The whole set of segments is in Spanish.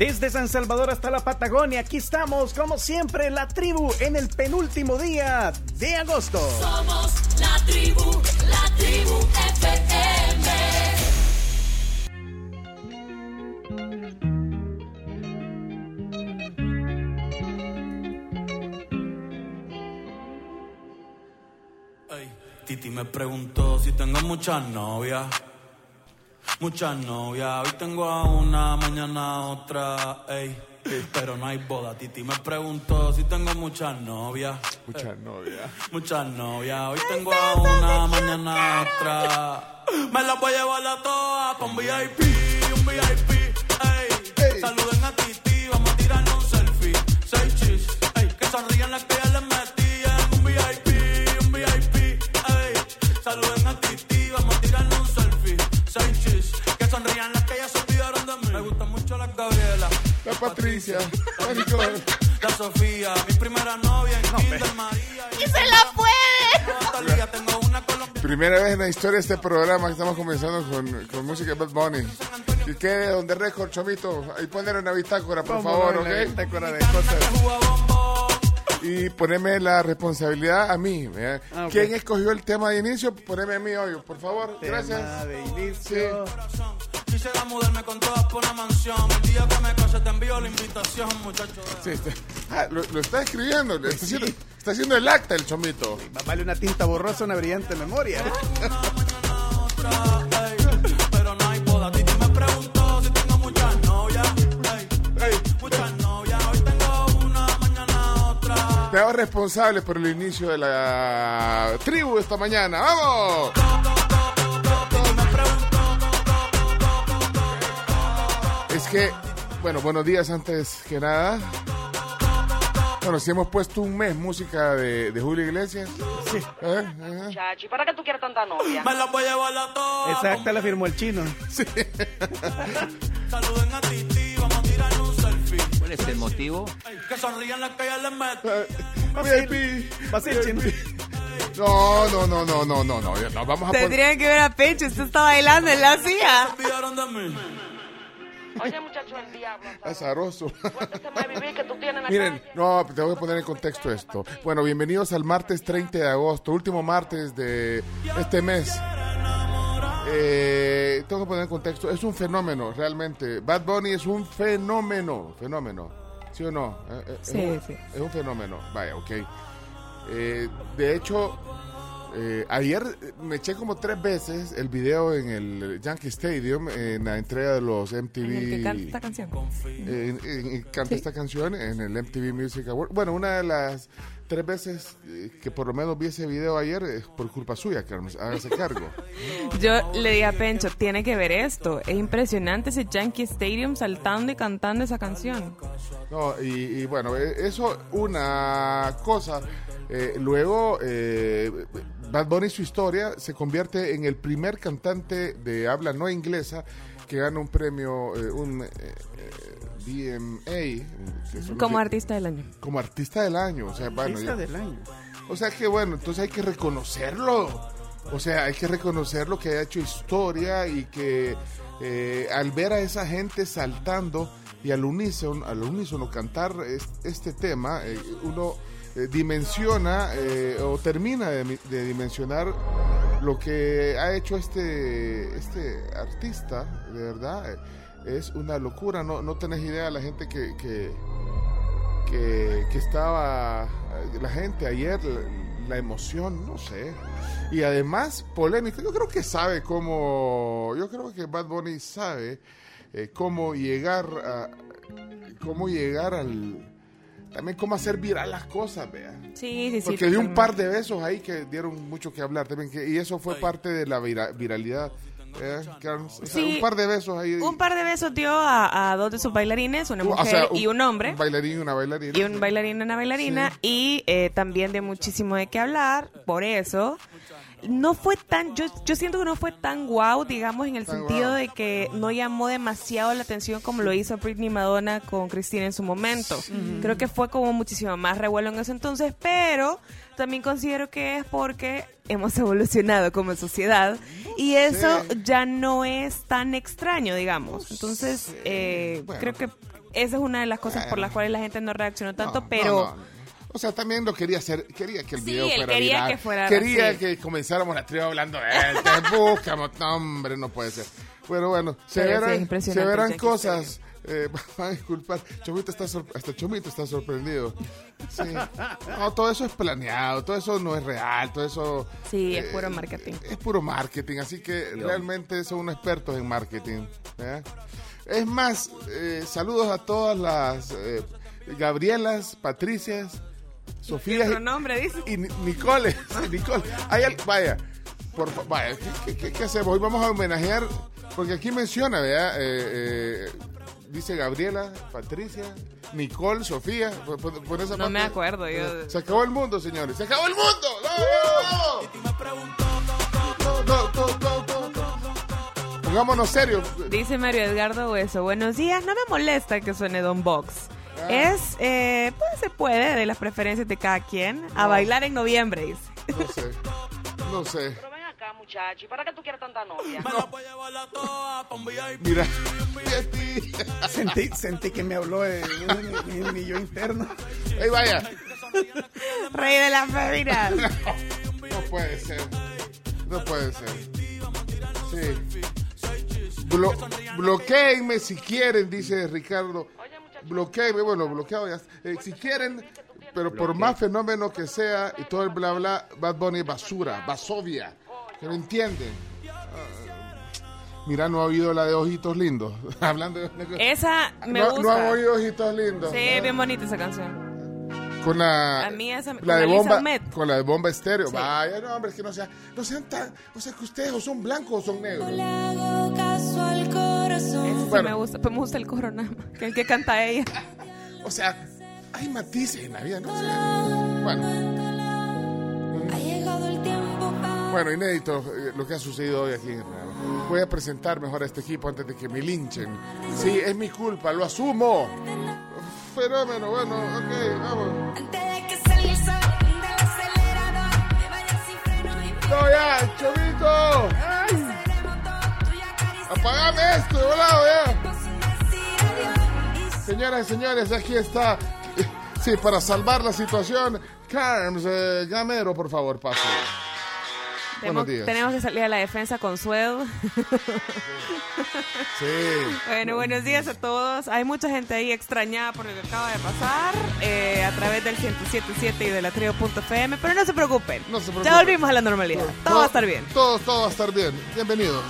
Desde San Salvador hasta la Patagonia, aquí estamos, como siempre, la tribu en el penúltimo día de agosto. Somos la tribu, la tribu FM. Titi me preguntó si tengo muchas novias. Muchas novias. Hoy tengo a una, mañana a otra. Ey, pero no hay boda. Titi me preguntó si tengo muchas novias. Muchas novias. Muchas novias. Hoy tengo a una, mañana a otra. Me las voy a llevar a todas pa' un VIP, un VIP. Ey, saluden a Titi, vamos a tirarle un selfie. Seis chis, ey, que sonrían las que ya les metí en un VIP, un VIP. Ey, saluden a Titi, vamos a tirarle un sonrían las que ya se olvidaron de mí. Me gustan mucho las Gabriela. La Patricia. La. Sofía, mi primera novia en Kinder María. ¡Y se la puede! Tengo una. Primera vez en la historia de este programa que estamos comenzando con, con música de Bad Bunny. Y quede donde récord, Chomito. Ahí poner una bitácora, por favor, Una ¿ok? bitácora de cosas. Y poneme la responsabilidad a mí. ¿verdad? Ah, ok. ¿Quién escogió el tema de inicio? Poneme a mí hoy, por favor. Tema Gracias. de inicio. Quisiera mudarme con todas por una mansión. El día que me case te envío la invitación, muchacho. Sí, está, ah, lo, lo está escribiendo. Está, haciendo, está haciendo el acta el Chomito. Más vale una tinta borrosa, una brillante memoria. Ey, pero te hago responsable por el inicio de la tribu esta mañana. ¡Vamos! Es que, bueno, buenos días antes que nada. Bueno, si hemos puesto un mes música de, de Julio Iglesias. Sí. ¿Eh? Chachi, ¿para qué tú quieres tanta novia? Me la voy a llevar a todas. Exacta la firmó el chino. Saluden a Titi, selfie. ¿Cuál es el motivo? Que sonrían las que ya les. No, no, no, no, no, no, no. no, vamos a. Tendrían que ver a Pecho, usted está bailando en la silla. Oye, muchacho, el diablo. Azaroso. Que la Miren, no, te voy a poner en contexto esto. Bueno, bienvenidos al martes 30 de agosto, último martes de este mes. Eh, tengo que poner en contexto, es un fenómeno realmente. Bad Bunny es un fenómeno, fenómeno. ¿Sí o no? Eh, eh, Sí, es un, sí. Es un fenómeno, vaya, ok. Eh, de hecho, eh, ayer me eché como tres veces el video en el Yankee Stadium, en la entrega de los MTV. En el que canta esta canción. Eh, en- en- canta Sí. esta canción en el MTV Music Award. Bueno, una de las tres veces eh, que por lo menos vi ese video ayer es por culpa suya, que hágase cargo. Yo le dije a Pencho, tiene que ver esto. Es impresionante ese Yankee Stadium saltando y cantando esa canción. No, y, y bueno, eh, eso una cosa. Eh, luego, eh, Bad Bunny, su historia, se convierte en el primer cantante de habla no inglesa que gana un premio, eh, un eh, DMA. los Como artista del año. como artista del año. O sea, bueno, Artista ya- del año. O sea que bueno, entonces hay que reconocerlo. O sea, hay que reconocerlo que ha hecho historia y que eh, al ver a esa gente saltando y al unísono, al unísono cantar es- este tema, eh, uno eh, dimensiona eh, o termina de, mi- de dimensionar lo que ha hecho este, este artista, de verdad. Es una locura, no, no tenés idea la gente que, que, que, que estaba la gente ayer, la, la emoción, no sé. Y además, polémica. Yo creo que sabe cómo. Yo creo que Bad Bunny sabe eh, cómo llegar a. cómo llegar al. También cómo hacer viral las cosas, vea. Sí, sí, sí. Porque dio un par de besos ahí que dieron mucho que hablar también. que- y eso fue parte de la vira- viralidad Eh, Carmen, o sea, Sí. un par de besos ahí. Un par de besos dio a, a dos de sus bailarines, una O mujer sea, y un hombre. Un bailarín y una bailarina. y un bailarín y una bailarina Sí. y eh, también de muchísimo de qué hablar por eso no fue tan yo, yo siento que no fue tan guau digamos en el Tan sentido guau. de que no llamó demasiado la atención como lo hizo Britney Madonna con Cristina en su momento creo que fue como muchísimo más revuelo en ese entonces pero también considero que es porque hemos evolucionado como sociedad y eso Sí. ya no es tan extraño digamos entonces eh, Bueno. creo que esa es una de las cosas por las cuales la gente no reaccionó tanto, No, pero no, no. O sea, también lo quería hacer, quería que el Sí, video él fuera quería viral. que fuera Quería que comenzáramos la tribu hablando de él, te buscamos, no, hombre, no puede ser. Bueno, bueno, se Pero verán, se verán cosas. Eh, van a disculpar, Chomito está hasta Chomito está sorprendido. Sí. No, todo eso es planeado, todo eso no es real, todo eso sí, es eh, puro marketing. es puro marketing, así que realmente son unos expertos en marketing. ¿eh? Es más, eh, saludos a todas las eh, Gabrielas, Patricias, Sofía Otro nombre, dice. y Ni- Nicole. Nicole. Hay vaya, por, vaya ¿qué, qué- qué hacemos? Hoy vamos a homenajear, porque aquí menciona, ¿verdad? Eh, eh, dice Gabriela, Patricia, Nicole, Sofía. Esa No parte. me acuerdo, yo- Se acabó el mundo, señores. Se acabó el mundo. ¡No! No, no, no, no, no, no. Pongámonos serios. Dice Mario Edgardo Hueso, buenos días, no me molesta que suene Don Box. Ah. Es, eh, pues se puede, de las preferencias de cada quien, a bailar en noviembre, dice. No sé. No sé. Acá, muchacho. ¿Y para qué tú quieres tanta novia? Me la voy a llevar pa' un VIP. Mira. Sentí, sentí que me habló de mi, mi- mi yo interno. Ey, vaya. Rey de las féminas. No puede ser. No puede ser. Sí. Blo bloqueenme si quieren, dice Ricardo. Bloqueenme, bueno, bloqueado ya. Eh, si quieren, pero por más fenómeno que sea y todo el bla bla, Bad Bunny es basura, basovia. Que no entienden. Ah, mira, no ha oído la de Ojitos Lindos. Hablando de. Esa me no, gusta. no han oído Ojitos Lindos. Sí, bien bonita esa canción. Con la, A mí esa- la con de bomba, con la de bomba estéreo. Sí. Vaya, no, hombre, es que no sean, no sean tan, o sea, que ustedes o son blancos o son negros. Le hago caso al corazón. Esa sí Bueno. me gusta, pues me gusta el coro nada más, que el que canta ella. O sea, hay matices en la vida, ¿no? O sea, bueno, bueno, inédito eh, lo que ha sucedido hoy aquí en Radio. Voy a presentar mejor a este equipo antes de que me linchen. Sí, es mi culpa, lo asumo. Fenómeno, bueno, ok, vamos. el No, ya, caricia Apagame esto, de volado, ya. Señoras y señores, aquí está. Sí, para salvar la situación, Carms eh, Gamero, por favor, pase. Tenemos, que salir a la defensa con Sued. Sí. Bueno, buenos días a todos. Hay mucha gente ahí extrañada por lo que acaba de pasar eh, a través del 107.7 y de la trio.fm, pero no se preocupen. No se Ya preocupen. volvimos a la normalidad. Todo va a estar bien. Todo, todo va a estar bien. Bienvenidos.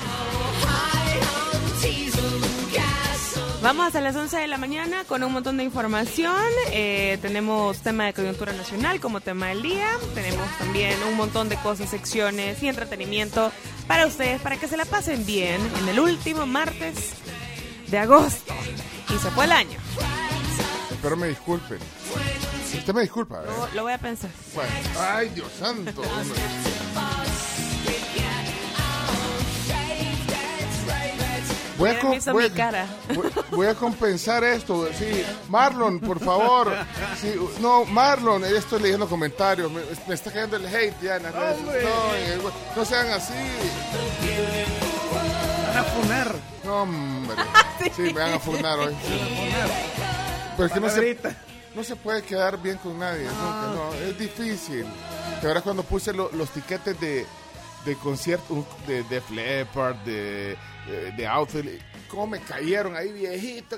Vamos hasta las 11 de la mañana con un montón de información. Eh, tenemos tema de coyuntura nacional como tema del día. Tenemos también un montón de cosas, secciones y entretenimiento para ustedes, para que se la pasen bien en el último martes de agosto. Y se fue el año. Espero me disculpen. Usted me disculpa. ¿eh? Lo, lo voy a pensar. Bueno, ay, Dios santo. hombre. Voy a, Ya com- me hizo voy a- mi cara. voy- voy a compensar esto. Sí, Marlon, por favor. Sí, no, Marlon, estoy leyendo comentarios. Me, me está cayendo el hate ya en las redes. No, no sean así. Van a funar. No, hombre. Sí, me van a fundar hoy. Pero es que no se, no se puede quedar bien con nadie. nunca, no, es difícil. Que ahora cuando puse lo- los tiquetes de, de concierto de, de Leppard, de, de, de Outfield, cómo me cayeron ahí viejito.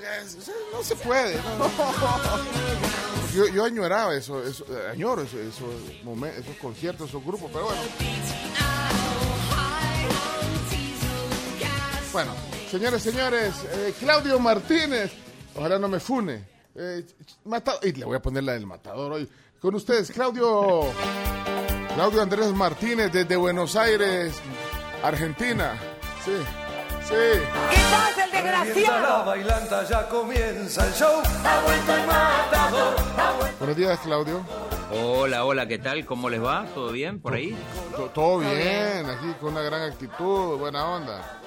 no se puede. no. Yo, yo añoraba eso, eso eh, añoro eso- esos, esos conciertos, esos grupos, pero bueno. Bueno, señores, señores, eh, Claudio Martínez, ojalá no me fune. Eh, mata- y le voy a poner la del matador hoy. Con ustedes, Claudio, Claudio Andrés Martínez desde Buenos Aires, Argentina. Sí. Sí. ¿Qué pasa, el desgraciado? bailanta ya comienza el show. Ha vuelto el matador. Buenos días, Claudio. Hola, hola, ¿qué tal? ¿Cómo les va? ¿Todo bien por ahí? To- Todo bien, aquí con una gran actitud, buena onda.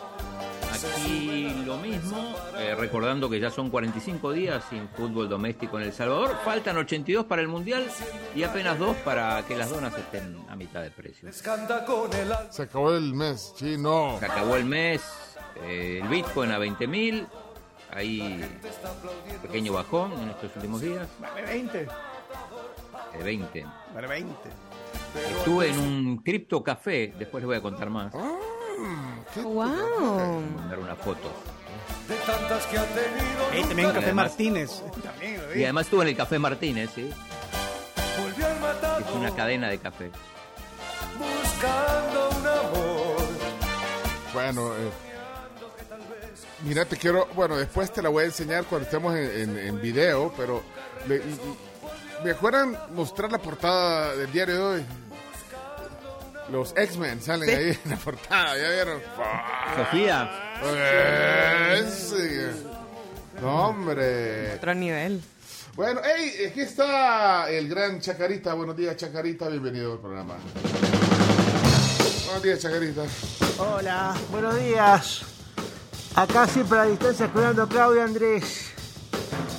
Aquí lo mismo, eh, recordando que ya son 45 días sin fútbol doméstico en El Salvador. Faltan 82 para el Mundial y apenas dos para que las donas estén a mitad de precio. Se acabó el mes, sí, no. Se acabó el mes, eh, el Bitcoin a 20 mil, ahí pequeño bajón en estos últimos días, Vale 20. de 20. Vale 20. Estuve en un cripto café, después les voy a contar más. Wow. Mandar una foto. De tantas que ha tenido. Ey, también Café Además- Martínez. También lo. Y además estuve en el Café Martínez, ¿sí? Es una cadena de café. Buscando un amor. Bueno, eh, mira, te quiero, bueno, después te la voy a enseñar cuando estemos en, en- en video, pero le- me acuerdan mostrar la portada del diario de hoy. Los X-Men salen ahí en la portada, ¿ya vieron? Sofía, Eh, sí. No, hombre. Otro nivel. Bueno, hey, aquí está el gran Chacarita. Buenos días, Chacarita. Bienvenido al programa. Buenos días, Chacarita. Hola, buenos días. Acá siempre a la distancia cuidando a Claudio Andrés.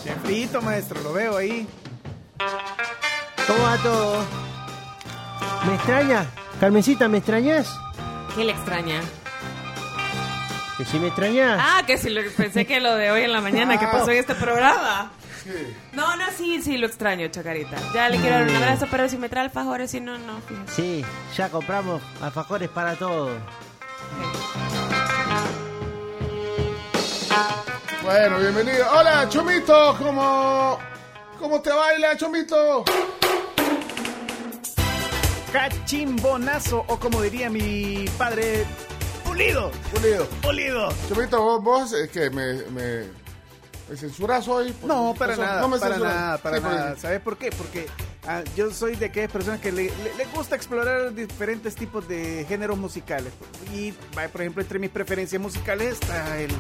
Bien frito, maestro, lo veo ahí. ¿Cómo va todo? ¿Me extraña? Carmencita, ¿me extrañas? ¿Qué le extraña? Que si me extrañas. Ah, que si lo, pensé que lo de hoy en la mañana que pasó en este programa. Sí. No, no, sí, sí lo extraño, Chacarita. Ya le quiero dar un abrazo, pero si me trae alfajores, si no, no, fíjate. Sí, ya compramos alfajores para todos. Bueno, bienvenido. Hola, Chomito. ¿Cómo, cómo te baila, Chomito? Cachimbonazo, o como diría mi padre, pulido. Pulido. Pulido. Chomito, vos, vos es que me, me, me censuras hoy. No, para Eso, nada, no me para censuras. nada, para Sí, porque- nada. ¿Sabes por qué? Porque ah, yo soy de aquellas personas que le, le- le gusta explorar diferentes tipos de géneros musicales. Y, por ejemplo, entre mis preferencias musicales está el,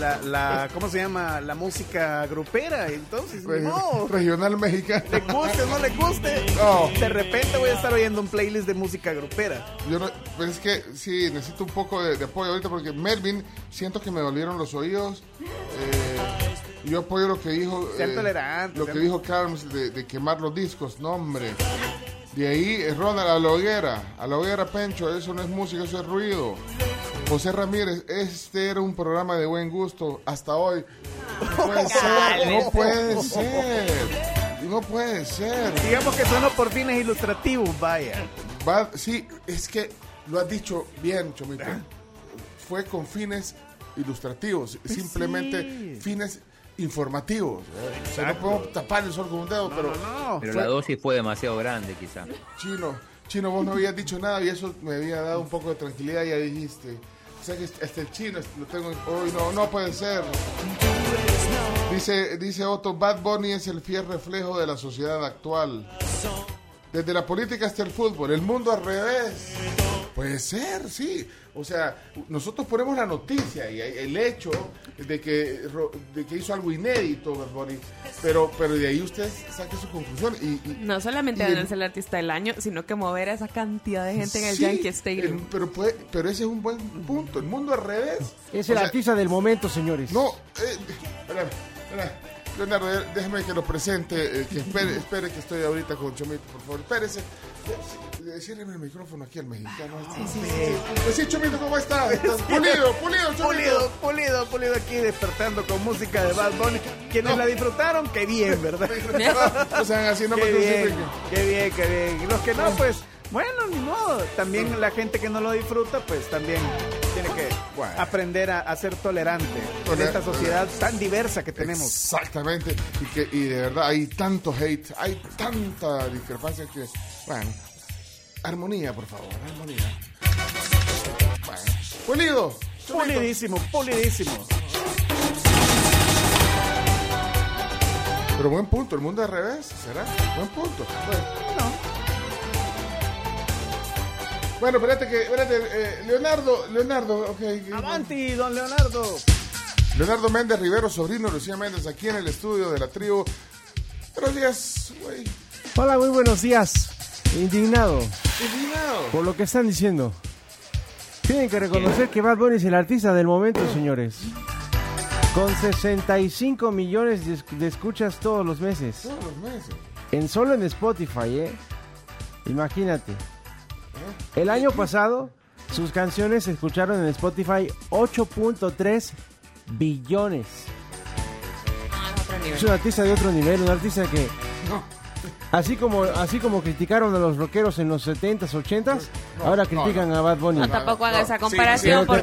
la, la, ¿cómo se llama? La música grupera. Entonces, no, Regional mexicano. le guste o no le guste. No. De repente voy a estar oyendo un playlist de música grupera. Yo no, pero es que sí, necesito un poco de, de apoyo ahorita porque Melvin, siento que me dolieron los oídos. Eh, yo apoyo lo que dijo. Sean eh, tolerantes, Lo que dijo Carlos de, de quemar los discos, no, hombre. De ahí, eh, Ronald, a la hoguera, a la hoguera Pencho, eso no es música, eso es ruido. José Ramírez, este era un programa de buen gusto hasta hoy. No puede ser, no puede ser. No puede ser. Digamos que sonó por fines ilustrativos, vaya. Va- sí, es que lo has dicho bien, Chomito. Fue con fines ilustrativos, simplemente sí. fines informativos. O sea, no podemos tapar el sol con un dedo, pero No, pero fue- la dosis fue demasiado grande quizá. Chino, Chino, vos no habías dicho nada y eso me había dado un poco de tranquilidad. Ya dijiste, o sea que este el chino lo tengo hoy, no, no puede ser. Dice, dice Otto, Bad Bunny es el fiel reflejo de la sociedad actual. Desde la política hasta el fútbol, el mundo al revés. Puede ser, sí. O sea, nosotros ponemos la noticia y el hecho de que, de que hizo algo inédito Bunny, pero, pero de ahí usted saque su conclusión. Y, y- No solamente y el- ganarse el artista del año, sino que mover a esa cantidad de gente en el Sí, Yankee Stadium. el- pero, puede- pero ese es un buen punto. El mundo al revés. Es O el sea, artista del momento, señores. No, eh, espérame, espérame. Leonardo, eh, déjeme que lo presente. eh, que espere, espere que estoy ahorita con Chomito, por favor. Espérese. Eh, Ciérreme el micrófono aquí al mexicano. Sí, sí, sí. Chomito, ¿cómo está? ¿Estás pulido, pulido, Chomito. Pulido, pulido, pulido aquí despertando con música de Bad Bunny. Quienes la disfrutaron, qué bien, ¿verdad? No sean así, no me qué bien, qué bien, qué bien. Y los que no, pues, bueno, ni modo. También la gente que no lo disfruta, pues también tiene que Bueno. aprender a, a ser tolerante en esta sociedad tan diversa que tenemos. Exactamente. Y, que, y de verdad hay tanto hate, hay tanta discrepancia que, bueno, armonía, por favor, armonía. Bueno, pulido. Pulidísimo, pulidísimo. Pero buen punto, el mundo al revés, ¿será? Buen punto. Bueno, Bueno, espérate que, espérate, eh, Leonardo, Leonardo, ok. Avanti, don Leonardo. Leonardo Méndez Rivero, sobrino de Lucía Méndez, aquí en el estudio de la tribu. Buenos días, güey. Hola, muy buenos días. Indignado Indignado. por lo que están diciendo. Tienen que reconocer que Bad Bunny es el artista del momento, señores. Con 65 millones de escuchas todos los meses. Todos los meses. En solo en Spotify, ¿eh? Imagínate. El año pasado, sus canciones se escucharon en Spotify 8.3 billones. Es un artista de otro nivel, un artista que... Así como, así como criticaron a los rockeros en los 70s, 80s, ahora critican a Bad Bunny. No, tampoco haga esa Sí, comparación sí, porque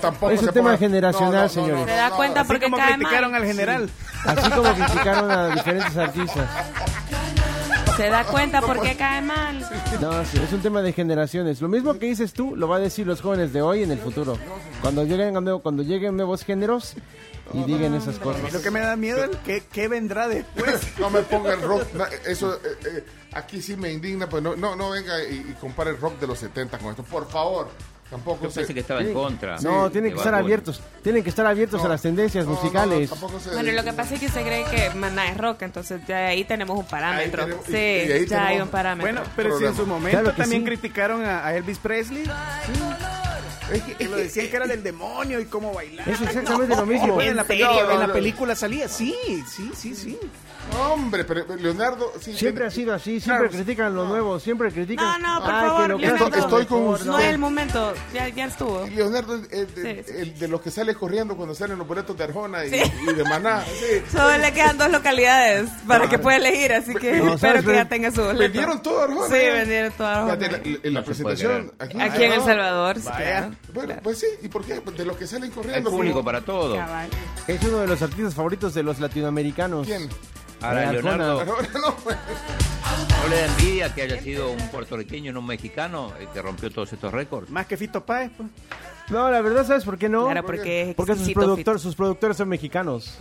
tampoco Es un se tema generacional, señores. se da cuenta Así porque como criticaron al general. Así como criticaron a diferentes artistas. Se da cuenta porque cae mal. No, sí, es un tema de generaciones. Lo mismo que dices tú, lo va a decir los jóvenes de hoy en el futuro. Cuando lleguen, a nuevo- cuando lleguen nuevos géneros y digan esas cosas. Lo que me da miedo es que, qué vendrá después. No me ponga el rock, eso eh, eh, aquí sí me indigna, pues no, no, no venga y, y compare el rock de los 70 con esto, por favor. Tampoco Yo pensé que estaba en contra. No, Sí, tienen que estar Bad Bunny. abiertos. Tienen que estar abiertos No, a las tendencias no, no, musicales. tampoco se- Bueno, lo que pasa es que usted cree que Maná es rock, entonces ya ahí tenemos un parámetro. Ahí tenemos- sí, y- y ahí ya hay un parámetro. Bueno, pero si en su momento Claro también sí. criticaron a, a Elvis Presley. Es que- Que lo decían que era del demonio y cómo bailar. Es exactamente lo mismo. En la, ¿En película, serio? en la película salía, sí, sí, sí, sí. Hombre, pero Leonardo... sí, Siempre ha sido así, siempre Claro, critican lo nuevo, siempre No, critican. no, por Ah, que favor, lo Leonardo. Estoy con. No es el momento, ya, ya estuvo. Leonardo es el, de, Sí, sí. el de los que sale corriendo cuando salen los boletos de Arjona y, y de Maná. Sí. Solo le quedan dos localidades para que pueda elegir, así que No, espero ¿sabes? que ya tenga su boleto. Vendieron todo Arjona. Sí, vendieron todo Arjona. La- En la, No presentación aquí, Aquí en El Ah, Salvador, sí, Vaya. claro. Bueno, pues sí, ¿y por qué? De los que salen Hay corriendo. público como- para todo. Cabal. Es uno de los artistas favoritos de los latinoamericanos. ¿Quién? Ahora, Eh, Leonardo, no, pues. ¿no le da envidia que haya sido un puertorriqueño, no un mexicano, el que rompió todos estos récords? Más que Fito Páez, pues. No, la verdad, ¿sabes por qué no? Claro, porque es Porque sus, productor- sus productores son mexicanos.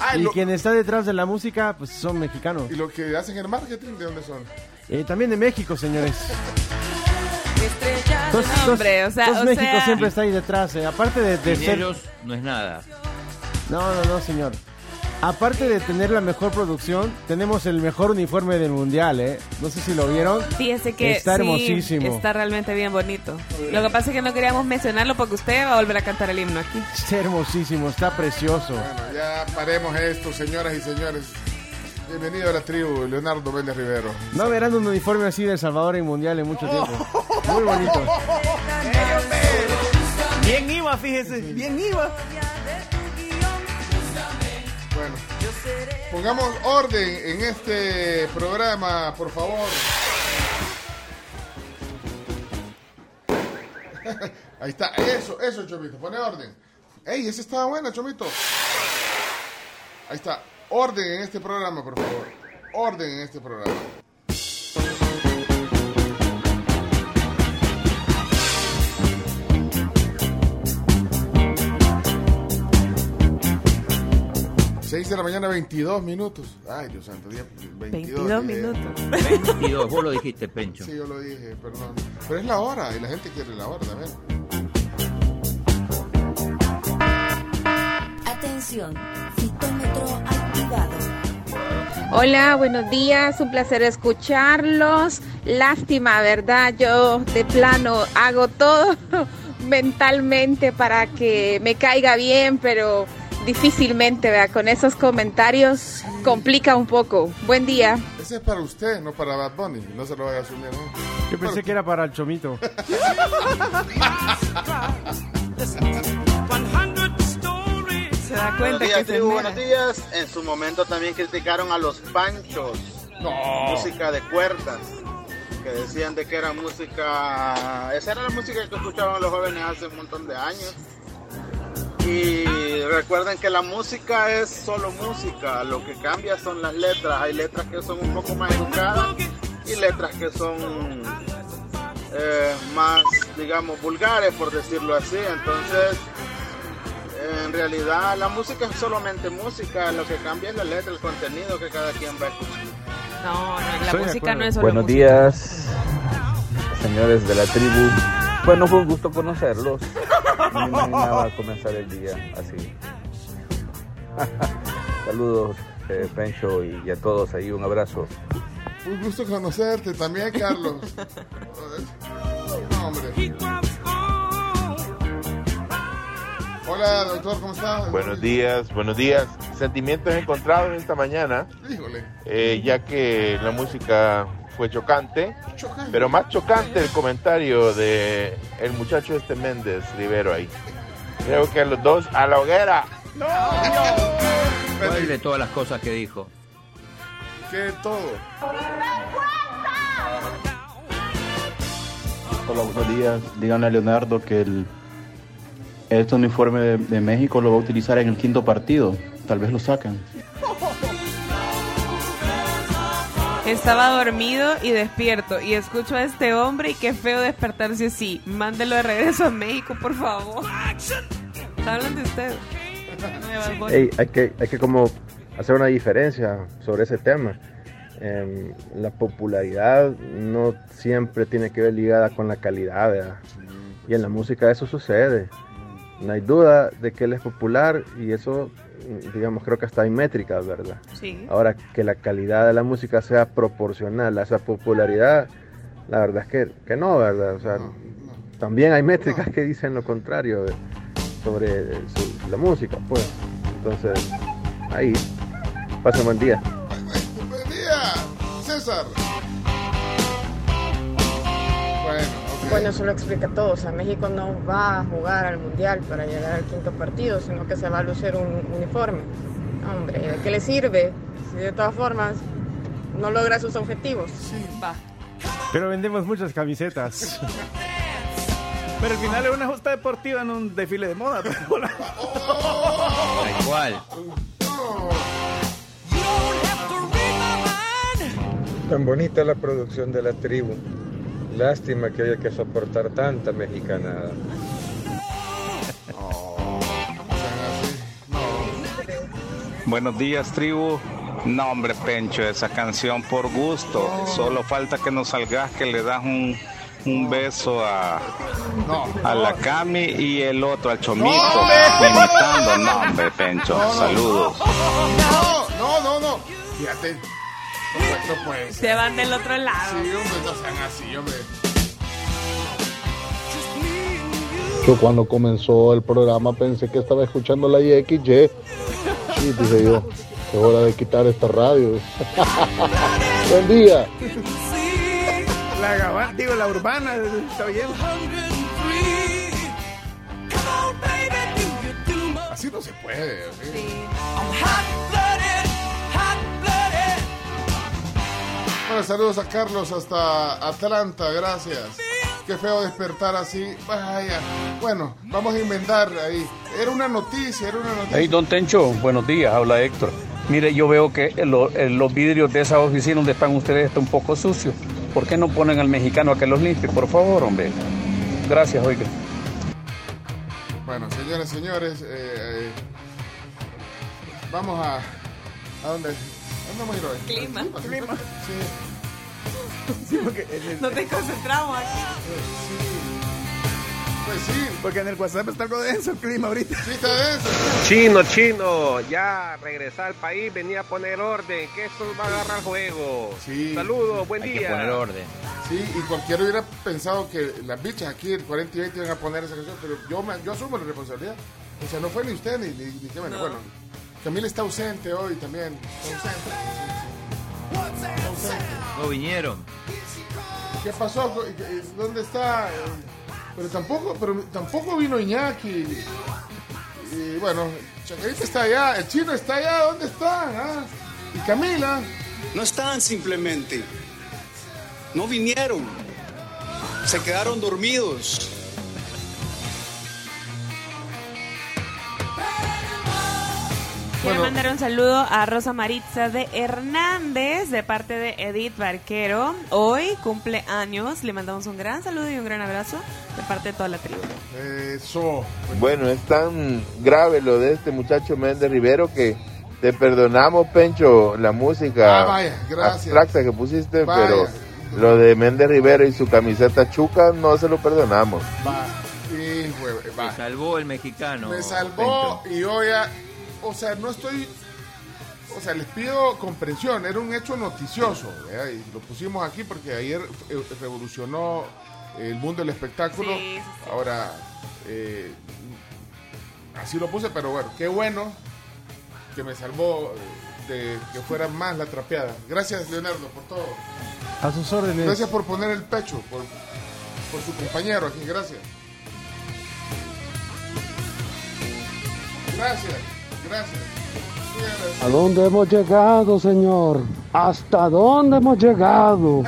Ah, Y lo- quien está detrás de la música, pues son mexicanos. ¿Y lo que hacen el marketing de dónde son? Eh, también de México, señores. Entonces, No, hombre, o sea, o México sea- siempre está ahí detrás. eh. Aparte de, de ser... ellos no es nada. No, no, no, señor. Aparte de tener la mejor producción, tenemos el mejor uniforme del mundial, ¿eh? No sé si lo vieron. Fíjese que Está sí, hermosísimo. está realmente bien bonito. Lo que pasa es que no queríamos mencionarlo porque usted va a volver a cantar el himno aquí. Está hermosísimo, está precioso. Bueno, ya paremos esto, señoras y señores. Bienvenido a la tribu, Leonardo Méndez Rivero. No verán un uniforme así de El Salvador en mundial en mucho tiempo. Muy bonito. Bien iba, fíjese, bien iba. Bueno, pongamos orden en este programa, por favor. Ahí está, eso, eso, Chomito, pone orden. Ey, esa estaba buena, Chomito. Ahí está, orden en este programa, por favor. Orden en este programa. Seis de la mañana, 22 minutos. Ay, Dios santo, día 22, 22 dije. minutos. 22, vos lo dijiste, Pencho. Sí, yo lo dije, perdón. Pero es la hora y la gente quiere la hora también. Atención, citómetro activado. Hola, buenos días, un placer escucharlos. Lástima, ¿verdad? Yo de plano hago todo mentalmente para que me caiga bien, pero difícilmente, ¿verdad? Con esos comentarios complica un poco. Buen día. Ese es para usted, no para Bad Bunny. No se lo vaya a asumir, ¿no? Yo pensé que era para el chomito. Se da cuenta Buenos que tribu, buenos días. En su momento también criticaron a los panchos, música de cuerdas, que decían de que era música, esa era la música que escuchaban los jóvenes hace un montón de años. Y recuerden que la música es solo música, lo que cambia son las letras. Hay letras que son un poco más educadas y letras que son eh, más, digamos, vulgares, por decirlo así. Entonces, en realidad la música es solamente música, lo que cambia es la letra, el contenido que cada quien va a escuchar. No, no, la música no es solo Buenos música. días. señores de la tribu. Bueno, fue un gusto conocerlos. No me imaginaba comenzar el día así. Saludos, eh, Pencho, y a todos ahí. Un abrazo. Un gusto conocerte también, Carlos. No, hombre. Hola, doctor, ¿cómo está? Buenos días, buenos días. Sentimientos encontrados esta mañana, Híjole. eh, ya que la música fue chocante, pero más chocante el comentario de el muchacho este Méndez Rivero ahí. Creo que los dos a la hoguera. ¿Cuál de todas las cosas que dijo? Que todo. Hola, buenos días. Díganle a Leonardo que el, este uniforme de, de México lo va a utilizar en el quinto partido. Tal vez lo sacan. Estaba dormido y despierto y escucho a este hombre y qué feo despertarse así. Mándelo de regreso a México, por favor. Hablan de usted. No me Bad Bunny. Ey, hay que hay que como hacer una diferencia sobre ese tema. Em, la popularidad no siempre tiene que ver ligada con la calidad, ¿verdad? Y en la música eso sucede. No hay duda de que él es popular y eso, digamos, creo que hasta hay métricas, ¿verdad? Sí. Ahora, que la calidad de la música sea proporcional a esa popularidad, la verdad es que, que no, ¿verdad? O sea, también hay métricas que dicen lo contrario de- sobre su- la música, pues. Entonces, ahí, pasa un buen día. Buen día, César. Bueno. Bueno, eso lo explica todo. O sea, México no va a jugar al mundial para llegar al quinto partido, sino que se va a lucir un uniforme. Hombre, ¿de qué le sirve? Si de todas formas no logra sus objetivos. Va. Pero vendemos muchas camisetas. Pero al final es una justa deportiva en un desfile de moda. Igual. Tan bonita la producción de la tribu. Lástima que haya que soportar tanta mexicanada. Buenos días, tribu. No, hombre, Pencho, esa canción por gusto. Solo falta que nos salgas que le das un, un beso a, a la Cami y el otro al Chomito. Imitando. No, hombre, Pencho. Saludos. No, no, no, no. Fíjate. No, puede- ser. Se van del otro lado. Sí, hombre, no sean así, hombre. Yo cuando comenzó el programa pensé que estaba escuchando la YXY. Sí, dije yo, es hora de quitar esta radio. Buen día. La gabana, digo, la urbana, está bien. Así no se puede. ¿ok? Bueno, saludos a Carlos hasta Atlanta, gracias. Qué feo despertar así. Vaya. Bueno, vamos a inventar ahí. Era una noticia, era una noticia. Hey, don Tencho, buenos días, habla Héctor. Mire, yo veo que lo- los vidrios de esa oficina donde están ustedes están un poco sucios. ¿Por qué no ponen al mexicano a que los limpie? Por favor, hombre. Gracias, oiga. Bueno, señores, señores, eh, eh, vamos a... ¿A dónde? ¿A dónde vamos a ir hoy? Clima. ¿Al ¿Clima? Clima. Sí. Sí, porque en el- No te concentramos aquí. Pues sí. Porque en el WhatsApp está algo denso el clima ahorita. Sí, está denso. Chino, chino, ya regresar al país, venía a poner orden, que esto va a agarrar juego. Saludos, buen Hay que día. poner orden. Sí, y cualquiera hubiera pensado que las bichas aquí, el 40 y 20, iban a poner esa canción, pero yo, me- yo asumo la responsabilidad. O sea, no fue ni usted ni, ni, ni. No. Bueno, Camila está ausente hoy también. Está ausente. Está ausente. No vinieron. ¿Qué pasó? ¿Dónde está? Pero tampoco, pero tampoco vino Iñaki. Y bueno, Chacarita está allá, el chino está allá, ¿dónde está? Ah, Y Camila. No están simplemente. No vinieron. Se quedaron dormidos. Quiero mandar un saludo a Rosa Maritza de Hernández de parte de Edith Barquero. Hoy cumple años. Le mandamos un gran saludo y un gran abrazo de parte de toda la tribu. Eso. Bueno, es tan grave lo de este muchacho Méndez Rivero que te perdonamos, Pencho, la música Ah, vaya, gracias. abstracta que pusiste, Vaya, pero Lo de Méndez Rivera y su camiseta chuca no se lo perdonamos. Va, y, hue- va. Me salvó el mexicano. Me salvó Pencho. y yo ya, o sea, no estoy, o sea, les pido comprensión, era un hecho noticioso, ¿verdad? y lo pusimos aquí porque ayer eh, revolucionó el mundo del espectáculo, Sí, sí, sí. ahora, eh, así lo puse, pero bueno, qué bueno que me salvó eh, de que fuera más la trapeada. Gracias, Leonardo, por todo. A sus órdenes. Gracias por poner el pecho, por, por su compañero aquí, gracias. Gracias, gracias. ¿A dónde hemos llegado, señor? ¿Hasta dónde hemos llegado?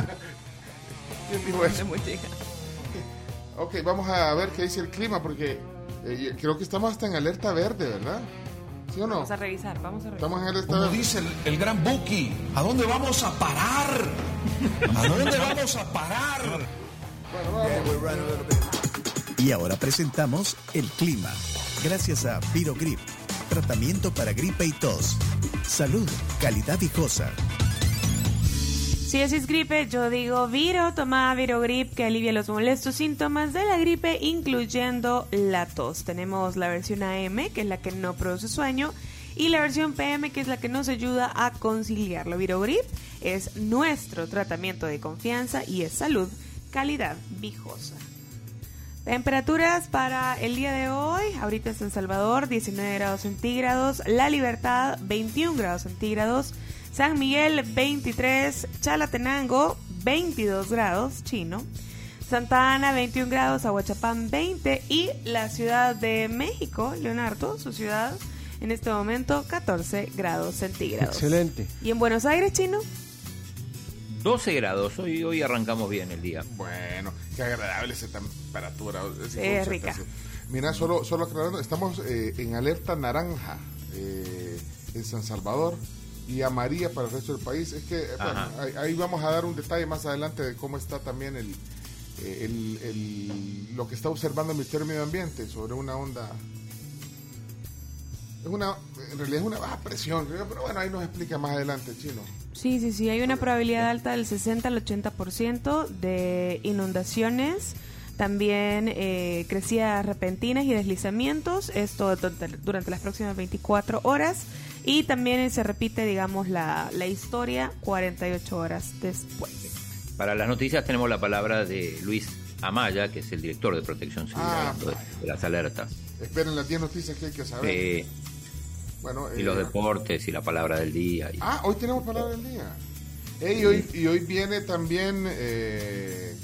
¿Quién dijo eso? Ok, vamos a ver qué dice el clima, porque eh, creo que estamos hasta en alerta verde, ¿verdad? ¿Sí o no? Vamos a revisar, vamos a revisar. Estamos en alerta Como verde. dice el, el gran Buki, ¿a dónde vamos a parar? ¿A dónde vamos a parar? Y ahora presentamos el clima. Gracias a Virogrip, tratamiento para gripe y tos. Salud, calidad viejosa. Si decís gripe, yo digo Viro, toma Virogrip que alivia los molestos síntomas de la gripe, incluyendo la tos. Tenemos la versión AM, que es la que no produce sueño, y la versión PM, que es la que nos ayuda a conciliarlo. Virogrip es nuestro tratamiento de confianza y es salud, calidad viejosa. Temperaturas para el día de hoy. Ahorita es en Salvador, 19 grados centígrados. La Libertad, 21 grados centígrados. San Miguel, 23. Chalatenango, 22 grados, chino. Santa Ana, 21 grados. Aguachapán, 20. Y la Ciudad de México, Leonardo, su ciudad, en este momento, 14 grados centígrados. Excelente. ¿Y en Buenos Aires, chino? 12 grados. Hoy, hoy arrancamos bien el día. Bueno, qué agradable esa temperatura. esa Es rica. Mira, solo, solo aclarando, estamos eh, en alerta naranja eh, en San Salvador y amarilla para el resto del país. Es que, eh, bueno, ahí, ahí vamos a dar un detalle más adelante de cómo está también el, eh, el- el- lo que está observando el Ministerio de Medio Ambiente sobre una onda. Es una, en realidad es una baja presión, creo, pero bueno, ahí nos explica más adelante el chino. Sí, sí, sí, hay una probabilidad alta del 60 al 80% de inundaciones, también eh, crecidas repentinas y deslizamientos, esto durante, las próximas 24 horas, y también eh, se repite, digamos, la, la historia 48 horas después. Para las noticias tenemos la palabra de Luis Amaya, que es el director de Protección Civil Ah, de las alertas. Esperen las 10 noticias que hay que saber. Eh, bueno, y eh, los deportes y la palabra del día. y- Ah, hoy tenemos palabra del día. Ey, y, hoy, y hoy viene también. Eh,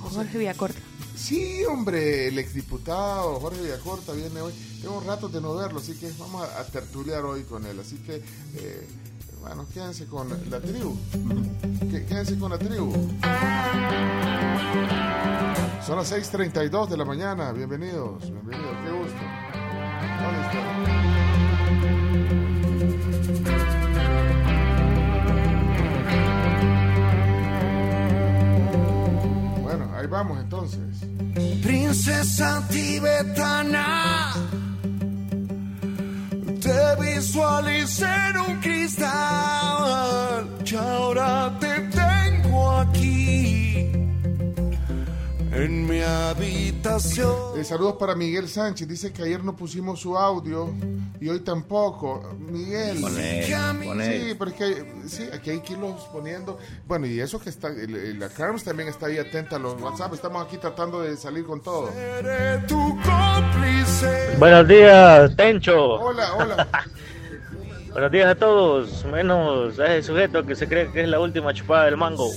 Jorge Villacorta. sí, hombre, el exdiputado Jorge Villacorta viene hoy. Tengo rato de no verlo, así que vamos a, a tertuliar hoy con él. Así que, eh, bueno, quédense con la tribu. Qué- Quédense con la tribu. Son las 6:32 de la mañana. Bienvenidos, bienvenidos, qué gusto. ¿Dónde está? Vamos entonces. Princesa tibetana, te visualicé en un cristal. Y ahora te tengo aquí en mi habitación. Eh, saludos para Miguel Sánchez. Dice que ayer no pusimos su audio y hoy tampoco. Miguel. Pon él, pon él. Sí, pero es que sí, aquí hay que irlos poniendo. Bueno, y eso que está, el- el- la Carms también está ahí atenta a los WhatsApp. Estamos aquí tratando de salir con todo. Seré tu cómplice. Buenos días, Tencho. Hola, hola. Buenos días a todos, menos a ese sujeto que se cree que es la última chupada del mango.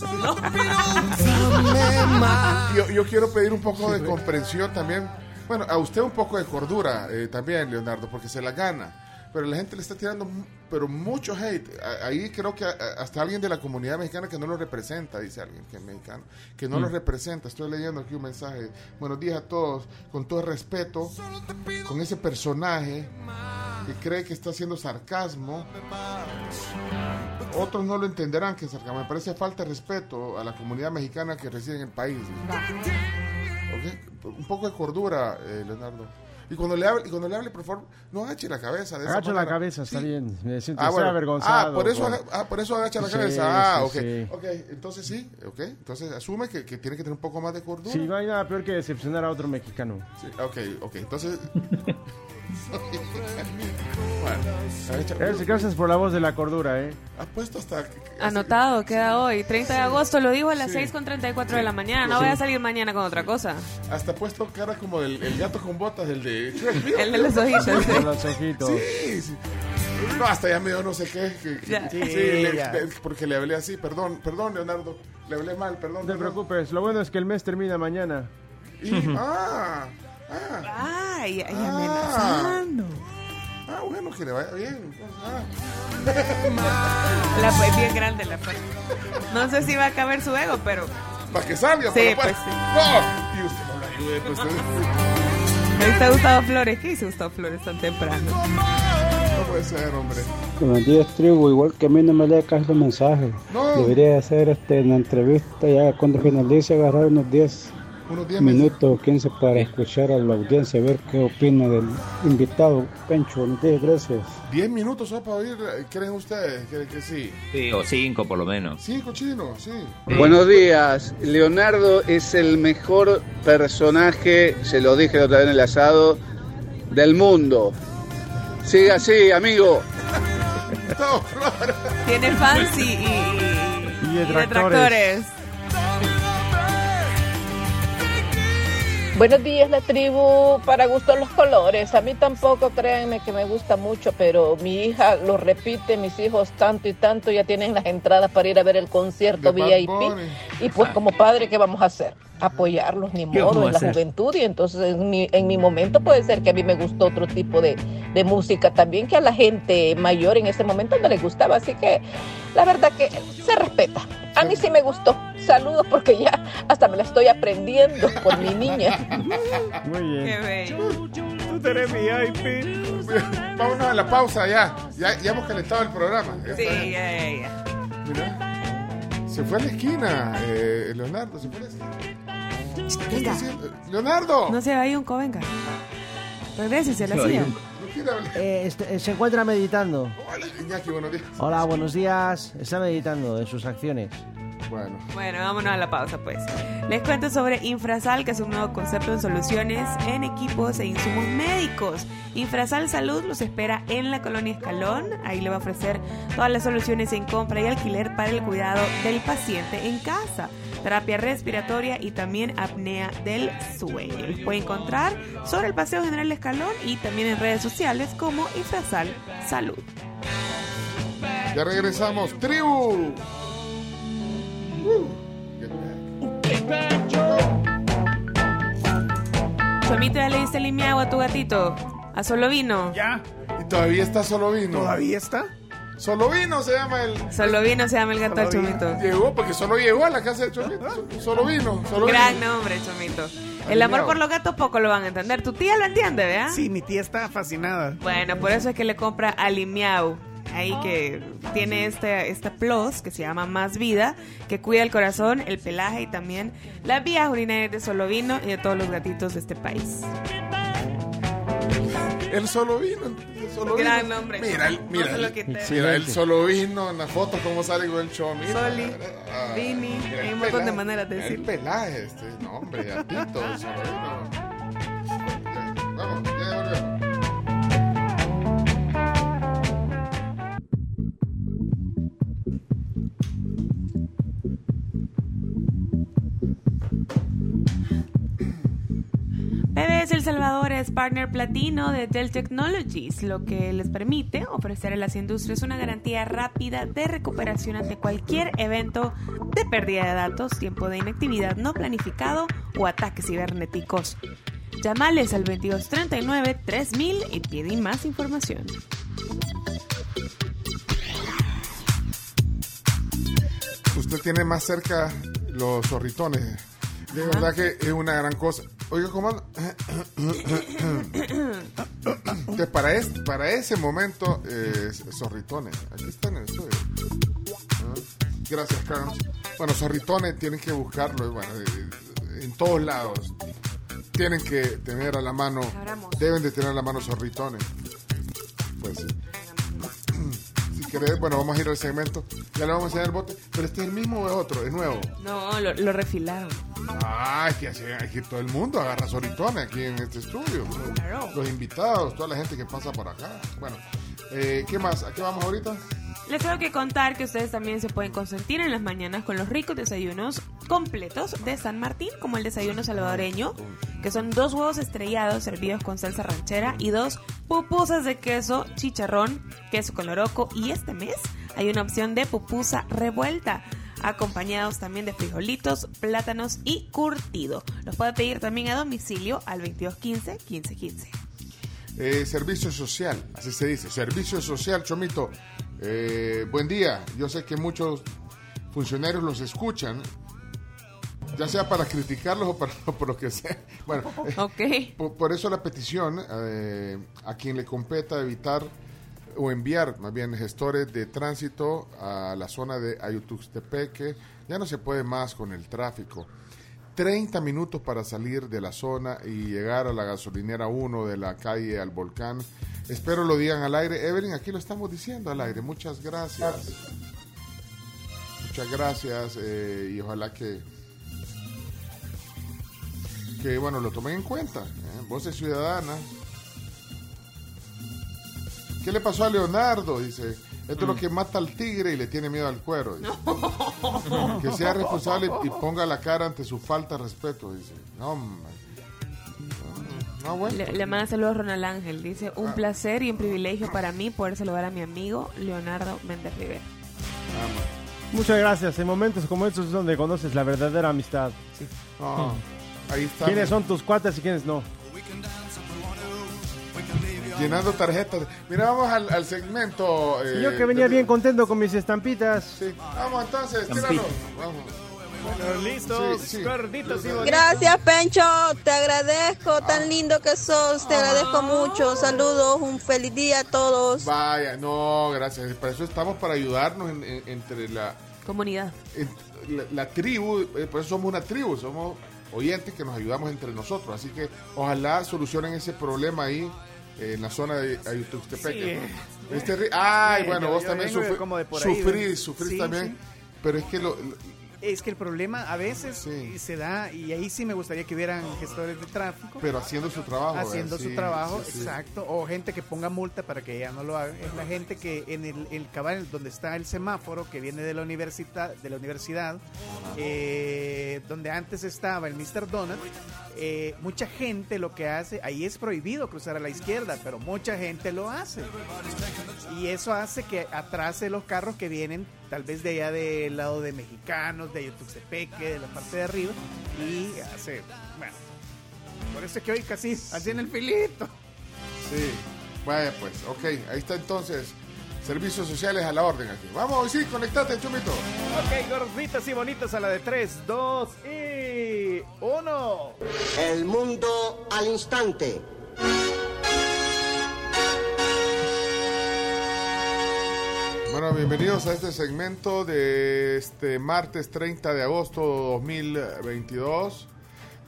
Yo, yo quiero pedir un poco de comprensión también. Bueno, a usted un poco de cordura eh, también, Leonardo, porque se la gana. Pero la gente le está tirando pero mucho hate. Ahí creo que hasta alguien de la comunidad mexicana que no lo representa, dice alguien que es mexicano, que no lo Mm. representa. Estoy leyendo aquí un mensaje. Buenos días a todos, con todo respeto, con ese personaje que cree que está haciendo sarcasmo. Otros no lo entenderán que es sarcasmo. Me parece falta de respeto a la comunidad mexicana que reside en el país. Ok, Un poco de cordura, eh, Leonardo. Y cuando le hable, y cuando le hable, por favor, no agache la cabeza. De Agacho la cabeza, está bien. Me siento Ah, bueno. avergonzado. Ah, por eso, por- aga- ah, por eso agacha la Sí, cabeza. Ah, sí, ok. sí. Ok, entonces sí, ok. Entonces asume que, que tiene que tener un poco más de cordura. Sí, no hay nada peor que decepcionar a otro mexicano. Sí, ok, ok. Entonces. bueno, Gracias, por la voz de la cordura, ¿eh? ha puesto hasta. Anotado, queda hoy. 30 de agosto, lo dijo a las Sí. 6.34 de la mañana. No Sí. voy a salir mañana con otra cosa. Hasta ha puesto cara como el, el gato con botas, el de. El de los ojitos. De los ojitos. Sí, sí. No, hasta ya me dio no sé qué. que- Ya. sí, Sí, le- porque le hablé así. Perdón, perdón, Leonardo. Le hablé mal, perdón. No te perdón. preocupes, lo bueno es que el mes termina mañana. Y- ah, ah, Ay, ay, Ah. amenazando. ah, bueno, que le vaya bien. Ah. La fue bien grande la fue. No sé si va a caber su ego, pero Para que salga, Sí, pues sí. No, y usted no ayude, pues. ahí está Gustavo Flores. ¿Qué hizo Gustavo Flores tan temprano? No puede ser, hombre. Buenos días, tribu. Igual que a mí no me lee casi los mensajes. No. Debería hacer este, una entrevista ya cuando finalice, agarrar unos 10 Unos 10 minutos o 15 para escuchar a la audiencia, ver qué opina del invitado. Pencho, gracias. 10 minutos solo para oír. ¿Creen ustedes? ¿Creen que sí? Sí, o cinco por lo menos. Cinco chinos, sí. Buenos días. Leonardo es el mejor personaje, se lo dije la otra vez en el asado, del mundo. Siga así, amigo. Tiene fans y, y, y- Y y detractores. Buenos días, la tribu. Para gusto los colores. A mí tampoco, créanme que me gusta mucho, pero mi hija lo repite, mis hijos tanto y tanto ya tienen las entradas para ir a ver el concierto Bad VIP. Y pues como padre, ¿qué vamos a hacer? Apoyarlos, ni ¿Qué modo, en la hacer? juventud. Y entonces en mi, en mi momento puede ser que a mí me gustó otro tipo de, de música también que a la gente mayor en ese momento no les gustaba. Así que la verdad que se respeta. A mí sí me gustó. Saludos porque ya hasta me la estoy aprendiendo por mi niña. Muy bien. Qué bello. Tú eres VIP. Vámonos a la pausa ya. Ya, ya hemos calentado el programa. Ya Sí, ya, ya, ya. Mira. Se fue a la esquina, eh, Leonardo. Se fue a la esquina. ¿Qué está Venga. haciendo? Leonardo. No se vaya un venga. Regrésese a la silla. Eh, este- eh, se encuentra meditando. Hola, Iñaki, buenos días. Hola, buenos días. Está meditando de sus acciones. Bueno. Bueno, vámonos a la pausa pues. Les cuento sobre Infrasal, que es un nuevo concepto de soluciones en equipos e insumos médicos. Infrasal Salud los espera en la colonia Escalón. Ahí le va a ofrecer todas las soluciones en compra y alquiler para el cuidado del paciente en casa. Terapia respiratoria y también apnea del sueño. Los puede encontrar sobre el Paseo General Escalón y también en redes sociales como Infrasal Salud. Ya regresamos. Tribu. Chomito, ¿ya le diste el limiago a tu gatito? ¿A solo vino? Ya. Y todavía está solo vino. ¿Todavía está? Solo vino se llama el. Solo vino se llama el gato vino. Chomito. Llegó porque solo llegó a la casa de Chomito. Solo vino. Solo Gran vino. nombre, Chomito. El amor por los gatos poco lo van a entender. Tu tía lo entiende, ¿verdad? Sí, mi tía está fascinada. Bueno, por eso es que le compra a Limiau. Ahí que tiene este, esta plus que se llama Más Vida, que cuida el corazón, el pelaje y también las vías urinarias de solo vino y de todos los gatitos de este país. El solo vino. el solo Gran vino. nombre. Mira, el- No mira, lo el- mira, el solo vino en la foto, cómo sale con el Chomito. Soli, Ah, Vini, mira hay un montón de maneras de mira El pelaje, este, no, hombre, gatito, el solo vino. Ya, Vamos, ya volvemos. El Salvador es partner platino de Dell Technologies, lo que les permite ofrecer a las industrias una garantía rápida de recuperación ante cualquier evento de pérdida de datos, tiempo de inactividad no planificado o ataques cibernéticos. Llamales al 2239 3000 y piden más información. Usted tiene más cerca los zorritones. De verdad que es una gran cosa. Oiga, comando. que para, es- para ese momento, eh, zorritones. Aquí están en el estudio. Ah, Gracias, Carlos. Bueno, zorritones tienen que buscarlo bueno, en todos lados. tienen que tener a la mano, deben de tener a la mano zorritones. Pues sí. Bueno, vamos a ir al segmento. Ya le vamos a enseñar el bote. Pero este es el mismo o es otro, es nuevo. No, lo, lo refilaron. Ah, es que así, aquí todo el mundo agarra zorritones aquí en este estudio. Claro. Los invitados, toda la gente que pasa por acá. Bueno, eh, ¿qué más? ¿A qué vamos ahorita? Les tengo que contar que ustedes también se pueden consentir en las mañanas con los ricos desayunos completos de San Martín, como el desayuno salvadoreño, que son dos huevos estrellados servidos con salsa ranchera y dos pupusas de queso, chicharrón, queso con loroco y este mes hay una opción de pupusa revuelta acompañados también de frijolitos, plátanos y curtido. Los puede pedir también a domicilio al 2215 1515. Eh, servicio social, así se dice. Servicio social, Chomito. Eh, buen día. Yo sé que muchos funcionarios los escuchan, ya sea para criticarlos o para por lo que sea. Bueno, eh, por, por eso la petición eh, a quien le competa evitar o enviar más bien gestores de tránsito a la zona de Ayutuxtepeque. Ya no se puede más con el tráfico. 30 minutos para salir de la zona y llegar a la gasolinera 1 de la calle al volcán. Espero lo digan al aire. Evelyn, aquí lo estamos diciendo al aire. Muchas gracias. Muchas gracias eh, y ojalá que, que bueno, lo tomen en cuenta. ¿eh? Voces ciudadanas. ¿Qué le pasó a Leonardo? Dice, esto es lo que mata al tigre y le tiene miedo al cuero. dice. Que sea responsable y ponga la cara ante su falta de respeto. Dice, no, hombre. No, bueno. Le, le manda saludos Ronald Ángel. Dice, un placer y un privilegio para mí poder saludar a mi amigo Leonardo Méndez Rivera. Muchas gracias. En momentos como estos es donde conoces la verdadera amistad. Ah, ahí está. ¿Quiénes son tus cuates y quiénes no? Llenando tarjetas. Mira, vamos al, al segmento. eh, yo que venía de- bien contento con mis estampitas. Vamos entonces, tíralo. Vamos. Bueno, listos, Sí, sí. gorditos y bonitos. Gracias, Pencho. Te agradezco. Tan lindo que sos. Te agradezco mucho. Saludos. Un feliz día a todos. Vaya, no, gracias. Para eso estamos para ayudarnos en- en- entre la, Comunidad. en- la, la tribu. eh, Por eso somos una tribu, somos oyentes que nos ayudamos entre nosotros. Así que ojalá solucionen ese problema ahí eh, en la zona de Ayutuxtepeque. Sí. Este ri- Ay, Sí, bueno, yo- vos yo también vengo de sufri- como de por ahí, sufrís, sufrís Sí, también. sí. Pero es que lo, lo- Es que el problema a veces se da, y ahí sí me gustaría que hubieran gestores de tráfico. pero haciendo su trabajo. haciendo su trabajo, sí. exacto, o gente que ponga multa para que ella no lo haga. Es la gente que en el, el cabal donde está el semáforo que viene de la universidad, de la universidad, eh, donde antes estaba el Mr. Donut, eh, mucha gente lo que hace, ahí es prohibido cruzar a la izquierda, pero mucha gente lo hace. Y eso hace que atrase los carros que vienen tal vez de allá del lado de mexicanos, de Ayutuxtepeque, de la parte de arriba, y hace, bueno, por eso es que hoy casi así en el filito. Sí, vaya pues, ok, ahí está entonces. Servicios sociales a la orden aquí. Vamos, sí, conectate, Chumito. Ok, gorditas y bonitas a la de 3, 2 y 1. El mundo al instante. Bueno, bienvenidos a este segmento de este martes 30 de agosto 2022.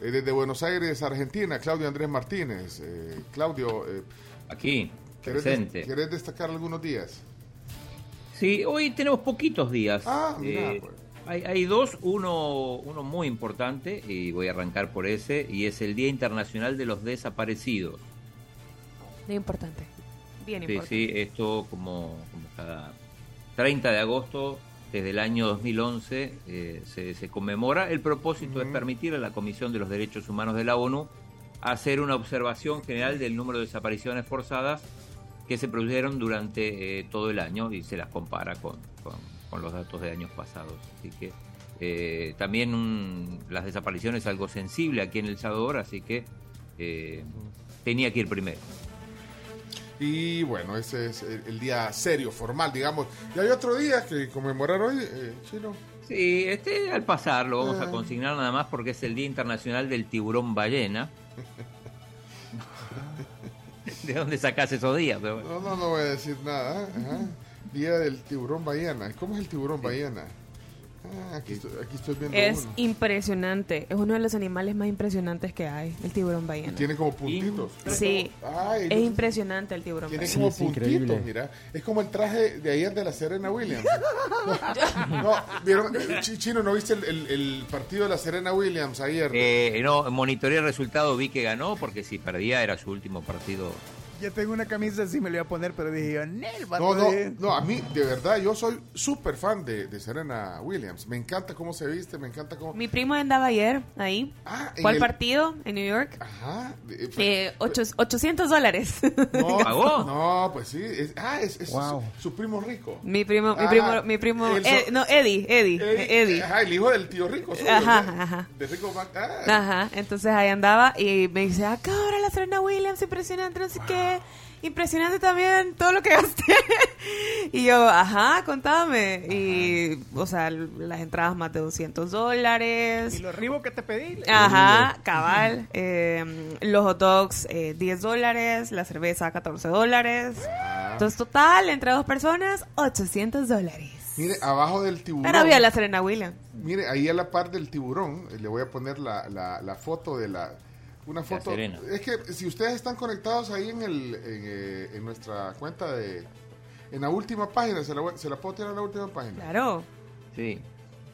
Eh, desde Buenos Aires, Argentina, Claudio Andrés Martínez. Eh, Claudio, eh, Aquí, ¿querés, presente. ¿querés destacar algunos días? Sí, hoy tenemos poquitos días. Ah, mira, Eh, pues. hay, hay dos, uno, uno muy importante, y voy a arrancar por ese, y es el Día Internacional de los Desaparecidos. Muy importante. Bien Sí, importante. sí, esto como, como cada 30 de agosto, desde el año 2011, eh, se, se conmemora. El propósito es permitir a la Comisión de los Derechos Humanos de la ONU hacer una observación general del número de desapariciones forzadas que se produjeron durante eh, todo el año y se las compara con, con- con los datos de años pasados. Así que eh, también un- las desapariciones es algo sensible aquí en El Salvador, así que eh, tenía que ir primero. Y bueno, ese es el, el día serio, formal, digamos. Y hay otro día que conmemorar hoy, eh, Chino. Sí, este al pasar lo vamos a consignar nada más porque es el Día Internacional del Tiburón Ballena. ¿De dónde sacás esos días? Pero. No, no, no voy a decir nada. ¿eh? Ajá. Día del tiburón ballena. ¿Cómo es el tiburón ballena? Ah, aquí, estoy, aquí estoy viendo Es uno. impresionante. Es uno de los animales más impresionantes que hay, el tiburón ballena. Tiene como puntitos. Sí, Ay, es impresionante el tiburón Tiene ballena. como puntitos, mira. Es como el traje de ayer de la Serena Williams. No, no, Chino, ¿no viste el, el- el partido de la Serena Williams ayer? Eh, no, monitoreé el resultado, vi que ganó, porque si perdía era su último partido. Yo tengo una camisa así, me la iba a poner, pero dije yo, Nel, va No, a no, poder". no, a mí, de verdad, yo soy súper fan de, de Serena Williams. Me encanta cómo se viste, me encanta cómo... Mi primo andaba ayer ahí. en Fue al el- partido en New York. Ajá. Eh, Eh, ocho- 800 dólares. No, no, pues sí. es- ah, es, es su, su primo rico. Mi primo, mi Ah, primo, mi primo, el Ed- no, Eddie, Eddie, Eddie. Ajá, el hijo del tío rico. suyo, Ajá, ajá. De rico Mac- ah, Ajá, entonces ahí andaba y me dice, acá ahora la Serena Williams, impresionante, no sé qué. Impresionante también todo lo que gasté. y yo, ajá, contame. Y, o sea, las entradas más de 200 dólares. Y los ribos que te pedí. Ajá, cabal. Eh, los hot dogs, eh, 10 dólares. La cerveza, 14 dólares. Entonces, total, entre dos personas, 800 dólares. Mire, abajo del tiburón. Pero había la Serena Williams. Mire, ahí a la par del tiburón, eh, le voy a poner la, la, la foto de la... Una foto... Es que si ustedes están conectados ahí en, el, en, eh, en nuestra cuenta de... En la última página, ¿se la, se la puedo tirar a la última página? Claro. Sí.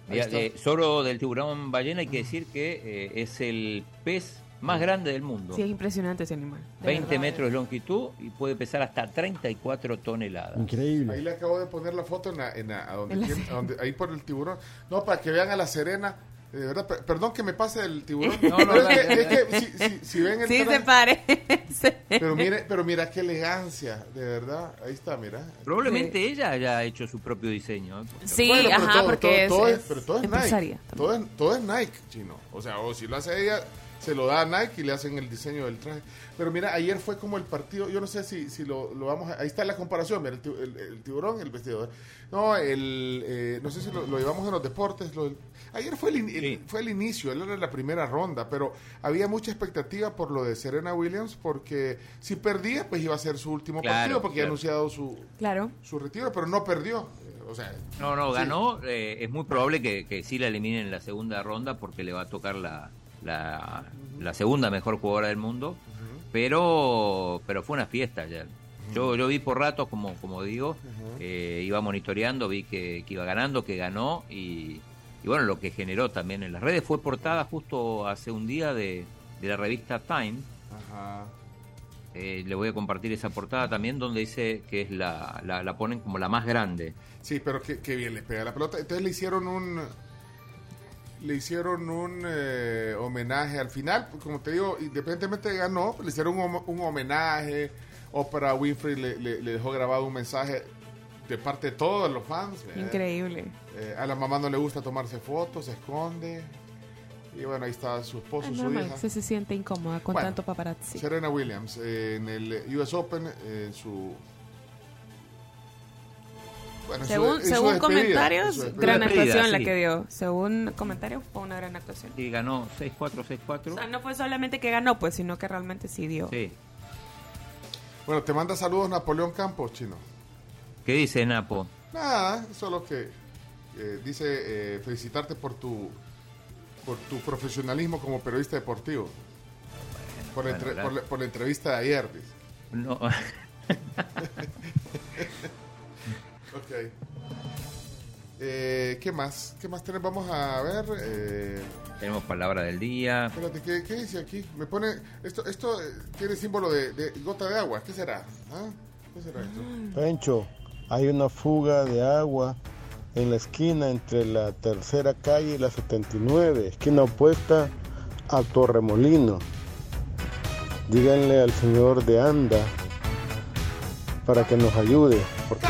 Mira, está. eh, solo del tiburón ballena hay que decir que eh, es el pez más grande del mundo. Sí, es impresionante ese animal. de 20 verdad. metros de longitud y puede pesar hasta 34 toneladas. Increíble. Ahí le acabo de poner la foto en la, en la- a donde En la tiene- a donde- ahí por el tiburón. No, para que vean a la Serena. Eh, De verdad, per- perdón que me pase el tiburón. No, no, Pero es, que, es dale. que si, si- si ven el Sí, traje- se parece. Pero mire, pero mira qué elegancia, de verdad. Ahí está, mira. Probablemente ella haya hecho su propio diseño. ¿eh? Sí, Bueno, ajá, todo- porque todo- todo es, es- pero todo es. Nike. Todo es, todo es Nike, chino. O sea, o si lo hace ella, se lo da a Nike y le hacen el diseño del traje. Pero mira, ayer fue como el partido, yo no sé si, si lo, lo vamos a... Ahí está la comparación, mira, el, el- el tiburón, el vestido. No, el, eh, no sé si lo, lo llevamos en los deportes. lo- ayer fue el, fue el inicio, él era la primera ronda, pero había mucha expectativa por lo de Serena Williams, porque si perdía, pues iba a ser su último Claro, partido, porque claro. ha anunciado su, Claro. su retiro, pero no perdió. O sea, No, no, sí. ganó. eh, es muy probable que, que sí la eliminen en la segunda ronda porque le va a tocar la, la, la segunda mejor jugadora del mundo. Pero pero fue una fiesta ayer. Yo, yo vi por ratos, como, como digo, eh, iba monitoreando, vi que, que iba ganando, que ganó y, y bueno, lo que generó también en las redes fue portada justo hace un día de, de la revista Time. Ajá. Eh, le voy a compartir esa portada también donde dice que es la, la, la ponen como la más grande. Sí, pero qué, qué bien le pega la pelota. Entonces le hicieron un le hicieron un eh, homenaje al final, pues, como te digo, independientemente de ganó, le hicieron un, un homenaje. Oprah Winfrey le, le- le dejó grabado un mensaje de parte de todos los fans. Increíble. Eh, a la mamá no le gusta tomarse fotos, se esconde. Y bueno, ahí está su esposo, Es su hija. se, se siente incómoda con Bueno, tanto paparazzi. Serena Williams eh, en el US Open, eh, en su. Bueno, en su- Según, según comentarios, gran Despedida, actuación la que dio. Según comentarios, fue una gran actuación. Y ganó 6-4, 6-4. O sea, no fue solamente que ganó, pues, sino que realmente sí dio. Sí. Bueno, te manda saludos Napoleón Campos, chino. ¿Qué dice Napo? Nada, solo que eh, dice eh, felicitarte por tu por tu profesionalismo como periodista deportivo. Por la, Bueno, entre- gracias. por la- por la entrevista de ayer, dice. No. Ok. Eh, ¿Qué más? ¿Qué más tenemos? Vamos a ver. eh, Tenemos palabra del día. espérate, ¿qué, qué dice aquí? Me pone. Esto, esto eh, tiene símbolo de, de gota de agua. ¿Qué será? ¿Ah? ¿Qué será esto? Pencho, hay una fuga de agua en la esquina entre la tercera calle y la 79, esquina opuesta a Torremolino. Díganle al señor de Anda para que nos ayude, porque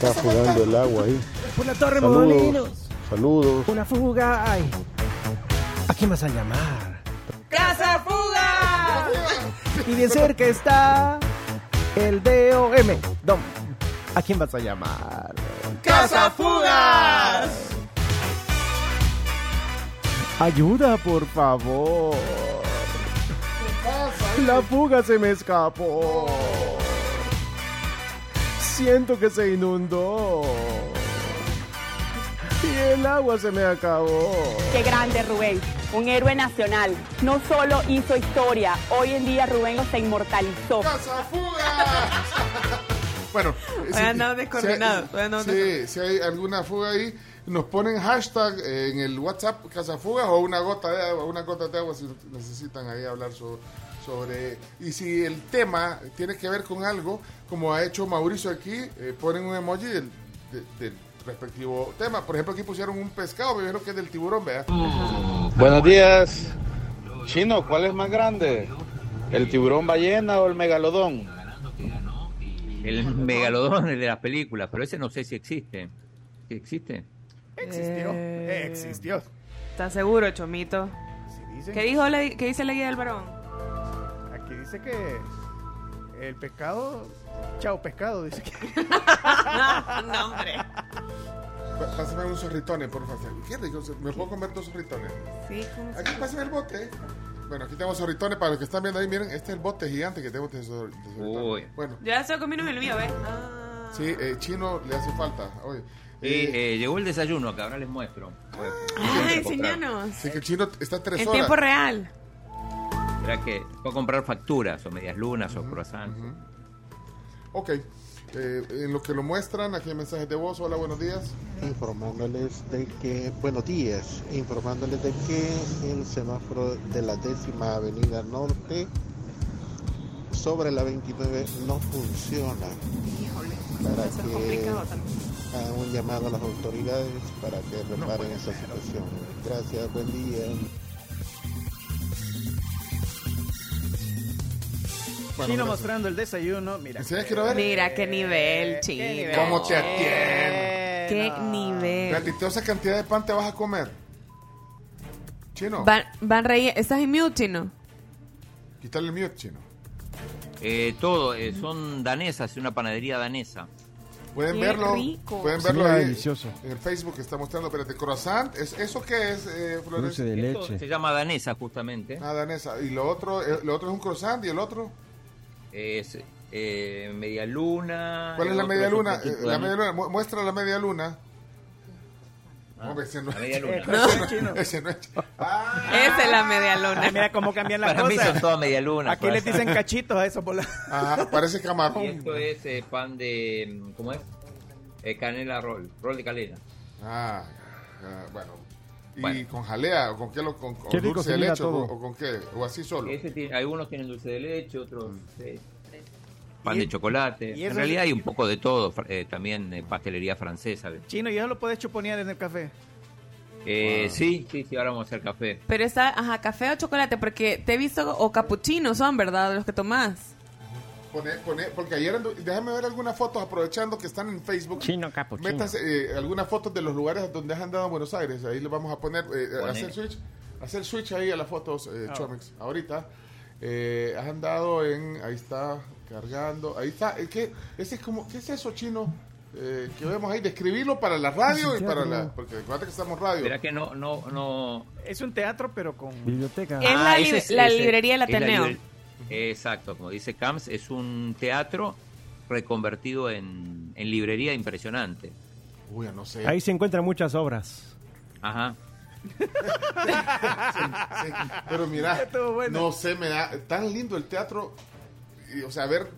está fugando el agua ahí. Por la Torre Saludos. Molinos. Saludos. Una fuga. Ay. ¿A quién vas a llamar? ¡Casa Fuga! Y de cerca está el DOM. Dom. ¿A quién vas a llamar? ¡Casa Fugas! Ayuda, por favor. La fuga se me escapó. Siento que se inundó. Y El agua se me acabó. Qué grande Rubén, un héroe nacional. No solo hizo historia, hoy en día Rubén lo se inmortalizó. Bueno, Hoy andamos descoordinados, hoy andamos sí, si hay alguna fuga ahí, nos ponen hashtag en el WhatsApp Casa Fugas o una gota de agua, una gota de agua si necesitan ahí hablar so- sobre... Y si el tema tiene que ver con algo, como ha hecho Mauricio aquí, eh, ponen un emoji del, de- del respectivo tema. Por ejemplo, aquí pusieron un pescado, me dijeron que es del tiburón, vea. Buenos días. Chino, ¿cuál es más grande? ¿El tiburón ballena o el megalodón? El megalodón el de las películas, pero ese no sé si existe. ¿Sí ¿Existe? Existió. Eh, Existió. ¿Estás seguro, Chomito? dicen. ¿Qué, dijo la, ¿Qué dice la guía del varón? Aquí dice que el pescado. Chao, pescado, dice que. no, hombre. Pa- Pásame un zorritone, por favor. ¿Qué rico? ¿Me puedo comer dos zorritones? Sí, ¿cómo se- Aquí pásame el bote. Bueno, aquí tenemos zorritones. Para los que están viendo ahí, miren, este es el bote gigante que tengo de zor- de zorritones. Uy. Bueno, Yo ya estoy comiendo el mío, ¿ves? Ah. sí, eh, chino le hace falta. Oye, Y eh, eh, llegó el desayuno, que ahora les muestro. Pues, Ay, voy a comprar. enseñanos. sí, que el chino está tres En horas. tiempo real. Será que puedo comprar facturas o medias lunas o croissants. Ok. Eh, en lo que lo muestran, aquí hay mensajes de voz. Hola, buenos días. informándoles de que, buenos días, informándoles de que el semáforo de la décima avenida norte sobre la 29 no funciona. Para Eso es que complicado también. Hagan un llamado a las autoridades para que reparen esa situación. Gracias, buen día. Bueno, Chino gracias. mostrando el desayuno. Mira. ¿Enseñas? Quiero ver. Mira qué nivel, Qué chino. nivel. ¿Cómo te atienden? Qué nivel. Fíjate, ¿toda esa cantidad de pan te vas a comer? Chino, Van, van reír. ¿Estás en mute, chino? quítale el mute, chino. Eh, todo, eh, son danesas, es una panadería danesa. Pueden Qué verlo. rico. Pueden verlo mira ahí delicioso. en el Facebook que está mostrando. Espérate, croissant. ¿Es, ¿Eso qué es, eh, Dulce Florencia? de Esto leche. se llama danesa, justamente. Ah, danesa. Y lo otro, eh, lo otro es un croissant y el otro. Es eh, media luna. ¿Cuál es la otro media un luna? Eh, la media luna. Mu- Muestra la media luna. Ah, Hombre, ese no, la media luna. No. ese no es. Esa es la media luna. Ay, mira cómo cambian las Para mí cosas. son todas media luna. Aquí les dicen cachitos a eso por la... Ajá, parece camarón. Y esto es eh, pan de. mm, ¿Cómo es? Eh, canela roll. Roll de canela. Ah, ah, bueno. ¿Y Bueno. con jalea? ¿O con qué? Lo, con, Qué dulce de leche? O, con- o con qué? ¿O así solo? Ese tiene- algunos tienen dulce de leche, otros. Mm. eh, pan Y- de chocolate. y En eso realidad es- hay un poco de todo. eh, también eh, pastelería francesa. Chino, ya lo puedes chuponear en el café. Eh, Sí, sí, sí, ahora vamos a hacer café. Pero está, ajá, café o chocolate, porque te he visto, o capuchino son, ¿verdad? Los que tomás. Pone, pone, porque ayer, andu- déjame ver algunas fotos aprovechando que están en Facebook. Chino capuchino. Métase eh, algunas fotos de los lugares donde has andado en Buenos Aires. Ahí le vamos a poner, eh, Pone. hacer switch, hacer switch ahí a las fotos, eh, Ah. Chomix. Ahorita eh, has andado en, ahí está cargando, ahí está. ¿qué, ese es como, ¿qué es eso chino? Eh, que vemos ahí, describirlo para la radio y para la, porque acuérdate que estamos radio. Verá que no, no, no. Es un teatro, pero con... Biblioteca. Es la la librería del la Ateneo. Exacto, como dice Camps, es un teatro reconvertido en, en librería impresionante. Uy, no sé. Ahí se encuentran muchas obras. Ajá. Sí, pero mira, bueno. no sé, me da tan lindo el teatro. O sea, haber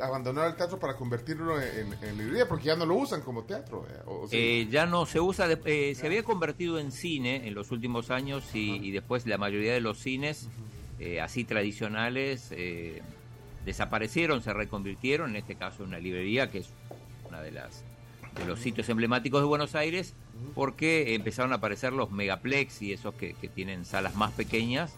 abandonado el teatro para convertirlo en, en librería, porque ya no lo usan como teatro. eh, o- o sí. Eh, ya no se usa, de- eh, se había convertido en cine en los últimos años y, y después la mayoría de los cines eh, así tradicionales eh, desaparecieron, se reconvirtieron, en este caso en una librería que es una de las de los sitios emblemáticos de Buenos Aires, porque empezaron a aparecer los megaplex y esos que, que tienen salas más pequeñas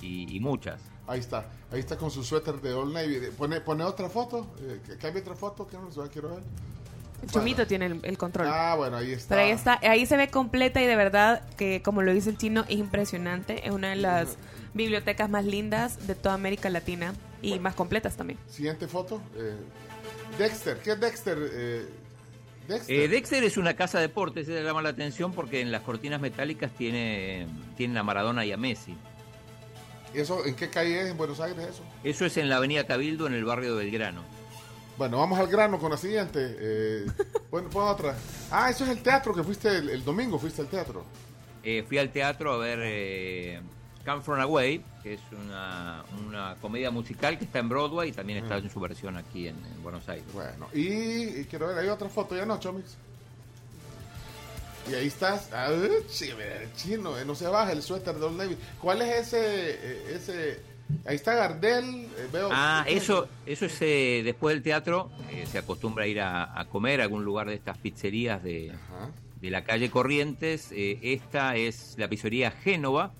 y muchas. Ahí está, ahí está con su suéter de All Navy. Pone, pone otra foto, eh, cambia otra foto, que no quiero ver. El Chomito tiene el, el control. Ah, bueno, ahí está. Pero ahí está, ahí se ve completa y de verdad que como lo dice el chino es impresionante, es una de las bibliotecas más lindas de toda América Latina y más completas también. Siguiente foto. eh, Dexter, ¿qué es Dexter? Eh, Dexter. Eh, Dexter es una casa de deportes, se llama la atención porque en las cortinas metálicas tiene, tiene a Maradona y a Messi. ¿Y eso en qué calle es en Buenos Aires eso? Eso es en la avenida Cabildo, en el barrio de Belgrano. Bueno, vamos al grano con la siguiente. Eh, pon, pon otra. Ah, eso es el teatro que fuiste el, el domingo, fuiste al teatro. Eh, fui al teatro a ver eh, Come From Away, que es una, una comedia musical que está en Broadway y también está en su versión aquí en, en Buenos Aires. Bueno, y, y quiero ver, hay otra foto, ya no, Chomix. Y ahí estás. Ah, sí, chino, eh, no se baja el suéter de Old Navy. ¿Cuál es ese? eh, ese ahí está Gardel. eh, veo. Ah, eso, eso es eh, después del teatro, eh, se acostumbra a ir a, a comer a algún lugar de estas pizzerías de, de la calle Corrientes. Esta es la pizzería Génova.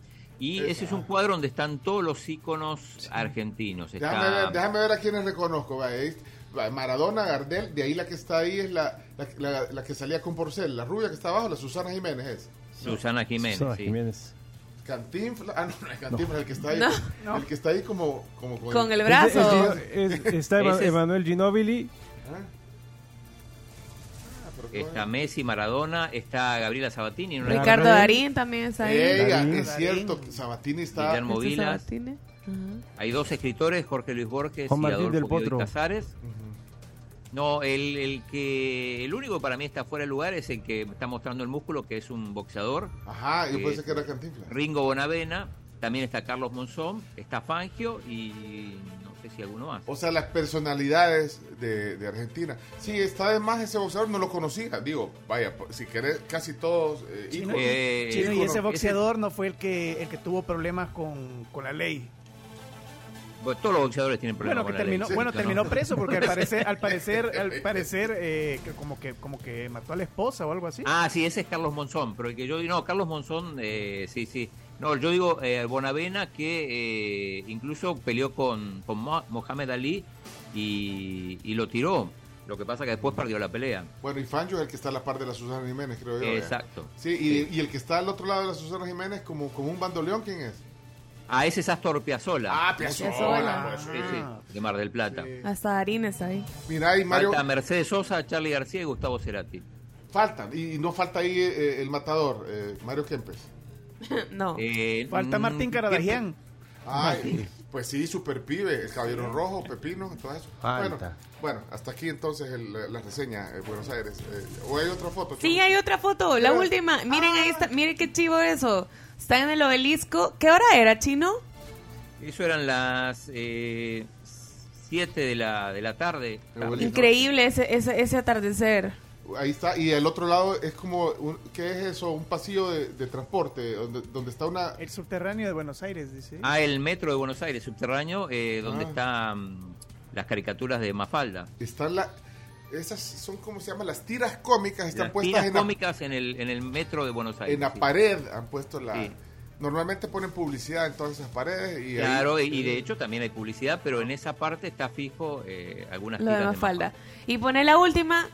Y ese es un cuadro donde están todos los íconos argentinos. Está- Déjame ver, déjame ver a quienes reconozco. Maradona, Gardel, de ahí la que está ahí es la, la, la- la que salía con Porcel, la rubia que está abajo, la Susana Jiménez es. Susana Jiménez. Susana sí. Jiménez. Cantinflas, ah, no, no es Cantinflas, el que está ahí, No. el que está ahí como, como Con el brazo. es- es- está Emanuel Ginóbili. Está Messi, Maradona, está Gabriela Sabatini. una- Ricardo Darín también está ahí. Ella, Darín. es cierto, que Sabatini está. Guillermo ¿Este Vilas. Sabatini? Hay dos escritores, Jorge Luis Borges Juan y Adolfo del Bioy Potro. Casares. No, el, el que el único que para mí está fuera de lugar es el que está mostrando el músculo, que es un boxeador. Ajá, yo pensé que era Cantinflas. Ringo Bonavena, también está Carlos Monzón, está Fangio y no sé si alguno más. O sea, las personalidades de, de Argentina. Sí, está además ese boxeador, no lo conocía. Digo, vaya, si querés, casi todos. eh, Chino. Eh, Chino, y ese boxeador no fue el que el que tuvo problemas con, con la ley. Bueno, todos los boxeadores tienen problemas Bueno, que con la terminó, ley. bueno, ¿no? terminó preso porque al parecer, al parecer, al parecer, eh, que como que como que mató a la esposa o algo así. Ah, sí, ese es Carlos Monzón, pero el que yo digo, no, Carlos Monzón, eh, sí, sí. No, yo digo eh, Bonavena que eh, incluso peleó con, con Mo- Mohamed Ali y, y lo tiró. Lo que pasa que después perdió la pelea. Bueno, y Fangio es el que está a la par de la Susana Jiménez, creo yo. ¿eh? Exacto. Sí, y, y el que está al otro lado de la Susana Jiménez, como, como un bandoleón, ¿quién es? Ah, ese es Astor Piazzolla. Ah, Piazzolla. pues, Sí, sí, de Mar del Plata. Hasta Darín está ahí. Mira, y Mario. Falta Mercedes Sosa, Charlie García y Gustavo Cerati. Faltan, y, no falta ahí eh, el matador, eh, Mario Kempes. no. Eh, Falta mm, Martín Caradagian. Ay, pues sí, super pibe, el caballero rojo, pepino, todo eso. Falta. Bueno, bueno, hasta aquí entonces el- la reseña de Buenos Aires. Eh, ¿O hay otra foto? Sí, hay otra foto, la última. Miren ahí está, miren qué chivo eso. Está en el obelisco. ¿Qué hora era, chino? Eso eran las 7 de la, de la tarde. tarde, Increíble ese, ese, ese atardecer. Ahí está, y el otro lado es como, un- ¿qué es eso? Un pasillo de, de transporte, donde, donde está una... El subterráneo de Buenos Aires, dice. Ah, el metro de Buenos Aires, subterráneo, eh, donde Ah. están las caricaturas de Mafalda. Están la, esas son, como se llama? Las tiras cómicas están Las puestas tiras en la, cómicas en el, en el metro de Buenos Aires. en la sí. pared, han puesto la... Sí. Normalmente ponen publicidad en todas esas paredes y ahí- Claro, y, y de hecho también hay publicidad, pero en esa parte está fijo eh, algunas Lo de tiras de Mafalda. Y pone la última.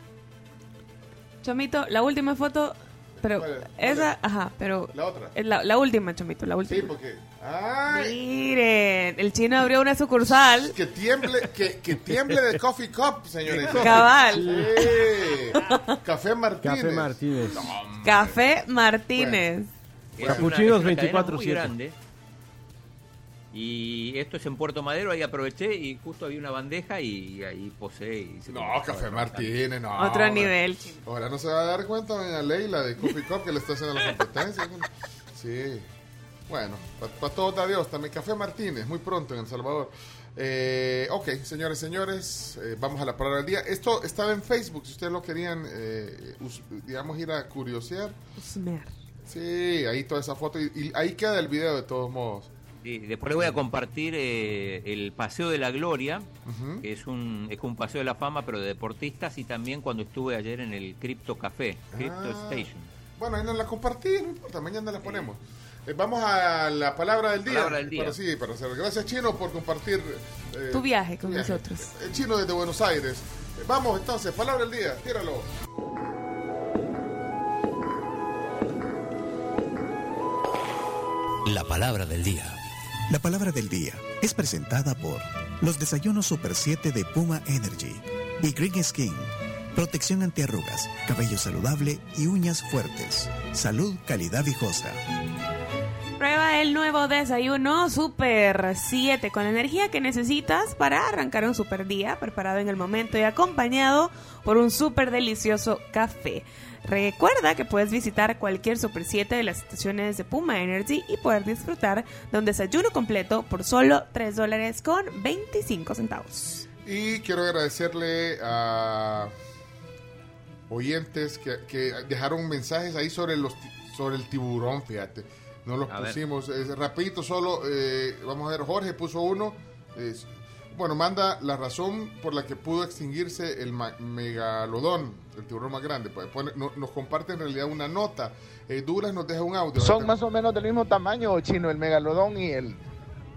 Chomito, la última foto. Pero ¿Cuál es? ¿Cuál esa, es? ajá, pero. La otra. es La, la última, Chomito, la Sí, última. porque... ¡Ay! Miren, el chino abrió una sucursal. Que tiemble, que, que tiemble de Coffee Cup, señores. Cabal. Sí. Café Martínez. Café Martínez. Café Martínez. Una- Capuchinos es una cadena 24/7. Y esto es en Puerto Madero, ahí aproveché y justo había una bandeja y ahí posé. Y se No. Café Martínez, no. Otro ahora- nivel. Ahora no se va a dar cuenta, doña Leila, de Coffee Cup que le está haciendo la competencia. Sí. Bueno, para todos da Dios. También Café Martínez, muy pronto en El Salvador. Eh, ok, señores, señores, eh, vamos a la palabra del día. Esto estaba en Facebook, si ustedes lo querían, eh, us- digamos, ir a curiosear. Sí, ahí toda esa foto. Y, y ahí queda el video de todos modos. Sí, después les voy a compartir eh, el Paseo de la Gloria, que es un, es un paseo de la fama, pero de deportistas, y también cuando estuve ayer en el Crypto Café, Crypto Ah. Station. Bueno, ahí nos la compartí, no importa, mañana la ponemos. Eh, vamos a la palabra del día. Palabra del día. Para, sí, para hacer. Gracias, Chino, por compartir. eh, Tu viaje con viaje. nosotros. El chino desde Buenos Aires. Eh, vamos entonces, palabra del día, tíralo. La palabra del día. La palabra del día es presentada por los desayunos Super 7 de Puma Energy y Green Skin. Protección antiarrugas, cabello saludable y uñas fuertes. Salud, calidad viejosa. Prueba el nuevo desayuno Super 7 con la energía que necesitas para arrancar un super día, preparado en el momento y acompañado por un súper delicioso café. Recuerda que puedes visitar cualquier Super 7 de las estaciones de Puma Energy y poder disfrutar de un desayuno completo por solo 3 dólares con 25 centavos. Y quiero agradecerle a oyentes que, que dejaron mensajes ahí sobre los ti- sobre el tiburón, fíjate. No los A pusimos. Eh, rapidito, solo, eh, vamos a ver, Jorge puso uno. Es- bueno, manda la razón por la que pudo extinguirse el megalodón, el tiburón más grande. Pues, pone- no- nos comparte en realidad una nota. Eh, Duras nos deja un audio. Son más o menos del mismo tamaño, chino, el megalodón y el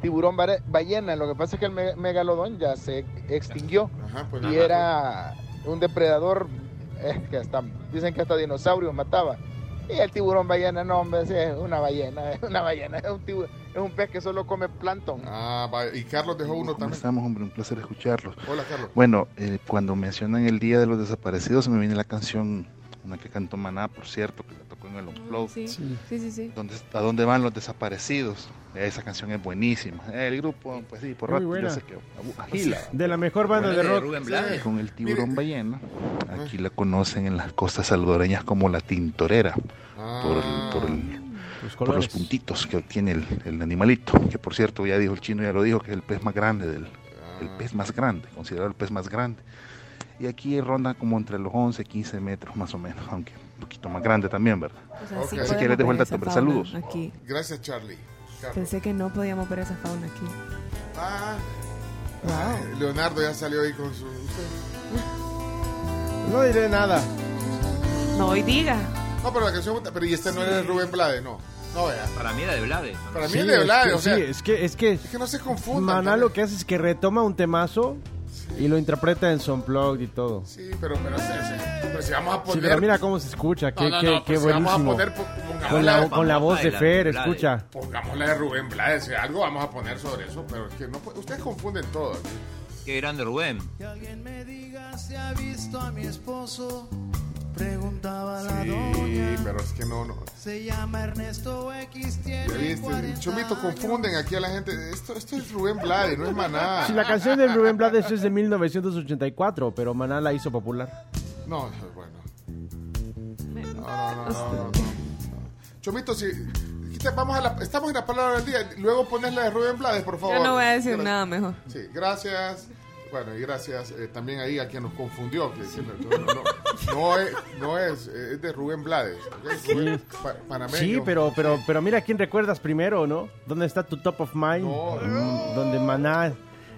tiburón ballena. Lo que pasa es que el me- megalodón ya se extinguió pues, y era un depredador eh, que hasta dicen que hasta dinosaurios mataba. Y el tiburón ballena, no, hombre, es una ballena, es una ballena, es un, tibu- es un pez que solo come plancton. Ah, vaya. Y Carlos dejó uno ¿Cómo también. estamos, hombre? Un placer escucharlos. Hola, Carlos. Bueno, eh, cuando mencionan el Día de los Desaparecidos, se me viene la canción, una que cantó Maná, por cierto, que la tocó en el Unplugged. Sí, sí, sí. sí. ¿Dónde, ¿A dónde van los desaparecidos? Esa canción es buenísima. El grupo, pues sí, por rato yo sé que agila. De la mejor banda de rock. Con el tiburón ballena, aquí la conocen en las costas salvadoreñas como la tintorera, por, el- por, el- por los puntitos que tiene el, el animalito, que por cierto ya dijo el chino, ya lo dijo, que es el pez más grande del, el pez más grande, considerado el pez más grande. Y aquí ronda como entre los 11, 15 metros más o menos, aunque un poquito más grande también, ¿verdad? O sea, sí Ok. Si podemos quieres dejo el ver dato, saludos. Aquí. Gracias, Charlie. Carlos. Pensé que no podíamos ver esa fauna aquí. Ah, Leonardo ya salió ahí con su... No diré nada. No, hoy diga. No, pero la canción... Pero y este no era de Rubén Blades, no. No. Para mí era de Blades. Para mí Sí, es de Blades, que- o sea... sí, es que, es que, Es que no se confundan. Maná lo que hace es que retoma un temazo y lo interpreta en Unplugged y todo. Sí, pero, pero, sí, sí. pero si vamos a Sí, poner... pero mira cómo se escucha, qué, No, no, qué, no, qué si vamos a buenísimo. poner, con, la, con la voz de Fer, bailar, escucha. Pongamos la de Rubén Blades, si algo vamos a poner sobre eso, pero es que no, ustedes confunden todo. Qué grande Rubén. Que alguien me diga si ha visto a mi esposo. Preguntaba la Sí, doña. pero es que no, no. Se llama Ernesto X, tiene viste, 40 Chomito, confunden aquí a la gente. Esto, esto es Rubén Blades, no es Maná. Si la canción de Rubén Blades es de 1984, pero Maná la hizo popular. No, bueno. No, no, no, no, no, no. Chomito, si... Vamos a la, estamos en la palabra del día. Luego pones la de Rubén Blades, por favor. Yo no voy a decir Gra- nada mejor. Sí, gracias. Bueno, y gracias eh, también ahí a quien nos confundió. Que, que no, no- es, no es, eh, es de Rubén Blades. ¿ok? Rubén pa- panameño. Sí, pero, pero, pero mira quién recuerdas primero, ¿no? ¿Dónde está tu top of mind? Mm, Donde Maná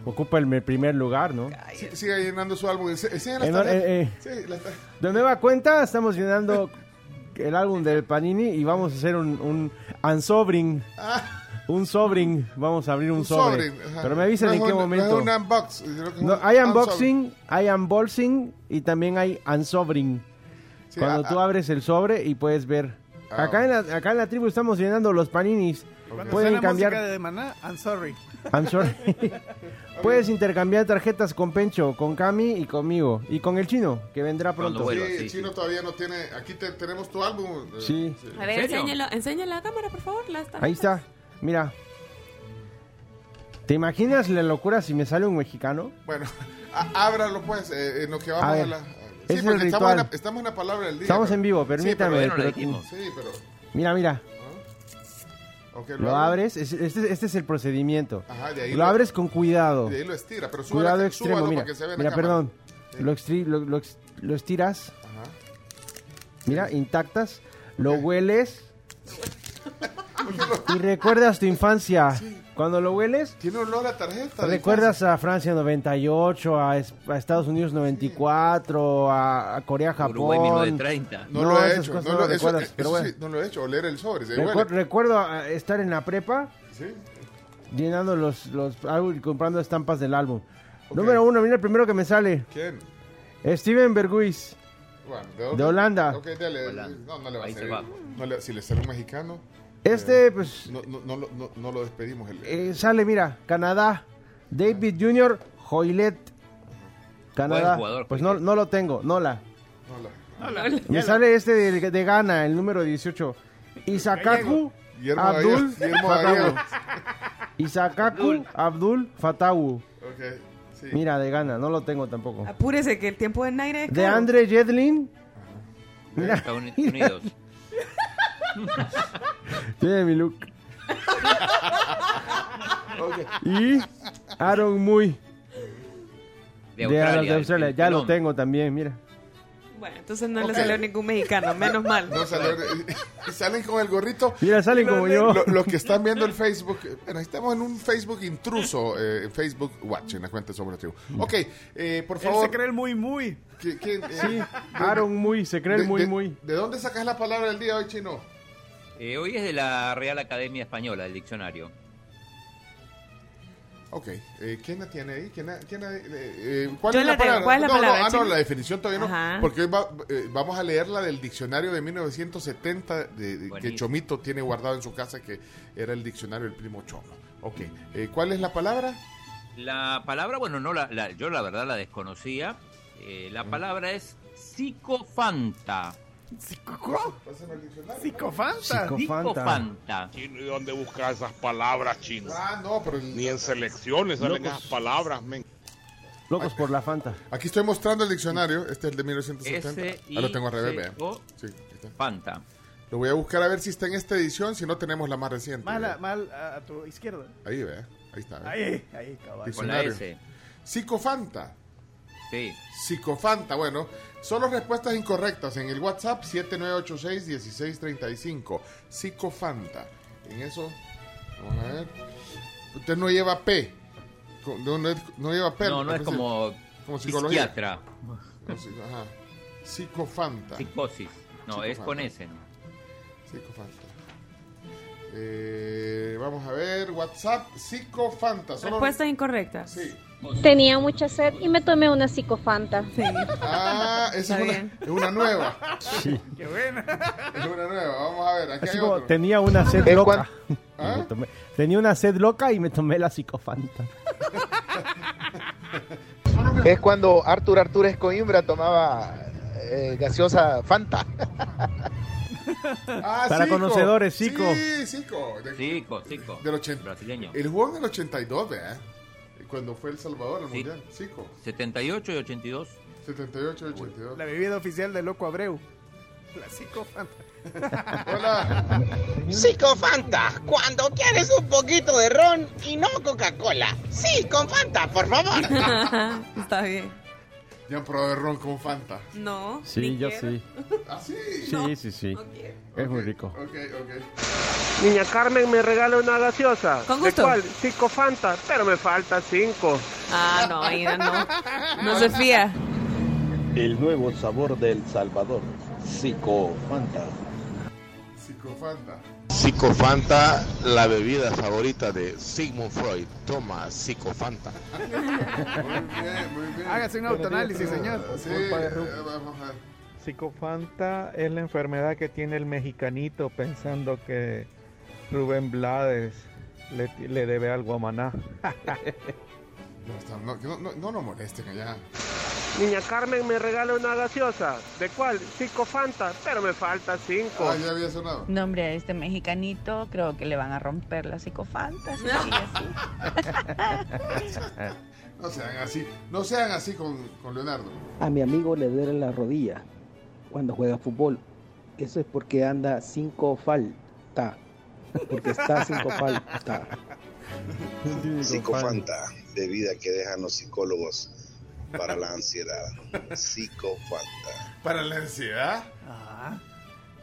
ocupa el me- primer lugar, ¿no? Sí, sigue llenando su álbum. Las Eh, no, tarjetas. eh, eh. Sí, De nueva cuenta, estamos llenando el álbum del Panini y vamos a hacer un, un unsobring. Ah. Un sobring. Vamos a abrir un, Un sobre. sobring, ajá. Pero me avisan No en qué un- momento. No es un unbox. sino que es No, un hay unboxing, hay unboxing y también hay unsobring. Sí, Cuando ah, tú abres el sobre y puedes ver. Ah, acá, en la, acá en la tribu estamos llenando los paninis. Pueden cambiar. música de Maná, I'm sorry. I'm sorry. Puedes intercambiar tarjetas con Pencho, con Cami y conmigo. Y con el chino, que vendrá pronto. Sí, el chino todavía no tiene. Aquí te- tenemos tu álbum. Sí. A ver, enséñalo, enséñalo a la cámara, por favor. las. Ahí está. Mira. ¿Te imaginas la locura si me sale un mexicano? Bueno, a- ábralo pues, eh, en lo que vamos A a, ver, la... es el estamos en, la, ritual. estamos en la palabra del día. Estamos pero- en vivo, Sí, permítame, pero- pero- Sí, pero... Mira, mira. ok, Lo abres. es- Este, este es el procedimiento. Ajá, de ahí Lo lo- abres con cuidado. De ahí lo estira, pero Cuidado súbalo extremo, mira. para que se vea la Mira, perdón. Lo, extri- lo, lo ex- lo estiras. Ajá. Mira, intactas. Lo hueles. Y recuerdas tu infancia. Cuando lo hueles, Tiene olor a tarjeta. recuerdas a Francia 98, a, es- a Estados Unidos 94, a, a Corea, Japón. Uruguay 1930. No, lo he hecho. No, no lo, lo eso, recuerdas, eso pero bueno. sí, no lo he hecho. Oler el sobre. Se Recu- huele. recuerdo a estar en la prepa Sí. llenando los, los comprando estampas del álbum. Número uno, mira el primero que me sale. ¿Quién? Steven Berguis. Bueno, De Holanda. Ok, dale. No, no le va a Ahí se salir. va. No le- si le sale un mexicano. Este, eh, pues, No, no, no, lo- no, no lo despedimos. El, eh, sale, mira, Canadá. David Jr. Hoylet. Canadá. jugador, pues no, no lo tengo, no la. no la- Me sale este de, de Ghana, el número 18. Isakaku Abdul. Fatawu. Isakaku Abdul Fatawu. Ok, sí. Mira, de gana, no lo tengo tampoco. Apúrese que el tiempo de Naire es De. Andre Jedlin. Mira, Estados Unidos. tiene mi look. Y Aaron Muy. De Australia. de Australia. Ya lo tengo también, mira. Bueno, entonces no Ok. le salió ningún mexicano, menos mal. No salió- y salen con el gorrito. Mira, salen como yo. Lo- Los que están viendo el Facebook, bueno, estamos en un Facebook intruso, eh, Facebook Watch, en la cuenta de Somos la Tribu. Ok, eh, por Él favor. se cree el muy, muy. ¿qué- qué, eh, Sí, de- Aaron Muy, se cree el de- muy, de- muy. ¿De dónde sacas la palabra del día hoy, Chino? Eh, hoy es de la Real Academia Española, el diccionario. Ok, eh, ¿quién la tiene ahí? ¿Quién la- quién la- eh, ¿Cuál es la palabra? ¿Cuál es la no, palabra, no, ah, no, la definición todavía no, Ajá. porque hoy va- eh, vamos a leer la del diccionario de 1970 de, de- que. Chomito tiene guardado en su casa, que era el diccionario del primo Chomo. Ok, eh, ¿cuál es la palabra? La palabra, bueno, no la, la- yo la verdad la desconocía. Eh, la palabra es psicofanta. Diccionario. Psicofanta. Psicofanta. Chino, ¿y dónde buscas esas palabras, chino? Ah, no, pero el- Ni en selecciones salen Locos. esas palabras, men. Locos por la Fanta. aquí estoy mostrando el diccionario, este es el de 1970. S Ah, lo tengo al revés, vea. O Sí, ahí está. Fanta. Lo voy a buscar a ver si está en esta edición, si no tenemos la más reciente. Mal, mal a, a tu izquierda. Ahí, vea. Ahí está. Ahí, ahí, caballo. Con la Diccionario. S. Psicofanta. Sí. Psicofanta, bueno, solo respuestas incorrectas en el WhatsApp 7986-1635. Psicofanta. En eso, vamos a ver. Usted no lleva P. No, no, no lleva P. No, no es como, como psicología. psiquiatra. Ajá. Psicofanta. Psicosis. No, es con S. ¿no? Psicofanta. Eh, vamos a ver, WhatsApp, psicofanta. Solo... Respuesta incorrecta. Sí. Tenía mucha sed y me tomé una psicofanta. Ah, esa es una, bien. es una nueva. Sí. Qué buena. Es una nueva. Vamos a ver, aquí Así hay como otro. tenía una sed loca. ¿Ah? Y me tomé- tenía una sed loca y me tomé la psicofanta. Es cuando Artur Artur Escoimbra tomaba eh, gaseosa Fanta. Ah, Para Zico. conocedores, Zico. Sí, Zico. De- Cico, cico. Del 80. Brasileño. El jugó en el 82, ¿verdad? Cuando fue El Salvador al Sí. Mundial. Zico. 78 y 82. 78 y 82. La bebida oficial de Loco Abreu. La psicofanta. Hola. Sí, con Fanta. Cuando quieres un poquito de ron y no Coca-Cola. Sí, con Fanta, por favor. Está bien. Ya han probado el ron con Fanta. No. Sí, yo quiero. sí. ¿Ah, sí? Sí, sí, sí. Es muy rico. Ok, ok. Niña Carmen me regala una gaseosa. Con ¿De gusto. cuál? Cinco Fanta, pero me falta cinco. Ah, no, ahí no. No se fía. El nuevo sabor del Salvador, Psicofanta. Psicofanta. Psicofanta, la bebida favorita de Sigmund Freud. Toma Psicofanta. Muy bien, muy bien. Hágase un autoanálisis, señor. Sí, eh, vamos a ver. Psicofanta es la enfermedad que tiene el mexicanito pensando que Rubén Blades le, le debe algo a Maná. No, no, no, no, no molesten allá. Niña Carmen me regala una gaseosa. ¿De cuál? Cinco Fanta, pero me falta cinco. Ah, ya había sonado. No, hombre, a este mexicanito creo que le van a romper las psicofantas. si sigue así. No sean así. No sean así con, con Leonardo. A mi amigo le duele la rodilla cuando juega fútbol. Eso es porque anda cinco falta. Porque está cinco falta. Psicofanta, bebida que dejan los psicólogos para la ansiedad. Psicofanta. Para la ansiedad. Ah.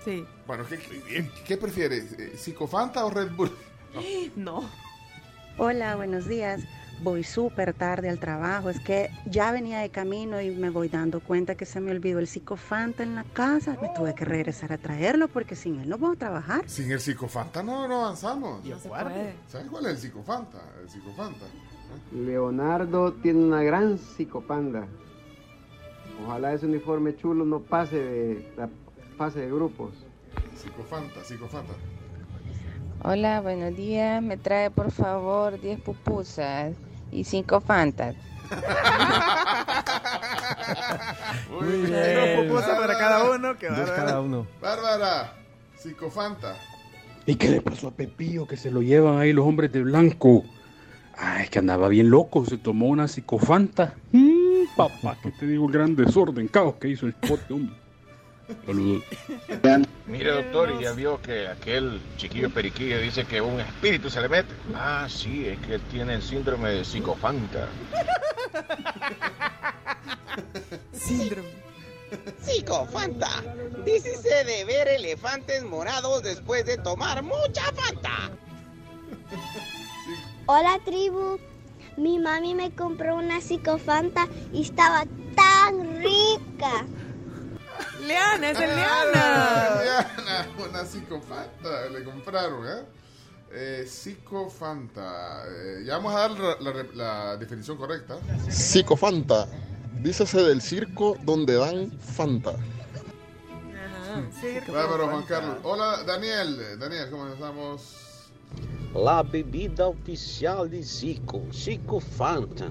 Sí. Bueno, ¿qué, qué, qué prefieres? Eh, ¿Psicofanta o Red Bull? No. Hola, buenos días. Voy súper tarde al trabajo. Es que ya venía de camino y me voy dando cuenta que se me olvidó el psicofanta en la casa. Me tuve que regresar a traerlo porque sin él no puedo trabajar. Sin el psicofanta no, no avanzamos. ¿Sabes cuál es el psicofanta? El psicofanta. Leonardo tiene una gran psicopanda. Ojalá ese uniforme chulo no pase de la fase de grupos. Psicofanta, psicofanta. Hola, buenos días. Me trae por favor 10 pupusas y 5 fantas. Muy bien. Una pupusa para cada uno, Dos cada uno. Bárbara, psicofanta. ¿Y qué le pasó a Pepillo que se lo llevan ahí los hombres de blanco? Ah, es que andaba bien loco, se tomó una psicofanta. Mm, papá, que te digo el gran desorden, caos que hizo el pote, hombre. Saludos. Mire, doctor, y ya vio que aquel chiquillo periquillo dice que un espíritu se le mete. Ah, sí, es que él tiene el síndrome de psicofanta. Síndrome. Psicofanta. Dícese de ver elefantes morados después de tomar mucha Fanta. Hola tribu, mi mami me compró una psicofanta y estaba tan rica. Leana, es el Leana. Leana, una psicofanta le compraron, ¿eh? Eh, psicofanta. Eh, ya vamos a dar la, la- la definición correcta. Psicofanta. Dícese del circo donde dan Fanta. Bárbaro, Juan Carlos. Hola, Daniel. Daniel, ¿cómo estamos? La bebida oficial de Zico, Zico Fanta.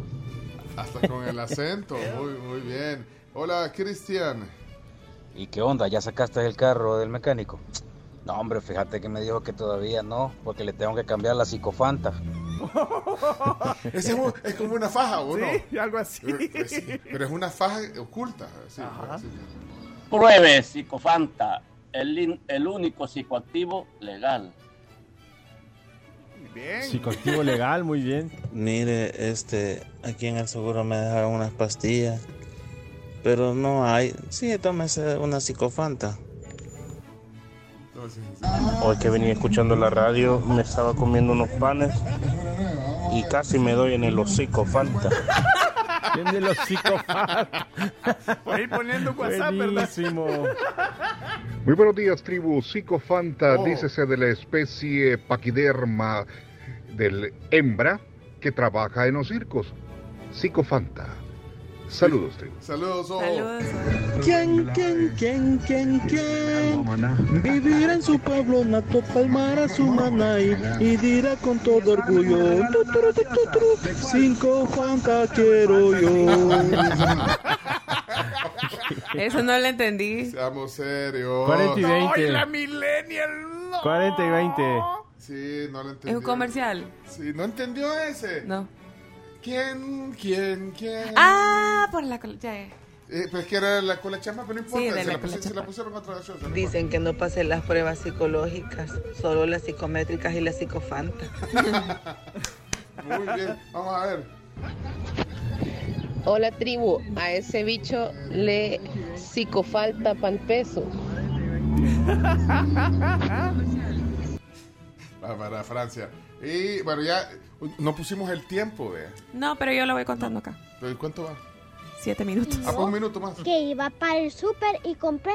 Hasta con el acento. Muy, muy bien. Hola, Cristian. ¿Y qué onda? ¿Ya sacaste el carro del mecánico? No, hombre, fíjate que me dijo que todavía no, porque le tengo que cambiar la psicofanta. Ese es, un- es como una faja, ¿o no? Sí, algo así. Pero, pues sí, pero es una faja oculta. sí, sí. Pruebe Psicofanta, el, el único psicoactivo legal. Bien. Psicoactivo legal, muy bien. Mire, este, aquí en el seguro me dejaron unas pastillas, pero no hay. Sí, tómese una psicofanta. Hoy que venía escuchando la radio, me estaba comiendo unos panes y casi me doy en el hocico Fanta. Tiene los psicofanta. Por ir poniendo WhatsApp, ¿verdad? Buenísimo. Muy buenos días, tribu. Psicofanta, Oh. dícese de la especie paquiderma del hembra que trabaja en los circos. Psicofanta. Saludos, tribu. Saludos, oh. ¿Quién, quién, quién, quién, quién? Vivirá en su pueblo nato, palmará su manay y dirá con todo orgullo: "Tu, turu, tu, tu, turu, Cinco Fanta quiero yo. Eso no lo entendí. Seamos serios. 40 y 20. ¡Ay, la millennial! no! 40 y 20. Sí, no lo entendí. Es un comercial. Sí, ¿no entendió ese? No. ¿Quién, quién, quién? Ah, por la col- ya, ya. Eh, pues que era la cola chama, pero no importa. Sí, de se, la la cola pusi- se la chama. pusieron otra no Dicen que no pasé las pruebas psicológicas, solo las psicométricas y la psicofanta. importa. Muy bien, vamos a ver. Hola tribu, a ese bicho le psicofalta pa'l peso. Para Francia. Y bueno, ya no pusimos el tiempo, de. No, pero yo lo voy contando acá. ¿Pero ¿Cuánto va? Siete minutos. Ah, pues un minuto más. Que iba para el súper y compré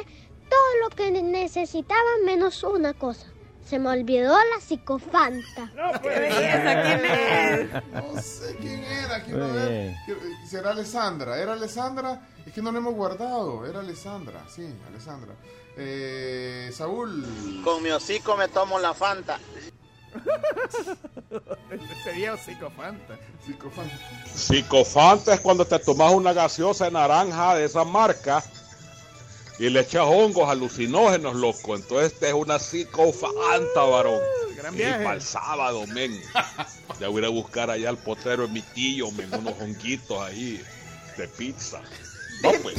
todo lo que necesitaba menos una cosa. Se me olvidó la psicofanta. ¡Qué belleza! ¿Quién es? No sé quién era. ver. bien. Quiero- ¿Será Alessandra? ¿Era Alessandra? Es que no lo hemos guardado. Era Alessandra, sí, Alessandra. Eh, Saúl. Con mi hocico me tomo la Fanta. Sería psicofanta. Psicofanta. Psicofanta es cuando te tomas una gaseosa de naranja de esa marca y le echas hongos alucinógenos, loco. Entonces esta es una psicofanta, varón. gran y para el sábado, men. Ya voy a ir a buscar allá al potero de mi tío, men, unos honguitos ahí de pizza. No, pues.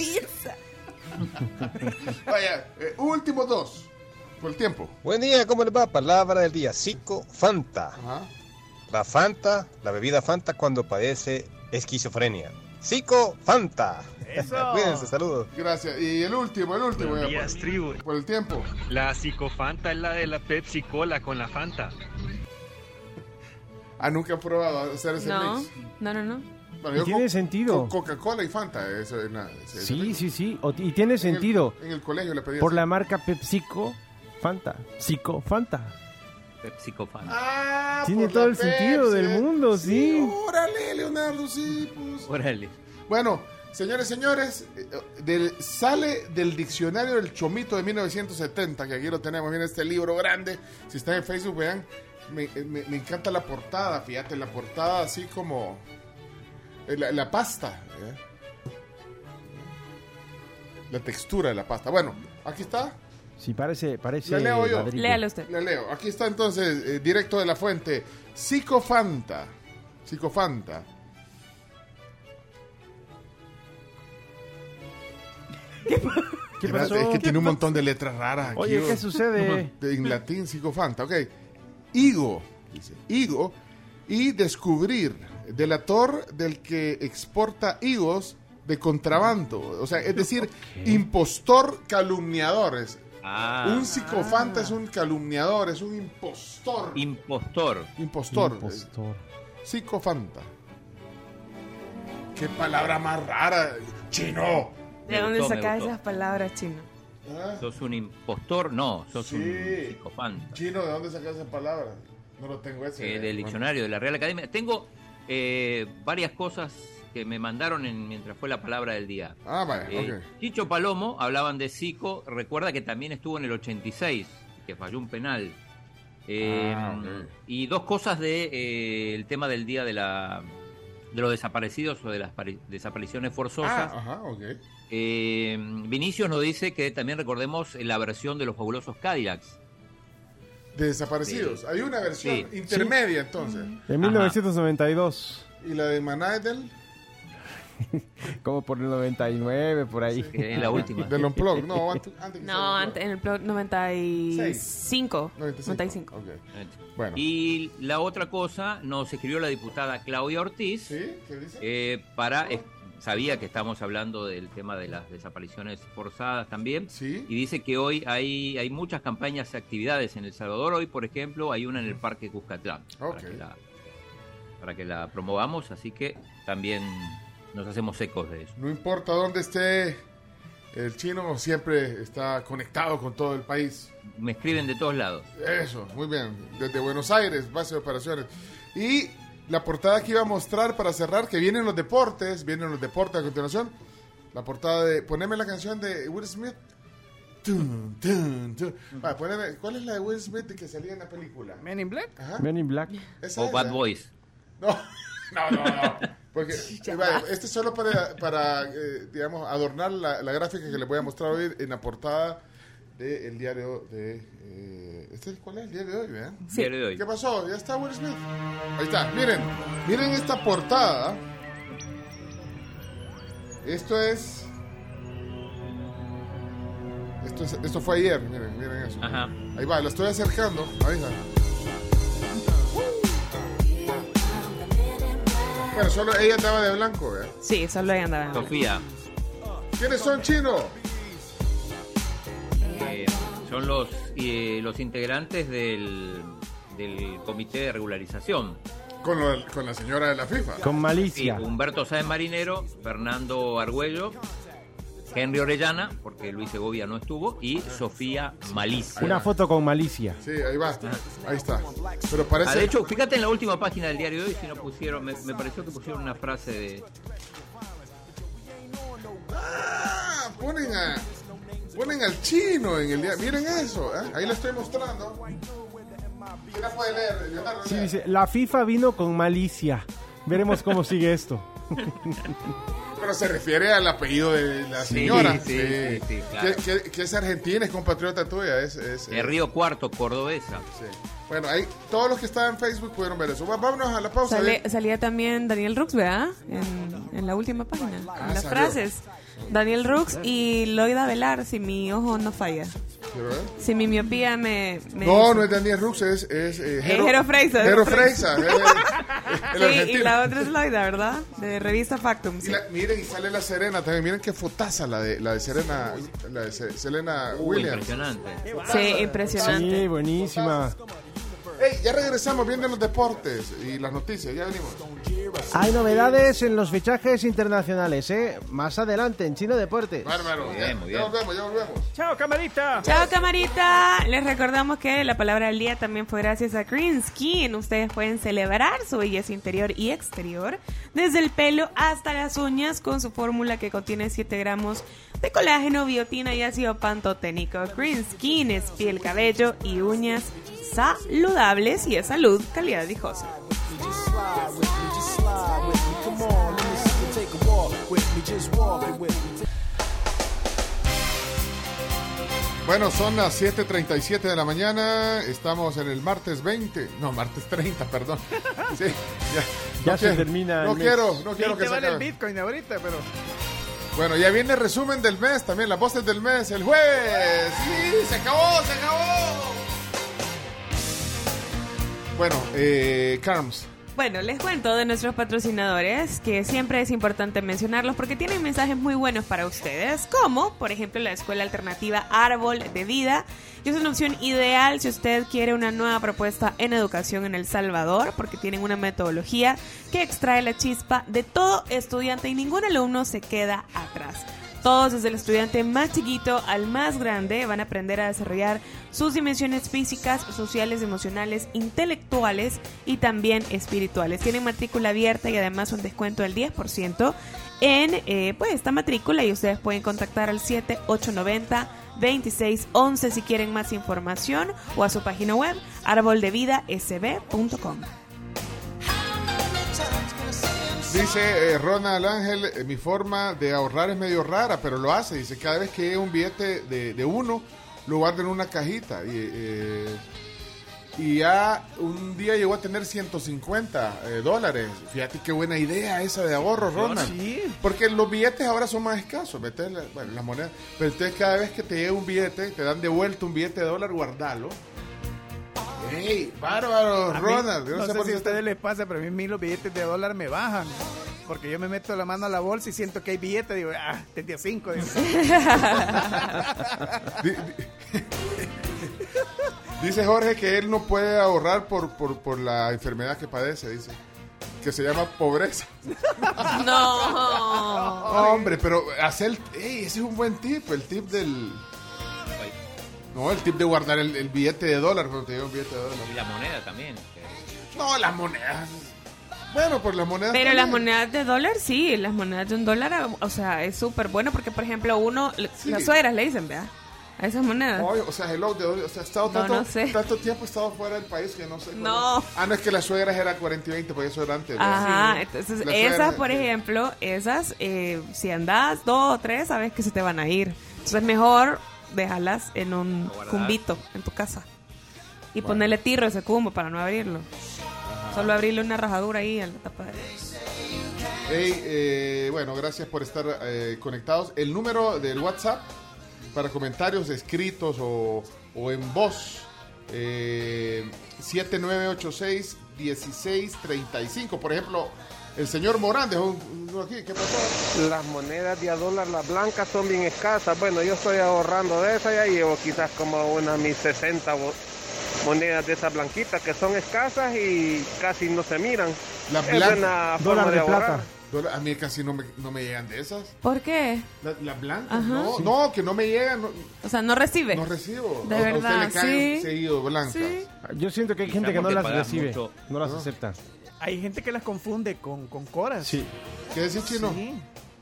Vaya, eh, últimos dos. Por el tiempo. Buen día, ¿cómo les va? Palabra del día, Psico Fanta. La Fanta, la bebida Fanta cuando padece esquizofrenia. Psico Fanta. Cuídense, saludos. Gracias. Y el último, el último. Ya, días, por, tribu. por el tiempo. La psicofanta es la de la Pepsi Cola con la Fanta. Ah, nunca he probado hacer ese No, mix. no, no, no. Bueno, tiene co- sentido. co- Coca-Cola y Fanta. Eso es Sí, sí, sí. O- y tiene En el- sentido. En el, colegio le pedí Por así. la marca PepsiCo Fanta. Psico Fanta. Pepsicofanta. Ah, Tiene todo el sentido del eh. mundo, sí. Órale, Leonardo, sí, pues. Órale. Bueno, señores, señores, eh, del- sale del diccionario del Chomito de 1970, que aquí lo tenemos, miren este libro grande. Si están en Facebook, vean, me, eh, me- me encanta la portada, fíjate, la portada así como la, la pasta. ¿eh? La textura de la pasta. Bueno, aquí está. Sí, parece, parece Le leo yo. ladrillo. Léalo usted. Le leo. Aquí está entonces, eh, directo de la fuente. Psicofanta. Psicofanta. ¿Qué Era- pasó? Es que ¿Qué tiene un montón de letras raras. aquí, Oye. ¿qué sucede? De- en latín, psicofanta. Ok. Higo. Dice. Higo. Y descubrir. Delator del que exporta higos de contrabando. O sea, es decir, impostor calumniador. Ah. Un psicofanta es un calumniador, es un impostor. Impostor. Impostor. Impostor. Psicofanta. Qué palabra más rara. Chino. ¿De dónde gustó, sacas esas palabras, chino? ¿Ah? ¿Sos un impostor? No, sos Sí. un psicofanta. Chino, ¿de dónde sacas esa palabra? No lo tengo ese. Eh, del Bueno. diccionario de la Real Academia. Tengo eh, varias cosas que me mandaron en- mientras fue la palabra del día. Ah, vaya, Eh, ok. Chicho Palomo, hablaban de Zico, recuerda que también estuvo en el 86, que falló un penal. Eh, Ah. Y dos cosas de eh, el tema del día de la de los desaparecidos o de las pari- desapariciones forzosas. Ah, ajá, ok. Eh, Vinicius nos dice que también recordemos la versión de los fabulosos Cadillacs. De desaparecidos. Sí. Hay una versión Sí. intermedia entonces. En 1992. ¿Y la de Manadel? Como por el 99, por ahí. Es la última. Del Unplug. No, antes, antes que No, sea ante- en el blog 95. 95. Ok. Bueno. Y la otra cosa nos escribió la diputada Claudia Ortiz. ¿Sí? ¿Qué dice? eh, para eh, sabía que estamos hablando del tema de las desapariciones forzadas también Sí. y dice que hoy hay hay muchas campañas y actividades en El Salvador hoy por ejemplo hay una en el Parque Cuscatlán Ok. para que la para que la promovamos así que también nos hacemos ecos de eso No importa dónde esté el chino, siempre está conectado con todo el país. me escriben de todos lados Eso, muy bien. Desde Buenos Aires, base de operaciones. Y la portada que iba a mostrar para cerrar, que vienen los deportes, vienen los deportes a continuación. La portada de. Poneme la canción de Will Smith. Tun, tun, tun. Va, poneme- ¿Cuál es la de Will Smith que salía en la película? Men in Black. Ajá. Men in Black. Esa o es Bad Boys No, no, no. no. Porque, eh, vaya, este es solo para, para eh, digamos, adornar la, la gráfica que les voy a mostrar hoy en la portada del diario de... eh, ¿este, ¿Cuál es el diario de hoy? vean? Diario de hoy. ¿Qué pasó? ¿Ya está Will Smith? Ahí está, miren, miren esta portada. Esto es... Esto, es- esto fue ayer, miren, miren eso. Ajá. Ahí va, lo estoy acercando. Ahí está. Bueno, solo ella andaba de blanco, ¿eh? Sí, solo ahí andaba. Sofía ¿Quiénes son chinos? eh, son los eh, los integrantes del del comité de regularización Con, lo- con la señora de la FIFA. Con Sí, malicia. Humberto Sáenz Marinero, Fernando Argüello, Henry Orellana, porque Luis Segovia no estuvo, y Sofía Malicia. Una foto con malicia. Sí, ahí va. Ahí está. Pero parece... Ah, de hecho, fíjate en la última página del diario de hoy si no pusieron, me, me pareció que pusieron una frase de Ah, ponen a... Ponen al chino en el día. Miren eso, ¿eh? Ahí lo estoy mostrando. ¿Quién la puede leer? Leonardo, Sí, dice, la FIFA vino con malicia. Veremos cómo sigue esto. Pero se refiere al apellido de la Sí, señora. sí, sí, sí, claro. que, que- que es argentina, es compatriota tuya. Es, es, de Río Cuarto, cordobesa. Sí. Bueno, ahí todos los que estaban en Facebook pudieron ver eso. Vámonos a la pausa. Sale- ¿eh? salía también Daniel Rux, ¿verdad? En, en la última página. en las salió. frases. Daniel Rux y Loida Velar, si mi ojo no falla. Si mi miopía me... me No, dice. no es Daniel Rux, es, es eh, Freisa, Jero Jero Freisa, Freisa. eh, el Sí, y la otra es Loida, ¿verdad? De revista Factum. Y sí. la- miren, y sale la Serena también. Miren qué fotaza la de, la de Serena, la de Se- Selena Williams. impresionante. Sí, impresionante. Sí, buenísima. Ey, ya regresamos viendo los deportes y las noticias. Ya venimos. Hay novedades en los fichajes internacionales, ¿eh? Más adelante en Chino Deportes. Bárbaro. Muy ya, bien, muy ya bien. volvemos, ya volvemos. Chao, camarita. Chao, camarita. Les recordamos que la palabra del día también fue gracias a Green Skin. Ustedes pueden celebrar su belleza interior y exterior, desde el pelo hasta las uñas, con su fórmula que contiene 7 gramos de colágeno, biotina y ácido pantoténico. Green Skin es piel, cabello y uñas saludables y es salud, calidad with me. Bueno, son las 7.37 de la mañana, estamos en el martes 20, no, martes 30, perdón. Sí, ya, Ya no se quiero- termina No el mes. quiero, no quiero que se vale el. Bitcoin ahorita, pero... Bueno, ya viene el resumen del mes, también las voces del mes, el jueves. Sí, se acabó, se acabó. Bueno, eh, Carms. Bueno, les cuento de nuestros patrocinadores que siempre es importante mencionarlos porque tienen mensajes muy buenos para ustedes, como por ejemplo la Escuela Alternativa Árbol de Vida. Y es una opción ideal si usted quiere una nueva propuesta en educación en El Salvador, porque tienen una metodología que extrae la chispa de todo estudiante y ningún alumno se queda atrás. Todos, desde el estudiante más chiquito al más grande, van a aprender a desarrollar sus dimensiones físicas, sociales, emocionales, intelectuales y también espirituales. Tienen matrícula abierta y además un descuento del 10% en eh, pues, esta matrícula y ustedes pueden contactar al 7890 2611 si quieren más información o a su página web arboldevidasb.com. Dice eh, Ronald Ángel, eh, mi forma de ahorrar es medio rara, pero lo hace. Dice, cada vez que un billete de, de uno, lo guarda en una cajita. Y, eh, y ya un día llegó a tener 150 eh, dólares. Fíjate qué buena idea esa de ahorro, Ronald. Sí. Porque los billetes ahora son más escasos, meter la, bueno, las monedas. Pero entonces cada vez que te llega un billete, te dan de vuelta un billete de dólar, guardalo. ¡Ey! ¡Bárbaro, A mí, Ronald! Yo no, sé sé por si a ustedes les pasa, pero a mí los billetes de dólar me bajan. Porque yo me meto la mano a la bolsa y siento que hay billetes. Digo, ah, tenía cinco. digo. Dice Jorge que él no puede ahorrar por, por, por la enfermedad que padece, dice. Que se llama pobreza. No. Hombre, pero hacer... ey, ese es un buen tip, el tip del... No, el tip de guardar el, el billete de dólar cuando te llega un billete de dólar. Y la moneda también. que- No, las monedas. Bueno, pues las monedas... Pero también. las monedas de dólar, sí, las monedas de un dólar, o sea, es súper bueno porque, por ejemplo, uno, las suegras le dicen, vea, a esas monedas. O sea, hello, de, o sea, he estado No, tanto, no sé. tanto tiempo he estado fuera del país que no sé. No. es. Ah, no, es que las suegras eran 40 y 20, porque eso era antes. ¿verdad? Ajá, Sí. entonces Las esas, suegras, por ejemplo, esas, eh, si andas dos o tres, sabes que se te van a ir. Entonces es mejor dejarlas en un guardar. cumbito en tu casa y ponerle tiro a ese cumbo para no abrirlo. Solo abrirle una rajadura ahí en la tapa de... Hey, eh, bueno, gracias por estar eh, conectados. El número del WhatsApp para comentarios escritos o, o en voz, eh, 7986-1635. Por ejemplo, el señor Morán dejó aquí. ¿Qué pasó? Las monedas de a dólar, las blancas, son bien escasas. Bueno, yo estoy ahorrando de esas, ya llevo quizás como unas mis 60 bo- monedas de esas blanquitas que son escasas y casi no se miran. Las es buena forma de, ahorrar. Dólar- A mí casi no me, no me llegan de esas. ¿Por qué? Las la blancas, no, Sí. no, que no me llegan. No, O sea, no recibe. no recibo. De A- a usted verdad, le caen sí. seguido blancas. Sí. Yo siento que hay gente que no las recibe, mucho. no las acepta. Hay gente que las confunde con, con coras. Sí. ¿Qué decís, Chino? Sí.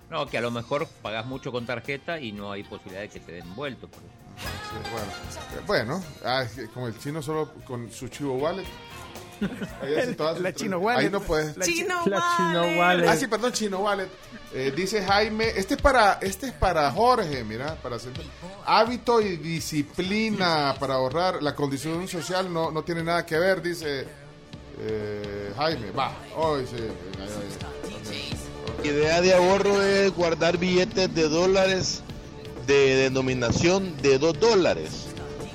No, que a lo mejor pagas mucho con tarjeta y no hay posibilidad de que te den vuelto. Sí, bueno, Eh, bueno ah, como el chino solo con su chivo wallet. Ahí hace todas sus La tra- Chino Wallet. Ahí no puedes. La Chino La Chino Wallet. Wallet. Ah, sí, perdón, Chino Wallet. Eh, dice Jaime, este es para este es para Jorge, mira, para hacer hábito y disciplina para ahorrar. La condición social no, no tiene nada que ver, dice eh, Jaime. Va, hoy sí. ya. idea de ahorro es guardar billetes de dólares de denominación de 2 dólares.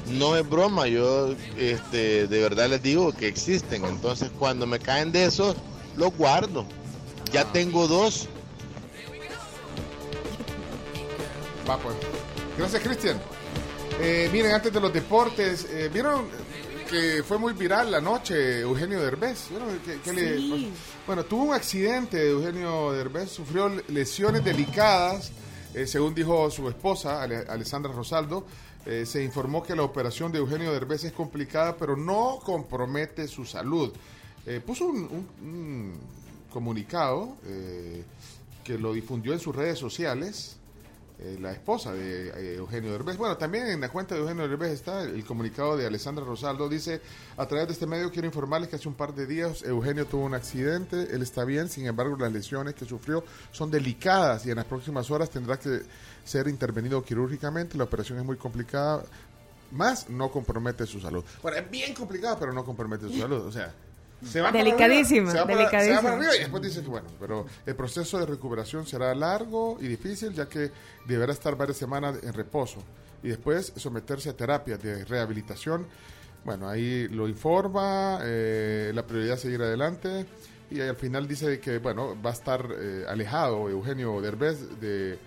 No es broma, yo este, de verdad les digo que existen. Entonces cuando me caen de esos, los guardo. Ya tengo dos. Va, pues. Gracias, Cristian. Eh, miren, antes de los deportes, eh, ¿vieron que fue muy viral la noche Eugenio Derbez? ¿Vieron qué- qué le Sí. pasó? bueno, tuvo un accidente Eugenio Derbez, sufrió lesiones delicadas, eh, según dijo su esposa, Ale- Alessandra Rosaldo. Eh, se informó que la operación de Eugenio Derbez es complicada, pero no compromete su salud. Eh, puso un, un- un comunicado eh, que lo difundió en sus redes sociales eh, la esposa de eh, Eugenio Derbez. Bueno, también en la cuenta de Eugenio Derbez está el comunicado de Alessandra Rosaldo. Dice, a través de este medio quiero informarles que hace un par de días Eugenio tuvo un accidente, él está bien, sin embargo las lesiones que sufrió son delicadas y en las próximas horas tendrá que ser intervenido quirúrgicamente. La operación es muy complicada, más no compromete su salud. Bueno, es bien complicada, pero no compromete su salud. O sea, se va para Delicadísima, arriba, se va para- se va para arriba y después dice que bueno, pero el proceso de recuperación será largo y difícil ya que deberá estar varias semanas en reposo y después someterse a terapias de rehabilitación. Bueno, ahí lo informa, eh, la prioridad es seguir adelante y al final dice que bueno, va a estar eh, alejado Eugenio Derbez de,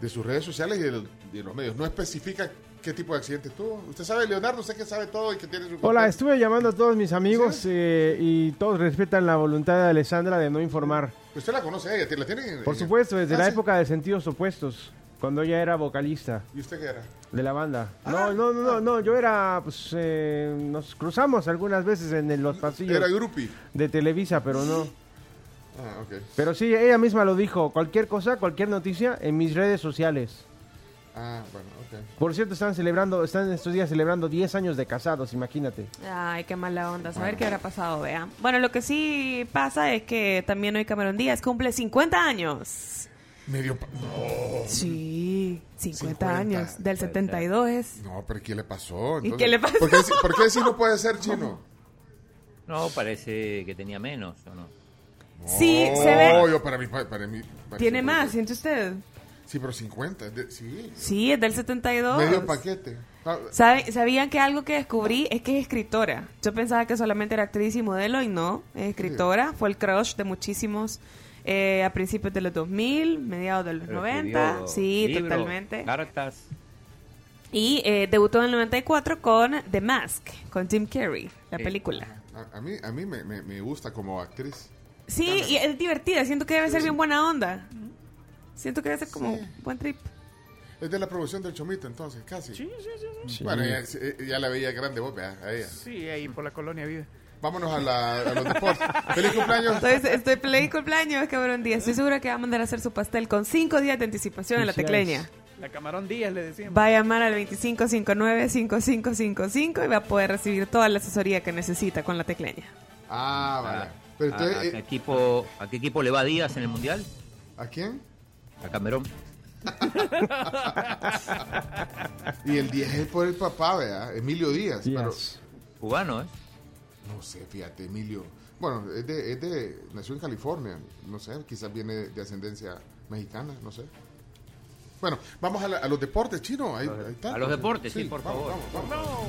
de sus redes sociales y de, los- de los medios. No especifica qué tipo de accidente tuvo. Usted sabe, Leonardo, usted que sabe todo y que tiene su... Hola, estuve llamando a todos mis amigos eh, y todos respetan la voluntad de Alessandra de no informar. Usted la conoce ella, ¿la tiene? en- Por supuesto, desde Ah, la sí. época de Sentidos Opuestos, cuando ella era vocalista ¿Y usted qué era? de la banda. Ah. No, no, no, no, no, yo era, pues, eh, nos cruzamos algunas veces en los pasillos Era groupie. de Televisa, pero no. Ah, ok. Pero sí, ella misma lo dijo, cualquier cosa, cualquier noticia en mis redes sociales. Ah, bueno, ok. Por cierto, están celebrando, están estos días celebrando 10 años de casados, imagínate. Ay, qué mala onda. Saber qué habrá pasado, vea. Bueno, lo que sí pasa es que también hoy Cameron Díaz cumple 50 años. Medio... pa- No. Sí, 50, 50. años. Del 72 es. No, pero ¿qué le pasó? ¿Y qué le pasó? ¿Por qué, si- por qué si no puede ser chino? No, parece que tenía menos, ¿o no? Sí, se ve. yo para mí, para mí para Tiene más, ¿siente usted? Sí, pero 50, de- sí. Sí, es del 72. Medio paquete. Ah, ¿Sabe- ¿Sabían que algo que descubrí es que es escritora? Yo pensaba que solamente era actriz y modelo y no, es escritora. Fue el crush de muchísimos eh, a principios de los 2000, mediados de los Pero 90. escribió Sí, totalmente. Cartas. Y eh, debutó en el 94 con The Mask, con Jim Carrey, la Sí. película. A, a mí, a mí me, me, me gusta como actriz. Sí, y es divertida, siento que debe ser bien buena onda. Siento que debe ser como buen trip. Es de la producción del Chomito, entonces, casi. Sí, sí, sí. sí. Bueno, ya, eh, ya la veía grande vos, a ella. Sí, ahí por la colonia vive. Vámonos a, la, a los deportes. ¡Feliz cumpleaños! Estoy, estoy feliz cumpleaños, cabrón Díaz. Estoy segura que va a mandar a hacer su pastel con cinco días de anticipación en la tecleña. La Camarón Díaz le decíamos. Va a llamar al 2559-5555 y va a poder recibir toda la asesoría que necesita con la tecleña. Ah, vale. Pero ¿A, entonces, a qué eh, equipo, ¿A qué equipo le va Díaz en el Mundial? ¿A quién? A Camerón. y el 10 es por el papá, vea, Emilio Díaz. Pero, Cubano, ¿eh? no sé, fíjate, Emilio. Bueno, es de, es de, nació en California, no sé, quizás viene de ascendencia mexicana, no sé. Bueno, vamos a, la- a los deportes, chino. Ahí, ahí está. A los deportes, sí, por vamos, favor. vamos, vamos.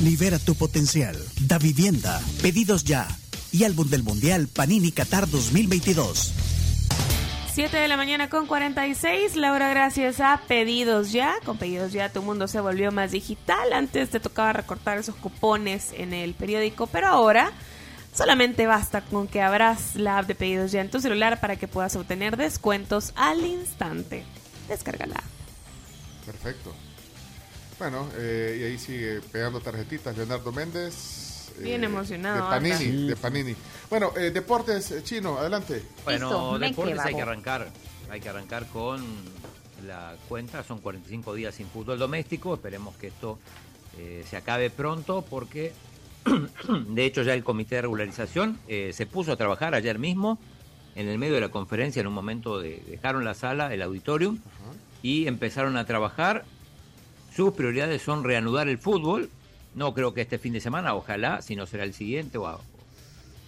libera tu potencial, Da Vivienda, pedidos ya y álbum del Mundial Panini Qatar 2022. 7 de la mañana con 46. Laura, gracias a Pedidos Ya. Con Pedidos Ya tu mundo se volvió más digital. Antes te tocaba recortar esos cupones en el periódico, pero ahora solamente basta con que abras la app de Pedidos Ya en tu celular para que puedas obtener descuentos al instante. Descárgala. Perfecto. Bueno, eh, y ahí sigue pegando tarjetitas Leonardo Méndez. eh, Bien emocionado, De Panini, de Panini. Bueno, eh, deportes, eh, chino, adelante. Bueno, deportes hay que arrancar. Hay que arrancar con la cuenta. Son 45 días sin fútbol doméstico. Esperemos que esto eh, se acabe pronto porque, de hecho, ya el comité de regularización eh, se puso a trabajar ayer mismo. En el medio de la conferencia, en un momento de- dejaron la sala, el auditorium, y empezaron a trabajar. Sus prioridades son reanudar el fútbol. No creo que este fin de semana, ojalá, si no será el siguiente o a,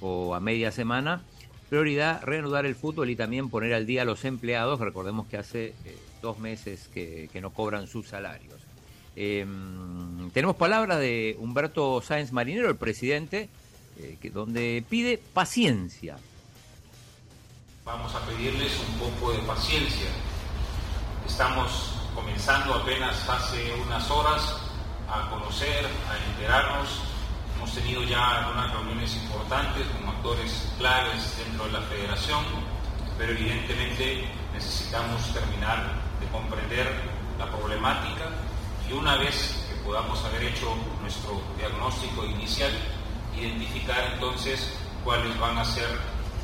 o a media semana. Prioridad, reanudar el fútbol y también poner al día a los empleados. Recordemos que hace eh, dos meses que, no cobran sus salarios. Eh, tenemos palabras de Humberto Sáenz Marinero, el presidente, eh, que, donde pide paciencia. Vamos a pedirles un poco de paciencia. estamos comenzando apenas hace unas horas a conocer, a enterarnos. Hemos tenido ya algunas reuniones importantes con actores claves dentro de la federación, pero evidentemente necesitamos terminar de comprender la problemática y una vez que podamos haber hecho nuestro diagnóstico inicial, identificar entonces cuáles van a ser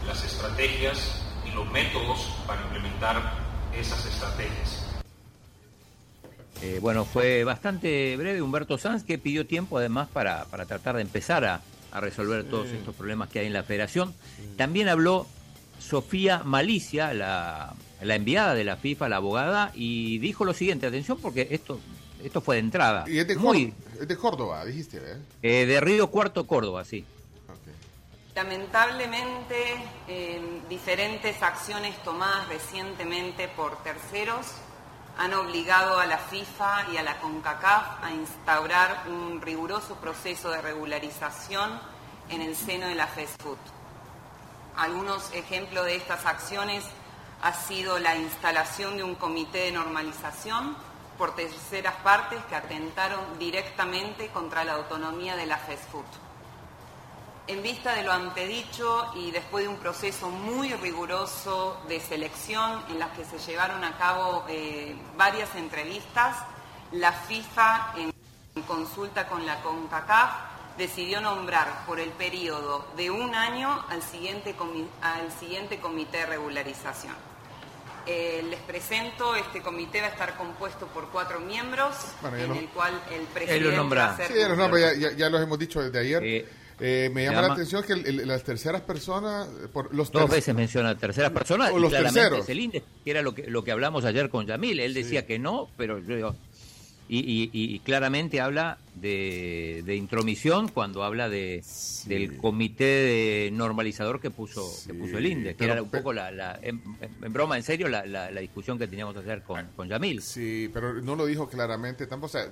las estrategias y los métodos para implementar esas estrategias. Eh, bueno, fue bastante breve Humberto Sanz, que pidió tiempo además para, para tratar de empezar a, a resolver todos estos problemas que hay en la federación. También habló Sofía Malicia, la, la enviada de la FIFA, la abogada, y dijo lo siguiente, atención porque esto, esto fue de entrada. Y es de, Muy- es de Córdoba, dijiste, ¿eh? eh, de Río Cuarto, Córdoba, sí. Lamentablemente, eh, diferentes acciones tomadas recientemente por terceros han obligado a la FIFA y a la CONCACAF a instaurar un riguroso proceso de regularización en el seno de la FESFUT. Algunos ejemplos de estas acciones ha sido la instalación de un comité de normalización por terceras partes que atentaron directamente contra la autonomía de la FESFUT. En vista de lo antedicho y después de un proceso muy riguroso de selección en las que se llevaron a cabo eh, varias entrevistas, la FIFA, en consulta con la CONCACAF, decidió nombrar por el periodo de un año al siguiente, comi- al siguiente comité de regularización. Eh, les presento, este comité va a estar compuesto por cuatro miembros, Bueno, en lo- el cual el presidente va a ser... Sí, los nombra, ya, ya- ya los hemos dicho desde ayer. Eh, me se llama la atención que el- el- las terceras personas, eh, por los Dos ter- veces menciona terceras personas O y los claramente terceros. es el índice, que era lo que, lo que hablamos ayer con Yamil. Él decía que no, pero yo digo, y, y- y- claramente habla de, de intromisión cuando habla de del comité de normalizador que puso que puso el INDE, que pero- era un poco la, la- en, en broma, en serio, la, la- la discusión que teníamos ayer con, con Yamil. Sí, pero no lo dijo claramente tampoco, o sea,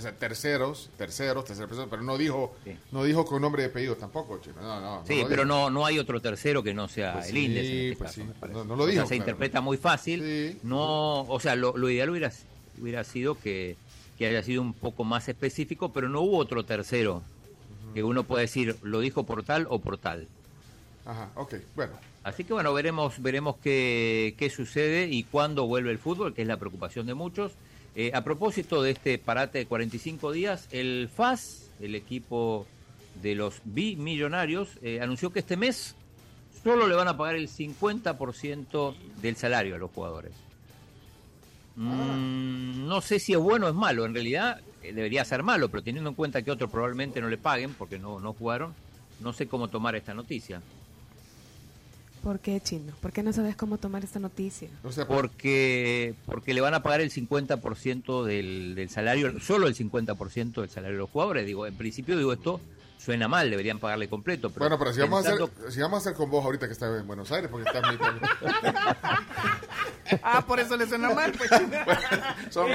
sea, terceros, terceros, terceras personas, pero no dijo, no dijo con nombre y apellido tampoco, chino. No, no, no Sí, pero dijo. no no hay otro tercero que no sea Pues el INDE. en este pues caso, no- no lo O sea, dijo, se interpreta muy fácil. No, o sea, lo, lo ideal hubiera, hubiera sido que, que haya sido un poco más específico, pero no hubo otro tercero que uno puede decir lo dijo por tal o por tal. Ajá, ok, bueno. Así que bueno, veremos veremos qué, qué sucede y cuándo vuelve el fútbol, que es la preocupación de muchos. Eh, a propósito de este parate de 45 días, el FAS, el equipo de los bimillonarios, eh, anunció que este mes solo le van a pagar el 50% del salario a los jugadores. Mm, no sé si es bueno o es malo, en realidad eh, debería ser malo, pero teniendo en cuenta que otros probablemente no le paguen porque no, no jugaron, no sé cómo tomar esta noticia. ¿Por qué, Chino? ¿Por qué no sabes cómo tomar esta noticia? porque porque le van a pagar el 50% del, del salario, solo el 50% del salario de los jugadores. Digo, en principio digo esto suena mal, deberían pagarle completo. Pero Bueno, pero si vamos, a hacer, si vamos a hacer con vos ahorita que está en Buenos Aires, porque está en mi Ah, por eso le suena mal, pues. son,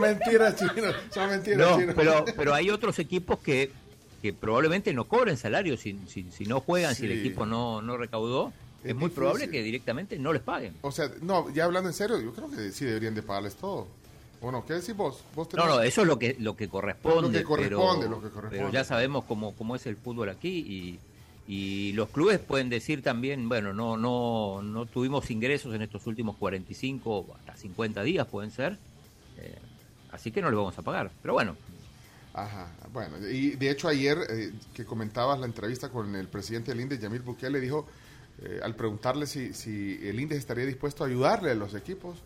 mentiras, chinos. Son mentiras, No, chinos. pero, pero hay otros equipos que, que probablemente no cobren salario si, si, si no juegan, si el equipo no, no recaudó. Es, muy difícil. probable que directamente no les paguen. O sea, no, ya hablando en serio, yo creo que sí deberían de pagarles todo. ¿O no? ¿Qué decís vos? ¿Vos No, tenés- no, eso es lo que, lo que corresponde. Lo que corresponde, pero, lo que corresponde. pero ya sabemos cómo, cómo es el fútbol aquí y, y los clubes pueden decir también, bueno, no, no, no tuvimos ingresos en estos últimos 45 o hasta 50 días, pueden ser. eh, así que no les vamos a pagar. Pero bueno, Ajá, bueno, y de hecho ayer eh, que comentabas la entrevista con el presidente del INDE, Yamil Bukele, dijo, eh, al preguntarle si, si el INDE estaría dispuesto a ayudarle a los equipos,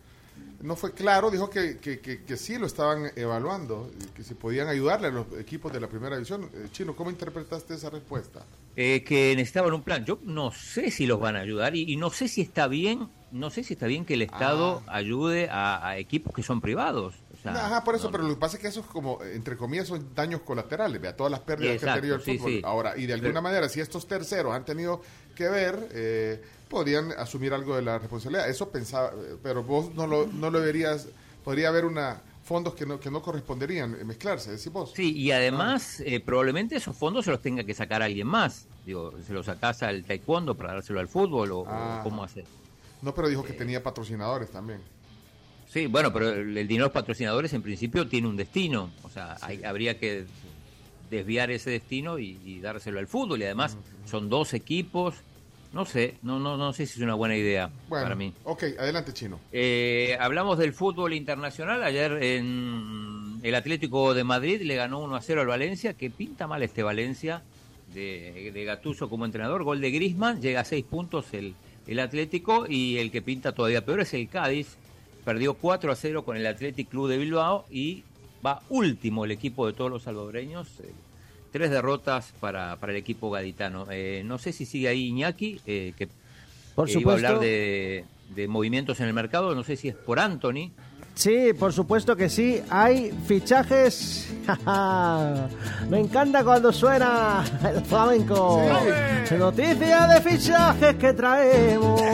no fue claro, dijo que, que, que, que sí lo estaban evaluando, que si podían ayudarle a los equipos de la primera división. Eh, Chino, ¿cómo interpretaste esa respuesta? eh, que necesitaban un plan. Yo no sé si los van a ayudar y, y no sé si está bien, no sé si está bien que el Estado ayude a, a equipos que son privados. O sea, Ajá, por eso, pero lo que pasa es que eso es como, entre comillas, son daños colaterales, vea, todas las pérdidas que ha tenido el sí, fútbol. sí. Ahora, y de alguna Pero- manera, si estos terceros han tenido que ver, eh, podrían asumir algo de la responsabilidad. Eso pensaba, pero vos no lo, no lo verías, podría haber una fondos que no, que no corresponderían mezclarse, decís vos. Sí, y además eh, probablemente esos fondos se los tenga que sacar alguien más. Digo, se los sacás al taekwondo para dárselo al fútbol o, Ah. cómo hacer. No, pero dijo que tenía patrocinadores también. Sí, bueno, pero el, el dinero de los patrocinadores en principio tiene un destino. O sea, hay- habría que desviar ese destino y, y dárselo al fútbol. Y además son dos equipos. No sé, no, no, no sé si es una buena idea Bueno, para mí. ok, adelante, Chino. Eh, hablamos del fútbol internacional. Ayer en el Atlético de Madrid le ganó 1 a 0 al Valencia. Que pinta mal este Valencia de, de Gattuso como entrenador. Gol de Grisman, llega a 6 puntos el, el Atlético. Y el que pinta todavía peor es el Cádiz. Perdió 4 a 0 con el Athletic Club de Bilbao y va último el equipo de todos los salvadoreños. Tres derrotas para, para el equipo gaditano. Eh, no sé si sigue ahí Iñaki, eh, que Por eh, iba a supuesto. hablar de, de movimientos en el mercado. No sé si es por Anthony. Sí, por supuesto que sí. Hay fichajes. Me encanta cuando suena el flamenco. Noticia de fichajes que traemos.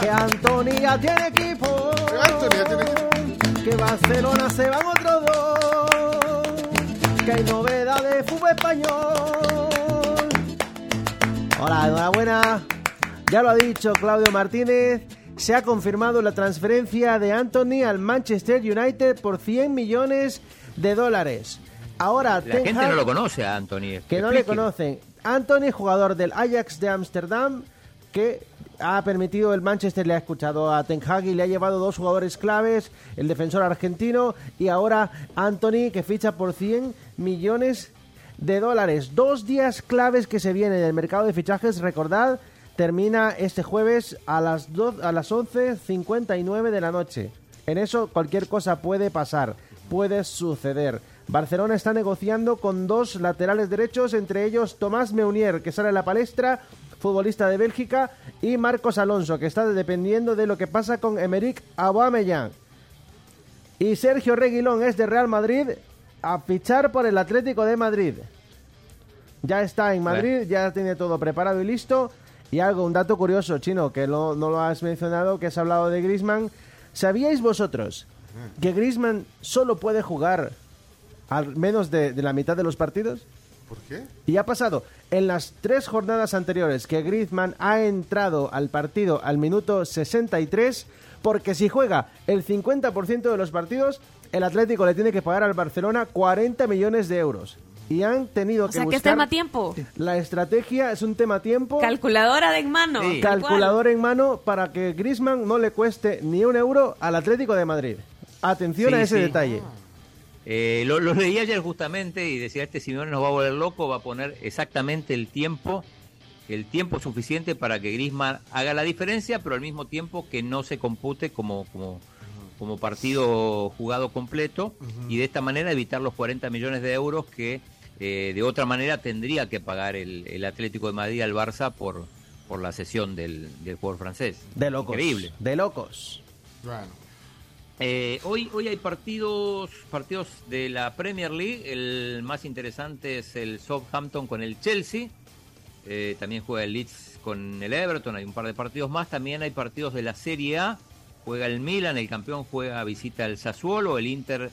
Que Antonia tiene equipo. Que Barcelona se van otros dos. Que hay novedad de fútbol español. Hola, enhorabuena. Ya lo ha dicho Claudio Martínez. Se ha confirmado la transferencia de Anthony al Manchester United por 100 millones de dólares. Ahora, La Ten gente Hag- no lo conoce a Anthony. que no le conocen. Anthony, jugador del Ajax de Ámsterdam, que ha permitido el Manchester, le ha escuchado a Ten Hag y le ha llevado dos jugadores claves, el defensor argentino y ahora Anthony, que ficha por 100 millones de dólares. Dos días claves que se vienen del mercado de fichajes, recordad, termina este jueves a las, do- a las 11.59 de la noche. En eso cualquier cosa puede pasar, puede suceder. Barcelona está negociando con dos laterales derechos, entre ellos Tomás Meunier, que sale a la palestra, futbolista de Bélgica, y Marcos Alonso, que está dependiendo de lo que pasa con Emerick Aubameyang. Y Sergio Reguilón es de Real Madrid a fichar por el Atlético de Madrid. Ya está en Madrid, ya tiene todo preparado y listo. Y algo, un dato curioso, Chino, que no, no lo has mencionado, que has hablado de Grisman. ¿Sabíais vosotros que Grisman solo puede jugar al menos de, de la mitad de los partidos? ¿Por qué? Y ha pasado en las tres jornadas anteriores que Griezmann ha entrado al partido al minuto 63, porque si juega el 50% de los partidos, el Atlético le tiene que pagar al Barcelona 40 millones de euros. Y han tenido O que sea, que es tema tiempo. la estrategia, es un tema tiempo. Calculadora de en mano. tal cual. Calculador en mano para que Griezmann no le cueste ni un euro al Atlético de Madrid. Atención Sí, a ese sí. detalle. Eh, lo, lo leí ayer justamente y decía, este Simeone nos va a volver loco, va a poner exactamente el tiempo, el tiempo suficiente para que Griezmann haga la diferencia, pero al mismo tiempo que no se compute como, como, como partido jugado completo y de esta manera evitar los 40 millones de euros que eh, de otra manera tendría que pagar el, el Atlético de Madrid al Barça por, por la cesión del, del jugador francés. De locos. Increíble. De locos. Bueno. Eh, hoy, hoy hay partidos, partidos de la Premier League. El más interesante es el Southampton con el Chelsea. Eh, también juega el Leeds con el Everton. Hay un par de partidos más. También hay partidos de la Serie A. Juega el Milan, el campeón juega visita el Sassuolo. El Inter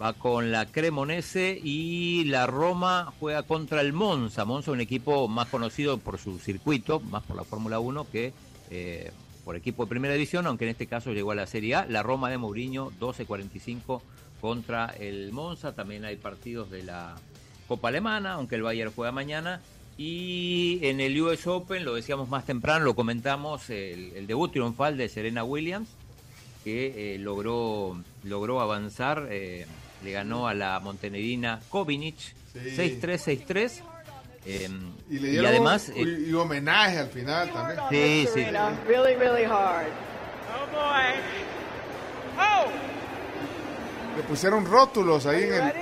va con la Cremonese y la Roma juega contra el Monza. Monza, un equipo más conocido por su circuito, más por la Fórmula 1 que eh, por equipo de primera división, aunque en este caso llegó a la Serie A. La Roma de Mourinho, 12.45 contra el Monza. También hay partidos de la Copa Alemana, aunque el Bayern juega mañana. Y en el US Open, lo decíamos más temprano, lo comentamos, el, el debut triunfal de Serena Williams, que eh, logró, logró avanzar, eh, le ganó a la montenegrina Kovinic, Sí. 6-3, 6-3. Eh, Y le y dieron además, un- eh, y, y homenaje al final también. Sí, sí. Really, really hard. Oh boy. Oh! Le pusieron rótulos ahí en el.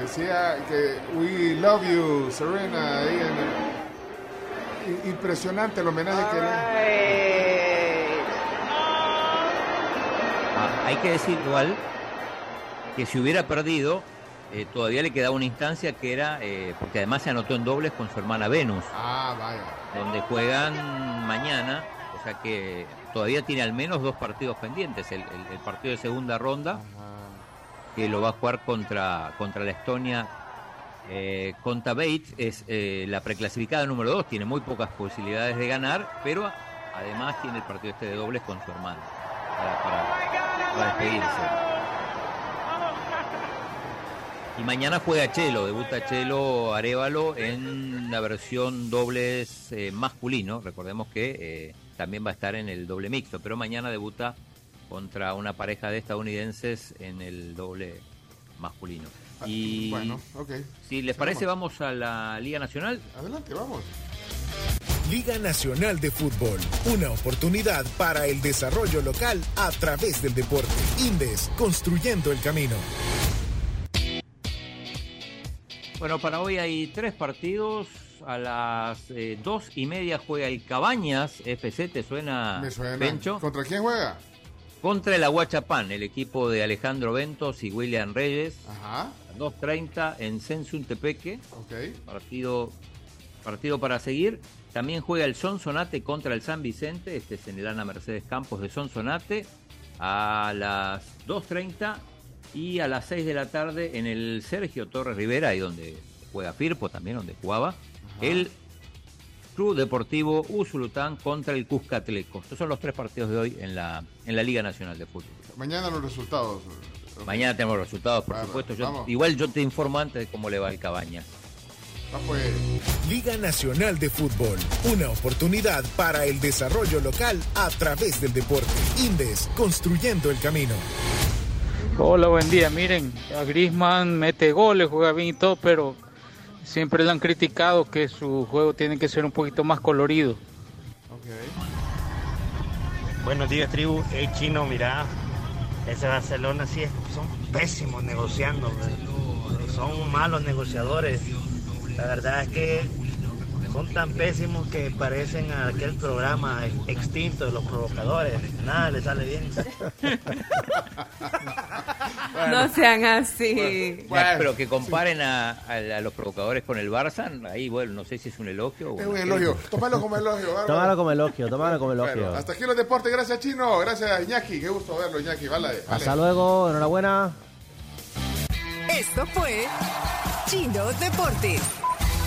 Decía que we love you, Serena. Ahí en el- I- Impresionante el homenaje que le. Ah, hay que decir igual que si hubiera perdido, eh, todavía le quedaba una instancia que era, eh, porque además se anotó en dobles con su hermana Venus, Ah, vaya. donde juegan mañana, o sea que todavía tiene al menos dos partidos pendientes, el, el- el partido de segunda ronda, que lo va a jugar contra, contra la Estonia Eh, Bates es eh, la preclasificada número 2, tiene muy pocas posibilidades de ganar, pero además tiene el partido este de dobles con su para, para- para despedirse. Y mañana juega Chelo, debuta Chelo Arevalo en la versión dobles eh, masculino. Recordemos que eh, también va a estar en el doble mixto, pero mañana debuta contra una pareja de estadounidenses en el doble masculino. Y Bueno, ok. si les parece, vamos a la Liga Nacional. Adelante, vamos. Liga Nacional de Fútbol, una oportunidad para el desarrollo local a través del deporte. Indes, construyendo el camino. Bueno, para hoy hay tres partidos. A las eh, dos y media juega el Cabañas FC, ¿te suena, Me suena. Bencho? ¿Contra quién juega? Contra el Aguachapán, el equipo de Alejandro Ventos y William Reyes. Ajá. A 2.30 en Sensun Tepeque. Ok. Partido, partido para seguir. También juega el Sonsonate contra el San Vicente. Este es en el Ana Mercedes Campos de Sonsonate. A las 2.30 y a las 6 de la tarde en el Sergio Torres Rivera, ahí donde juega Firpo también, donde jugaba. El Club Deportivo Usulután contra el Cuscatleco. Estos son los tres partidos de hoy en la, en la Liga Nacional de Fútbol. Mañana los resultados. Mañana tenemos los resultados, por supuesto. Yo- igual yo te informo antes de cómo le va el Cabañas. Ah, pues. Liga Nacional de Fútbol, una oportunidad para el desarrollo local a través del deporte. Indes, construyendo el camino. Hola, buen día. Miren, a Grisman mete goles, juega bien y todo, pero siempre le han criticado que su juego tiene que ser un poquito más colorido. Buenos días, tribu. Hey, chino, mira, ese Barcelona sí es, son pésimos negociando, son malos negociadores. La verdad es que son tan pésimos que parecen a aquel programa extinto de los provocadores. Nada les sale bien. No sean así. Pero que comparen a, a- a los provocadores con el Barça, ahí, bueno, no sé si es un elogio o Es un elogio. Tómalo como elogio. bárbaro. Tómalo como elogio, tómalo como elogio. Bueno, hasta aquí los deportes. Gracias, Chino. Gracias, Iñaki. Qué gusto verlo, Iñaki. Vale, vale. Hasta luego, enhorabuena. Esto fue Chino Deportes.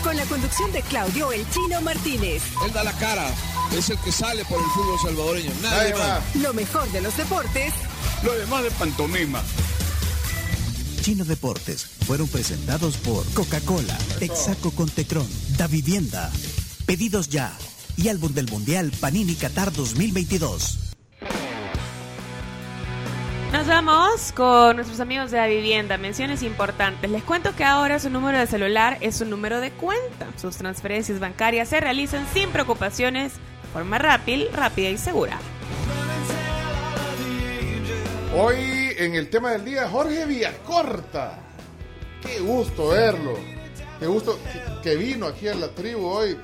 Con la conducción de Claudio El Chino Martínez. Él da la cara, es el que sale por el fútbol salvadoreño. Nadie más. Lo mejor de los deportes Lo demás de pantomima. Chino Deportes fueron presentados por Coca-Cola, Texaco con Tecron, Da Vivienda, Pedidos Ya y álbum del Mundial Panini Qatar 2022. Nos vamos con nuestros amigos de la vivienda. Menciones importantes. Les cuento que ahora su número de celular es su número de cuenta. Sus transferencias bancarias se realizan sin preocupaciones, de forma rápida, rápida y segura. Hoy en el tema del día, Jorge Villacorta. Qué gusto verlo. Qué gusto que, vino aquí a la tribu hoy.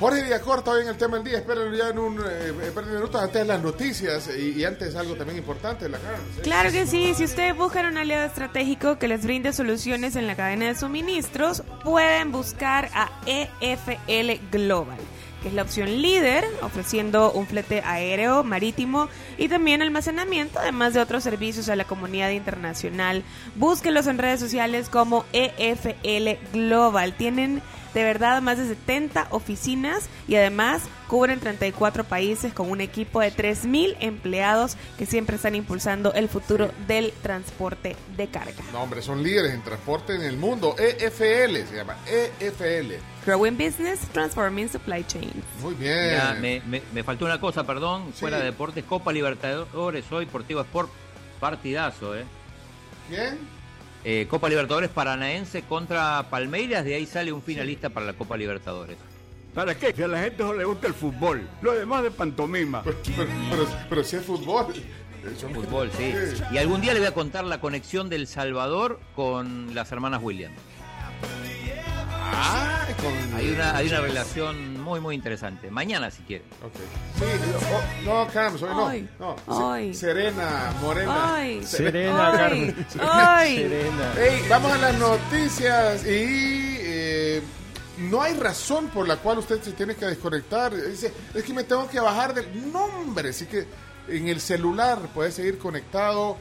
Jorge Villacorta hoy en el tema del día. Esperen ya en un eh, de minutos antes de las noticias y, antes algo también importante la cara. Claro que sí, si ustedes buscan un aliado estratégico que les brinde soluciones en la cadena de suministros, pueden buscar a EFL Global, que es la opción líder, ofreciendo un flete aéreo, marítimo y también almacenamiento, además de otros servicios a la comunidad internacional. Búsquenlos en redes sociales como EFL Global. Tienen de verdad más de 70 oficinas y además cubren 34 países con un equipo de 3.000 empleados que siempre están impulsando el futuro del transporte de carga. No, hombre, son líderes en transporte en el mundo. EFL se llama. EFL. Growing Business, Transforming Supply Chain. Muy bien. Mira, me, me- me faltó una cosa, perdón. Fuera de deportes, Copa Libertadores hoy, Portivo Sport, partidazo, ¿eh? ¿Quién? Eh, Copa Libertadores Paranaense contra Palmeiras, de ahí sale un finalista para la Copa Libertadores. ¿Para qué? Que a la gente no le gusta el fútbol. Lo demás de pantomima. Pero, pero, pero si es fútbol. Fútbol, sí. Y algún día le voy a contar la conexión del Salvador con las hermanas Williams. Ah, con... Hay una, hay una relación muy, muy interesante. Mañana, si quiere. Sí, oh, no, Carmen, hoy no. Se- Serena, Morena. Ay, Serena, Ay, Carmen. ay. Serena. Ey, vamos a las noticias y eh, no hay razón por la cual usted se tiene que desconectar. Dice, es que me tengo que bajar del nombre, así que en el celular puede seguir conectado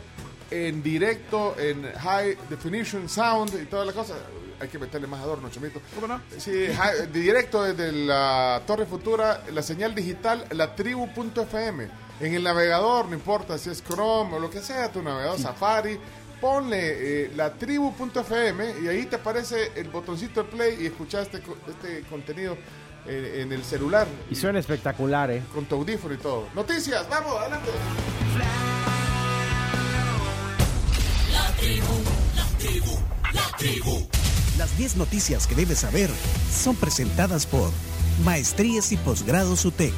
en directo, en high definition sound y toda la cosa. Hay que meterle más adorno, chomito. ¿Cómo no? Sí, directo desde la Torre Futura, la señal digital, la tribu.fm. En el navegador, no importa si es Chrome o lo que sea, tu navegador Safari, ponle eh, la tribu.fm y ahí te aparece el botoncito de play y escuchas este, co- este contenido eh, en el celular. Y suena espectacular, ¿eh? Con tu audífono y todo. Noticias, vamos, adelante. La tribu, la tribu, la tribu. Las 10 noticias que debes saber son presentadas por Maestrías y Posgrados UTEC.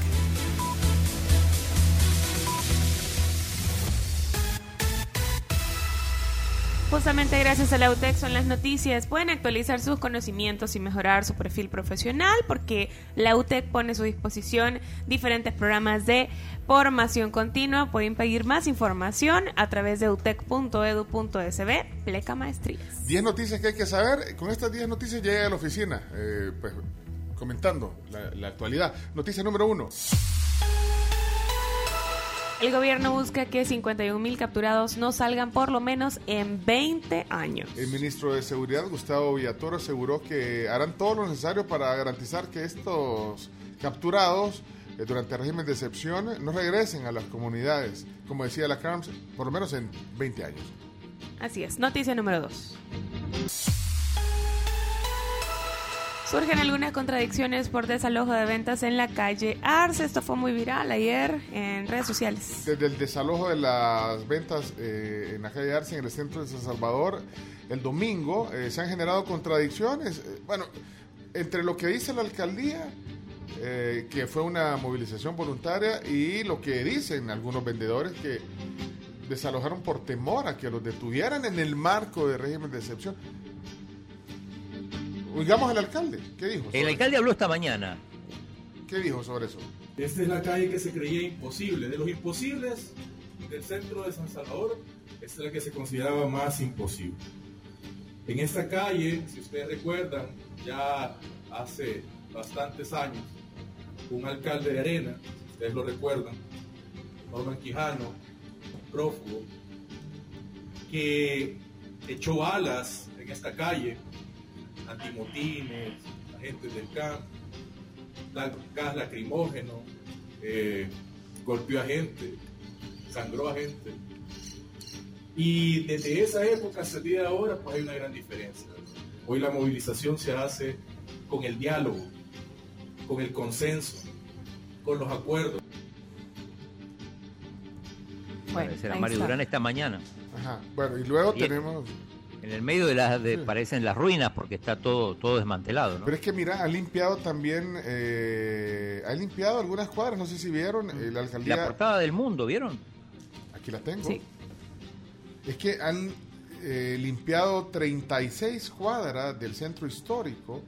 Justamente gracias a la UTEC son las noticias. Pueden actualizar sus conocimientos y mejorar su perfil profesional porque la UTEC pone a su disposición diferentes programas de formación continua. Pueden pedir más información a través de utec.edu.sb, pleca maestrías. 10 noticias que hay que saber. Con estas 10 noticias llega a la oficina, eh, pues comentando la, la actualidad. Noticia número uno. El gobierno busca que 51 mil capturados no salgan por lo menos en 20 años. El ministro de Seguridad, Gustavo Villatoro, aseguró que harán todo lo necesario para garantizar que estos capturados eh, durante el régimen de excepción no regresen a las comunidades, como decía la CARMS, por lo menos en 20 años. Así es. Noticia número 2. Surgen algunas contradicciones por desalojo de ventas en la calle Arce. Esto fue muy viral ayer en redes sociales. Desde el desalojo de las ventas eh, en la calle Arce, en el centro de San Salvador, el domingo, eh, se han generado contradicciones. Eh, bueno, entre lo que dice la alcaldía, que fue una movilización voluntaria, y lo que dicen algunos vendedores que desalojaron por temor a que los detuvieran en el marco de régimen de excepción. Oigamos al alcalde, ¿qué dijo? El alcalde habló esta mañana. ¿Qué dijo sobre eso? Esta es la calle que se creía imposible. De los imposibles del centro de San Salvador, esta es la que se consideraba más imposible. En esta calle, si ustedes recuerdan, ya hace bastantes años, un alcalde de Arena, si ustedes lo recuerdan, Norman Quijano, prófugo, que echó balas en esta calle, antimotines, agentes del campo, gas lacrimógeno, eh, golpeó a gente, sangró a gente. Y desde esa época hasta el día de ahora, pues hay una gran diferencia. Hoy la movilización se hace con el diálogo, con el consenso, con los acuerdos. Bueno, ahí Mario. Durán esta mañana. Ajá. Bueno, y luego Y- tenemos... En el medio de las, de, parecen las ruinas porque está todo, todo desmantelado, ¿no? Pero es que mira, ha limpiado también, eh, ha limpiado algunas cuadras, no sé si vieron, eh, la alcaldía... La portada del mundo, ¿vieron? Aquí la tengo. Sí. Es que han eh, limpiado 36 cuadras del centro histórico,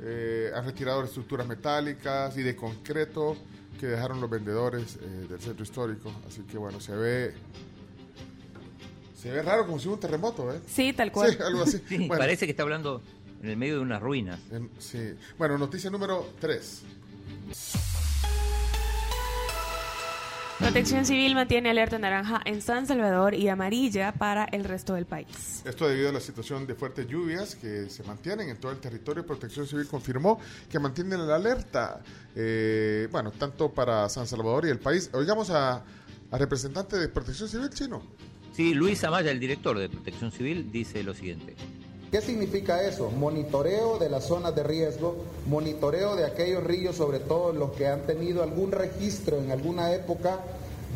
eh, han retirado estructuras metálicas y de concreto que dejaron los vendedores eh, del centro histórico. Así que bueno, se ve... Se ve raro como si hubiera un terremoto, ¿eh? Sí, tal cual. Sí, algo así. Sí, Bueno, parece que está hablando en el medio de unas ruinas. sí. Bueno, noticia número 3. Protección Civil mantiene alerta naranja en San Salvador y amarilla para el resto del país. Esto debido a la situación de fuertes lluvias que se mantienen en todo el territorio. Protección Civil confirmó que mantienen la alerta, eh, bueno, tanto para San Salvador y el país. Oigamos a, a representante de Protección Civil chino. Sí, Luis Amaya, el director de Protección Civil, dice lo siguiente. ¿Qué significa eso? Monitoreo de las zonas de riesgo, monitoreo de aquellos ríos, sobre todo los que han tenido algún registro en alguna época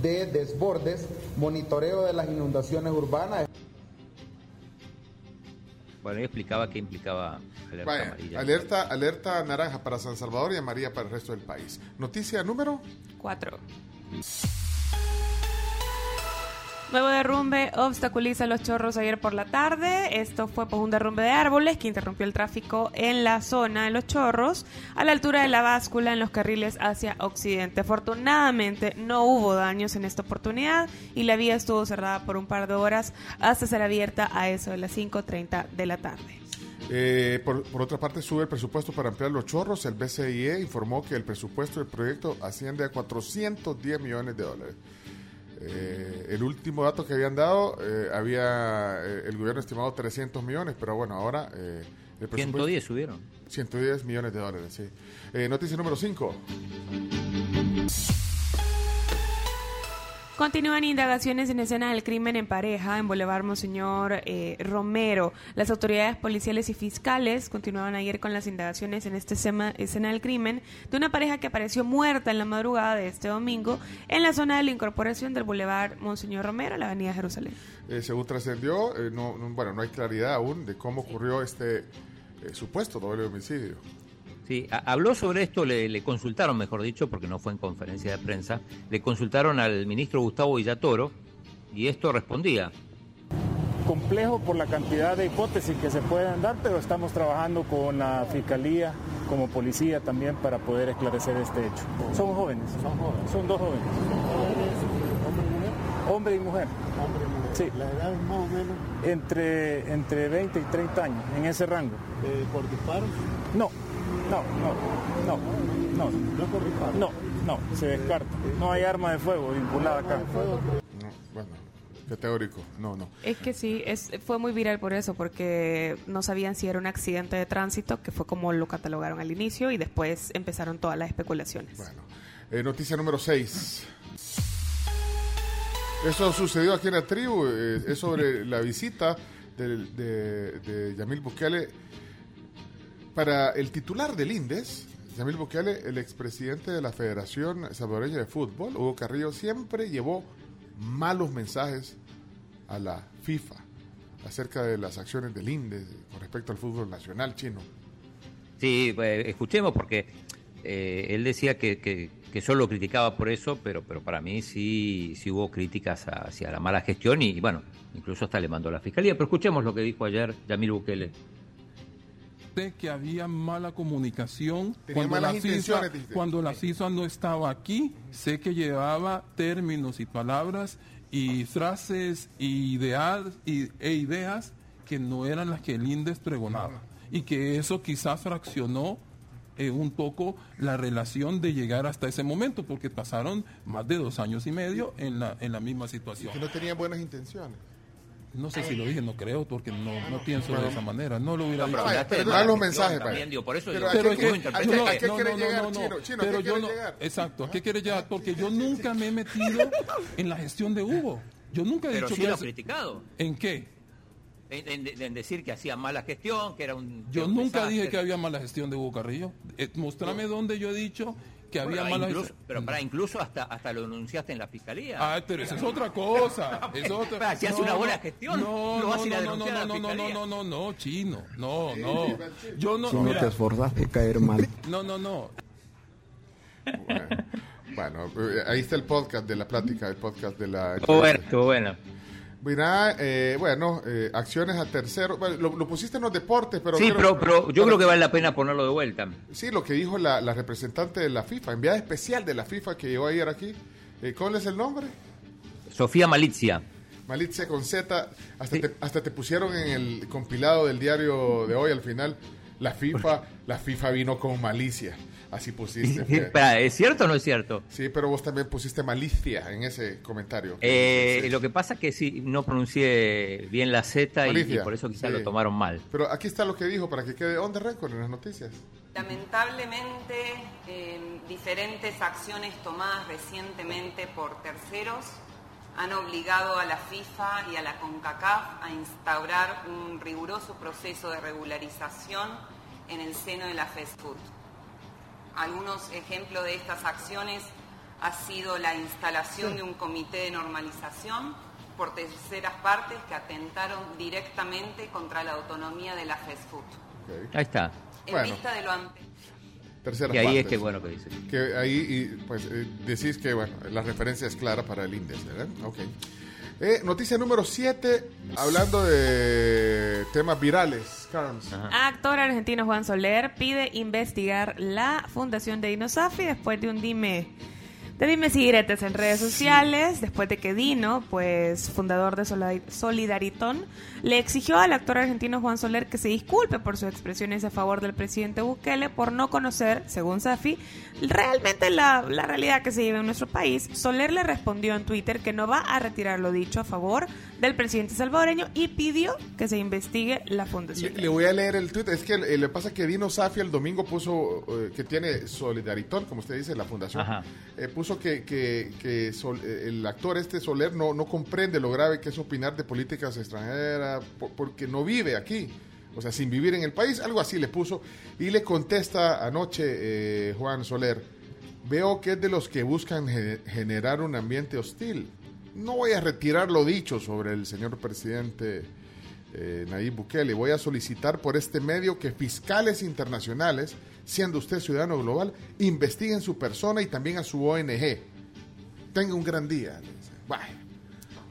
de desbordes, monitoreo de las inundaciones urbanas. Bueno, él explicaba qué implicaba alerta Vaya, amarilla. alerta, alerta naranja para San Salvador y amarilla para el resto del país. Noticia número 4. Nuevo derrumbe obstaculiza los chorros ayer por la tarde. Esto fue por un derrumbe de árboles que interrumpió el tráfico en la zona de los chorros, a la altura de la báscula en los carriles hacia occidente. Afortunadamente no hubo daños en esta oportunidad y la vía estuvo cerrada por un par de horas hasta ser abierta a eso de las 5.30 de la tarde. Eh, por, por otra parte, sube el presupuesto para ampliar los chorros. El BCIE informó que el presupuesto del proyecto asciende a 410 millones de dólares. Eh, el último dato que habían dado, eh, había eh, el gobierno estimado 300 millones, pero bueno, ahora... Eh, el presupuesto- 110 subieron. 110 millones de dólares, sí. Eh, noticia número 5. Continúan indagaciones en escena del crimen en pareja en Boulevard Monseñor eh, Romero. Las autoridades policiales y fiscales continuaban ayer con las indagaciones en sema- escena del crimen de una pareja que apareció muerta en la madrugada de este domingo en la zona de la incorporación del Boulevard Monseñor Romero, a la avenida Jerusalén. Eh, según trascendió, eh, no, no- bueno, no hay claridad aún de cómo ocurrió este supuesto doble homicidio. Sí, habló sobre esto, le, le consultaron, mejor dicho, porque no fue en conferencia de prensa, le consultaron al ministro Gustavo Villatoro y esto respondía. complejo por la cantidad de hipótesis que se pueden dar, pero estamos trabajando con la fiscalía, como policía también, para poder esclarecer este hecho. Son jóvenes, son jóvenes, son dos jóvenes. Hombre y mujer. Hombre y mujer. Sí. ¿La edad es más o menos? Entre, entre 20 y 30 años, en ese rango. ¿Por disparos? No, no, no, no, no. ¿No? No, no, se descarta. No hay arma de fuego vinculada acá. No, bueno, qué teórico. No, no. Es que sí, es, fue muy viral por eso, porque no sabían si era un accidente de tránsito, que fue como lo catalogaron al inicio, y después empezaron todas las especulaciones. Eh, noticia número 6. Eso sucedió aquí en la tribu, eh, es sobre la visita de, de Yamil Bukele para el titular del INDES, Yamil Bukele, el expresidente de la Federación Salvadoreña de Fútbol, Hugo Carrillo, siempre llevó malos mensajes a la FIFA acerca de las acciones del INDES con respecto al fútbol nacional chino. Sí, eh, escuchemos porque eh, él decía que, que, criticaba por eso, pero, pero para mí sí, sí hubo críticas hacia la mala gestión y, bueno, incluso hasta le mandó a la fiscalía. Pero escuchemos lo que dijo ayer Yamil Bukele. De que había mala comunicación Tenía cuando la, CISA, cuando la CISA no estaba aquí. Sé que llevaba términos y palabras y frases y ideas, y, e ideas que no eran las que el INDES pregonaba. Y que eso quizás fraccionó eh, un poco la relación de llegar hasta ese momento, porque pasaron más de dos años y medio en la, en la misma situación. Que no tenía buenas intenciones. No sé si lo dije, no creo, porque no, no pienso de esa manera. No lo hubiera No, pero dicho. Pero mensajes, también, digo, por eso pero, digo, pero ¿a es qué- que- a qué- no, a qué no, quiere no, llegar, no, no, Chino? Chino, ¿a pero qué yo quiere no, llegar? exacto, ¿a qué quiere llegar? Porque yo nunca me he metido en la gestión de Hugo. Yo nunca he Pero dicho sí que lo ha hace- criticado. ¿En qué? En, en- en decir que hacía mala gestión, que era un. Yo un nunca desastre. dije que había mala gestión de Hugo Carrillo. Eh, mostrame dónde yo he dicho que había Bueno, mala incluso- gestión. Pero para incluso hasta, hasta lo denunciaste en la fiscalía. Ah, pero esa es otra cosa. Es otra... Pero si hace una buena gestión, no, lo vas a ir a no, no, no, no, no, fiscalía. no, no, no, chino. No, no. Yo no. Si no mira, te esforzas por caer mal. no, no, no. Bueno, eh, ahí está el podcast de la plática, el podcast de la... Estuvo bueno, estuvo bueno. Eh, bueno, eh, acciones a tercero. Bueno, lo, lo pusiste en los deportes, pero... sí, pero, pero yo creo que vale la pena ponerlo de vuelta. Sí, lo que dijo la, la representante de la FIFA, enviada especial de la FIFA que llegó ayer aquí. Eh, ¿Cuál es el nombre? Sofía Malizia. Malicia con Z. Hasta, te, hasta te pusieron en el compilado del diario de hoy al final. La FIFA, la FIFA vino con malicia. Así pusiste. Espera, ¿Es cierto o no es cierto? Sí, pero vos también pusiste malicia en ese comentario. Eh, Lo que pasa es que sí, no pronuncié bien la Z y, y por eso quizás sí. lo tomaron mal. Pero aquí está lo que dijo para que quede on the record en las noticias. Lamentablemente, eh, diferentes acciones tomadas recientemente por terceros han obligado a la FIFA y a la CONCACAF a instaurar un riguroso proceso de regularización en el seno de la FESFUT. Algunos ejemplos de estas acciones ha sido la instalación de un comité de normalización por terceras partes que atentaron directamente contra la autonomía de la FESFUT. Ahí está. En Bueno. vista de lo ante Terceras Y ahí es partes. que bueno que dice. Que ahí, y, pues, eh, decís que, bueno, la referencia es clara para el índice, ¿verdad? Ok. Eh, noticia número 7, hablando de temas virales. Carms. Actor argentino Juan Soler pide investigar la fundación de Inosafi después de un dime De dime si diretes en redes sociales, después de que Dino, pues fundador de Solid- Solidaritón, le exigió al actor argentino Juan Soler que se disculpe por sus expresiones a favor del presidente Bukele por no conocer, según Safi, realmente la, la realidad que se vive en nuestro país. Soler le respondió en Twitter que no va a retirar lo dicho a favor del presidente salvadoreño y pidió que se investigue la fundación. Le, le voy a leer el tweet. Es que eh, le pasa que Dino Safi el domingo puso eh, que tiene Solidaritón, como usted dice, la fundación. Ajá. eh, puso que, eh, el actor este Soler no, comprende lo grave que es opinar de políticas extranjeras po- porque no vive aquí. O sea, sin vivir en el país, algo así le puso. Y le contesta anoche eh, Juan Soler, veo que es de los que buscan ge- generar un ambiente hostil. No voy a retirar lo dicho sobre el señor presidente eh, Nayib Bukele. Voy a solicitar por este medio que fiscales internacionales, siendo usted ciudadano global, investiguen su persona y también a su ONG. Tenga un gran día. Vaya.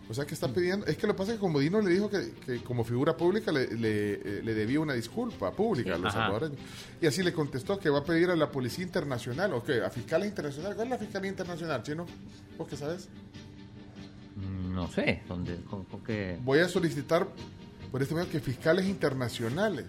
O sea que está pidiendo, es que lo que pasa es que como Dino le dijo que, que como figura pública le, le, eh, le debía una disculpa pública a los Ajá. salvadoreños. Y así le contestó que va a pedir a la Policía Internacional, o que a fiscales internacionales. ¿Cuál es la Fiscalía Internacional, Chino? ¿Vos qué sabes? Mm, No sé, ¿dónde, con, con qué? Voy a solicitar por este medio que fiscales internacionales.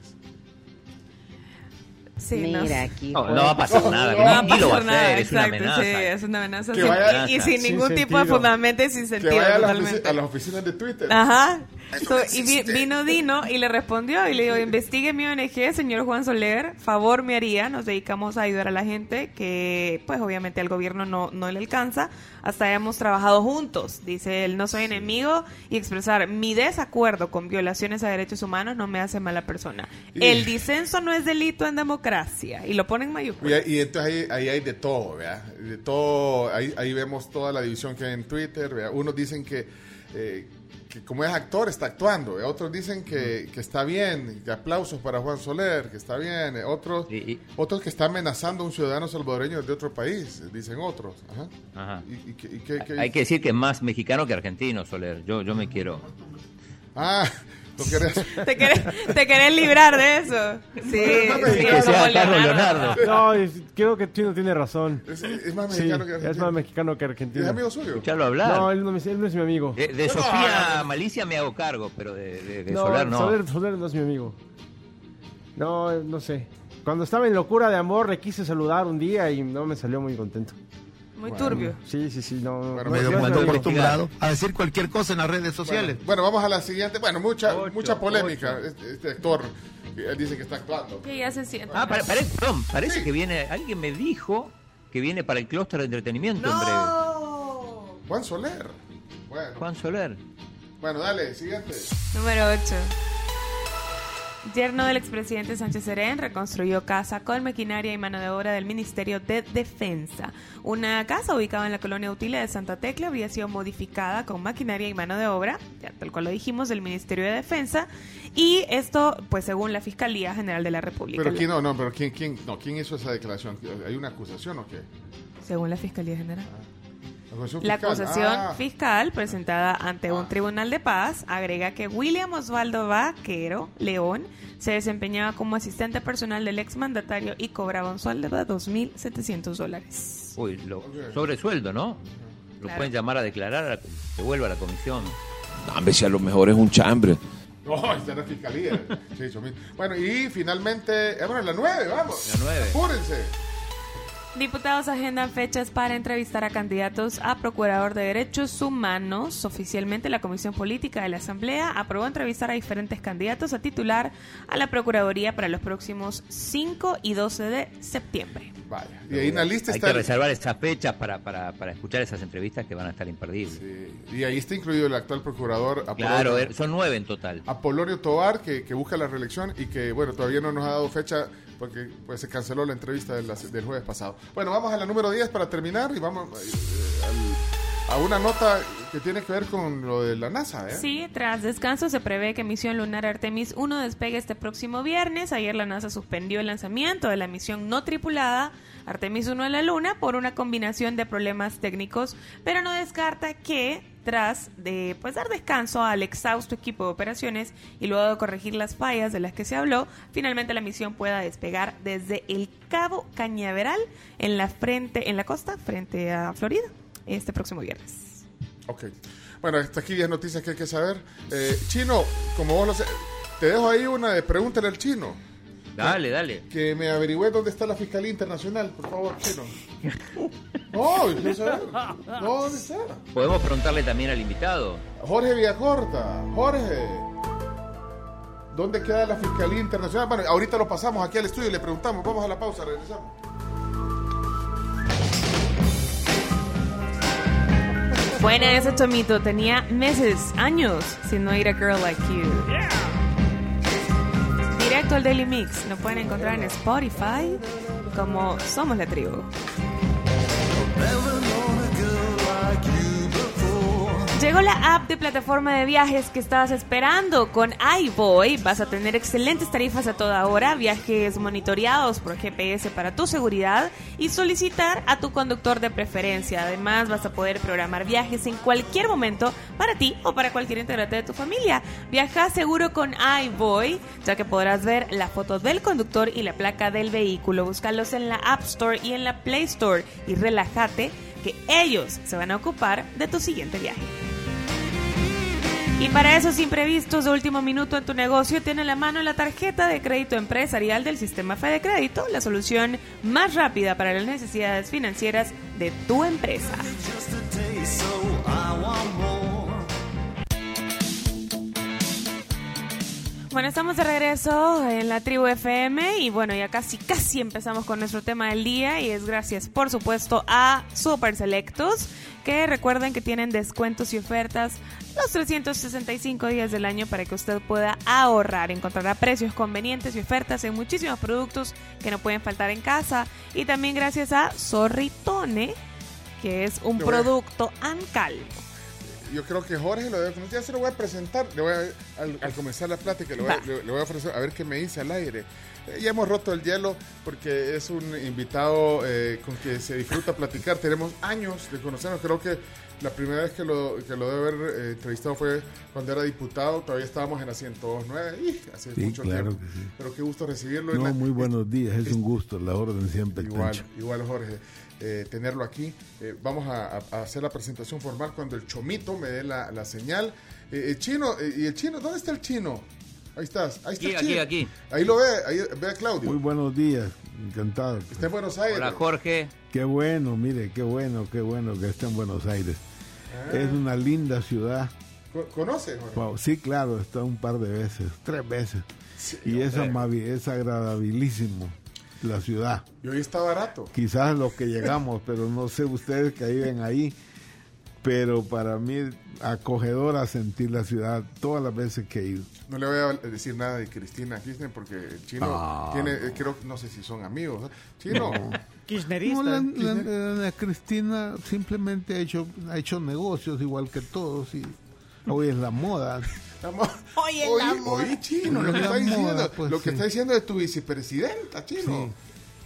Sí, Mira, no, aquí, No, no va a pasar No, nada, no va a pasar nada, hacer, es una exacto, amenaza. sí, es una amenaza. Que sin- vaya- y, y sin Sin ningún tipo de sentido. fundamento y sin Que sentido. vaya a las, totalmente. ofici- a las oficinas de Twitter. Ajá. So, y vi- vino Dino y le respondió y le digo, investigue mi ONG, señor Juan Soler, favor me haría, nos dedicamos a ayudar a la gente que pues obviamente al gobierno no, no le alcanza, hasta hemos trabajado juntos, dice él, no soy enemigo y expresar mi desacuerdo con violaciones a derechos humanos no me hace mala persona. Y- El disenso no es delito en democracia y lo pone en Y, mayúsculas. y entonces ahí, ahí hay de todo, ¿verdad? De todo, ahí, ahí vemos toda la división que hay en Twitter, ¿verdad? Unos dicen que, eh, que como es actor está actuando, ¿verdad? otros dicen que, que está bien, que aplausos para Juan Soler, que está bien, ¿eh? otros, otros que está amenazando a un ciudadano salvadoreño de otro país, dicen otros. Ajá. Ajá. ¿Y, qué- qué- Hay que decir que es más mexicano que argentino, Soler. Yo, yo me quiero. Ah, ¿no querés? ¿Te querés, te querés librar de eso? Sí, sí, Que sea Leonardo. Leonardo. No, es- creo que Chino tiene razón. Es, es más Sí, mexicano que es argentino. más mexicano que argentino. ¿Es amigo suyo? Escucharlo hablar. No, él no, es- él no es mi amigo. De, de Sofía Malicia me hago cargo, pero de, de- de no, Soler no. Soler, Soler no es mi amigo. No, no sé. Cuando estaba en locura de amor le quise saludar un día y no me salió muy contento. Muy turbio. Sí, sí, sí, no. no, Bueno, no, medio no amigo. acostumbrado a decir cualquier cosa en las redes Bueno, bueno, vamos a la siguiente. Bueno, mucha, mucha polémica. Este, este actor él dice que está actuando. Que ya se siente. Ah, perdón, parece que viene. Alguien me dijo que viene para el clúster de entretenimiento en breve. Juan Soler. Bueno, Juan Soler. bueno dale, siguiente. Número 8. Yerno del expresidente Sánchez Serén reconstruyó casa con maquinaria y mano de obra del Ministerio de Defensa. Una casa ubicada en la colonia Utile de Santa Tecla había sido modificada con maquinaria y mano de obra, ya tal cual lo dijimos, del Ministerio de Defensa. Y esto, pues según la Fiscalía General de la República. Pero quién no, no, pero quién, quién, no, quién hizo esa declaración. ¿Hay una acusación o qué? Según la Fiscalía General. Acusación La acusación Ah. fiscal presentada ante un tribunal de paz agrega que William Osvaldo Vaquero León se desempeñaba como asistente personal del exmandatario y cobraba un sueldo de 2.700 dólares. Uy, lo, sobre sueldo, ¿no? Lo Claro. pueden llamar a declarar, a- que vuelva a la comisión. No, hombre, si a lo mejor es un chambre. No, está en la fiscalía. Bueno, y finalmente, bueno, la 9, vamos. La 9. Apúrense. Diputados agendan fechas para entrevistar a candidatos a Procurador de Derechos Humanos. Oficialmente, la Comisión Política de la Asamblea aprobó entrevistar a diferentes candidatos a titular a la Procuraduría para los próximos 5 y 12 de septiembre. Vaya. Y ahí en la lista Hay está. que reservar esas fechas para, para, para escuchar esas entrevistas que van a estar imperdibles. Y ahí está incluido el actual procurador Claro, Apolonio- er- son nueve en total. Apolonio Tobar, que, que busca la reelección y que, bueno, todavía no nos ha dado fecha porque pues, se canceló la entrevista de la- del jueves pasado. Bueno, vamos a la número 10 para terminar y vamos eh, al- a una nota que tiene que ver con lo de la NASA. ¿eh? Sí, tras descanso se prevé que misión lunar Artemis 1 despegue este próximo viernes. Ayer la NASA suspendió el lanzamiento de la misión no tripulada Artemis 1 a la Luna por una combinación de problemas técnicos, pero no descarta que tras de pues dar descanso al exhausto equipo de operaciones y luego de corregir las fallas de las que se habló, finalmente la misión pueda despegar desde el Cabo Cañaveral en la frente en la costa frente a Florida este próximo viernes. Ok. Bueno, hasta aquí 10 noticias que hay que saber. Eh, chino, como vos lo sé, te dejo ahí una de pregúntale al chino. Dale, dale. Que me averigüe dónde está la Fiscalía Internacional, por favor, chino. No, yo quiero saber. No, ¿dónde está? Podemos preguntarle también al invitado. Jorge Villacorta, Jorge. ¿Dónde queda la Fiscalía Internacional? Bueno, ahorita lo pasamos aquí al estudio y le preguntamos. Vamos a la pausa, regresamos. Buena ese Tomito, tenía meses, años sin no ir a Girl Like You. Directo al Daily Mix, lo pueden encontrar en Spotify como Somos la Tribu. Llegó la app de plataforma de viajes que estabas esperando. Con iBoy vas a tener excelentes tarifas a toda hora, viajes monitoreados por GPS para tu seguridad y solicitar a tu conductor de preferencia. Además vas a poder programar viajes en cualquier momento para ti o para cualquier integrante de tu familia. Viaja seguro con iBoy, ya que podrás ver la foto del conductor y la placa del vehículo. Búscalos en la App Store y en la Play Store y relájate que ellos se van a ocupar de tu siguiente viaje. Y para esos imprevistos de último minuto en tu negocio, tiene la mano la tarjeta de crédito empresarial del sistema Fede Crédito, la solución más rápida para las necesidades financieras de tu empresa. Bueno, estamos de regreso en la tribu FM y bueno, ya casi casi empezamos con nuestro tema del día y es gracias por supuesto a Super Selectos que recuerden que tienen descuentos y ofertas los 365 días del año para que usted pueda ahorrar. Encontrará precios convenientes y ofertas en muchísimos productos que no pueden faltar en casa y también gracias a Zorritone que es un producto Ancal. Yo creo que Jorge lo debe conocer. Ya se lo voy a presentar. Le voy a- al, al comenzar la plática, le voy, a, Va. le- le voy a ofrecer a ver qué me dice al aire. Eh, ya hemos roto el hielo porque es un invitado eh, con que se disfruta platicar. Tenemos años de conocernos. Creo que la primera vez que lo, que lo debe haber eh, entrevistado fue cuando era diputado. Todavía estábamos en la 109. ¡Ih! hace Sí, mucho claro tiempo. sí. Pero qué gusto recibirlo. en No, la- muy buenos días, es un gusto, la orden siempre. Igual, igual Jorge, eh, tenerlo aquí. Vamos a, hacer la presentación formal cuando el chomito me dé la, la señal. El chino, ¿y el chino? ¿Dónde está el chino? Ahí estás, ahí está Aquí, aquí, aquí. Ahí lo ve, ahí ve a Claudio. Muy buenos días, encantado. Está en Buenos Aires. Hola Jorge. Qué bueno, mire, qué bueno, qué bueno que está en Buenos Aires. Ah. Es una linda ciudad. Co- ¿Conoce, Jorge? Wow, Sí, claro, está un par de veces, tres veces. y es, es agradabilísimo la ciudad. Y hoy está barato. Quizás los que llegamos, pero no sé ustedes que viven ahí. Pero para mí es acogedora sentir la ciudad todas las veces que he ido. No le voy a decir nada de Cristina Kirchner porque el chino No, tiene, no. eh, creo, no sé si son amigos. Chino. No, la, la- la- la Cristina simplemente ha hecho, ha hecho negocios igual que todos y hoy es la moda. Chino, lo que La está diciendo, moda, pues, lo que sí. está diciendo de tu vicepresidenta, chino.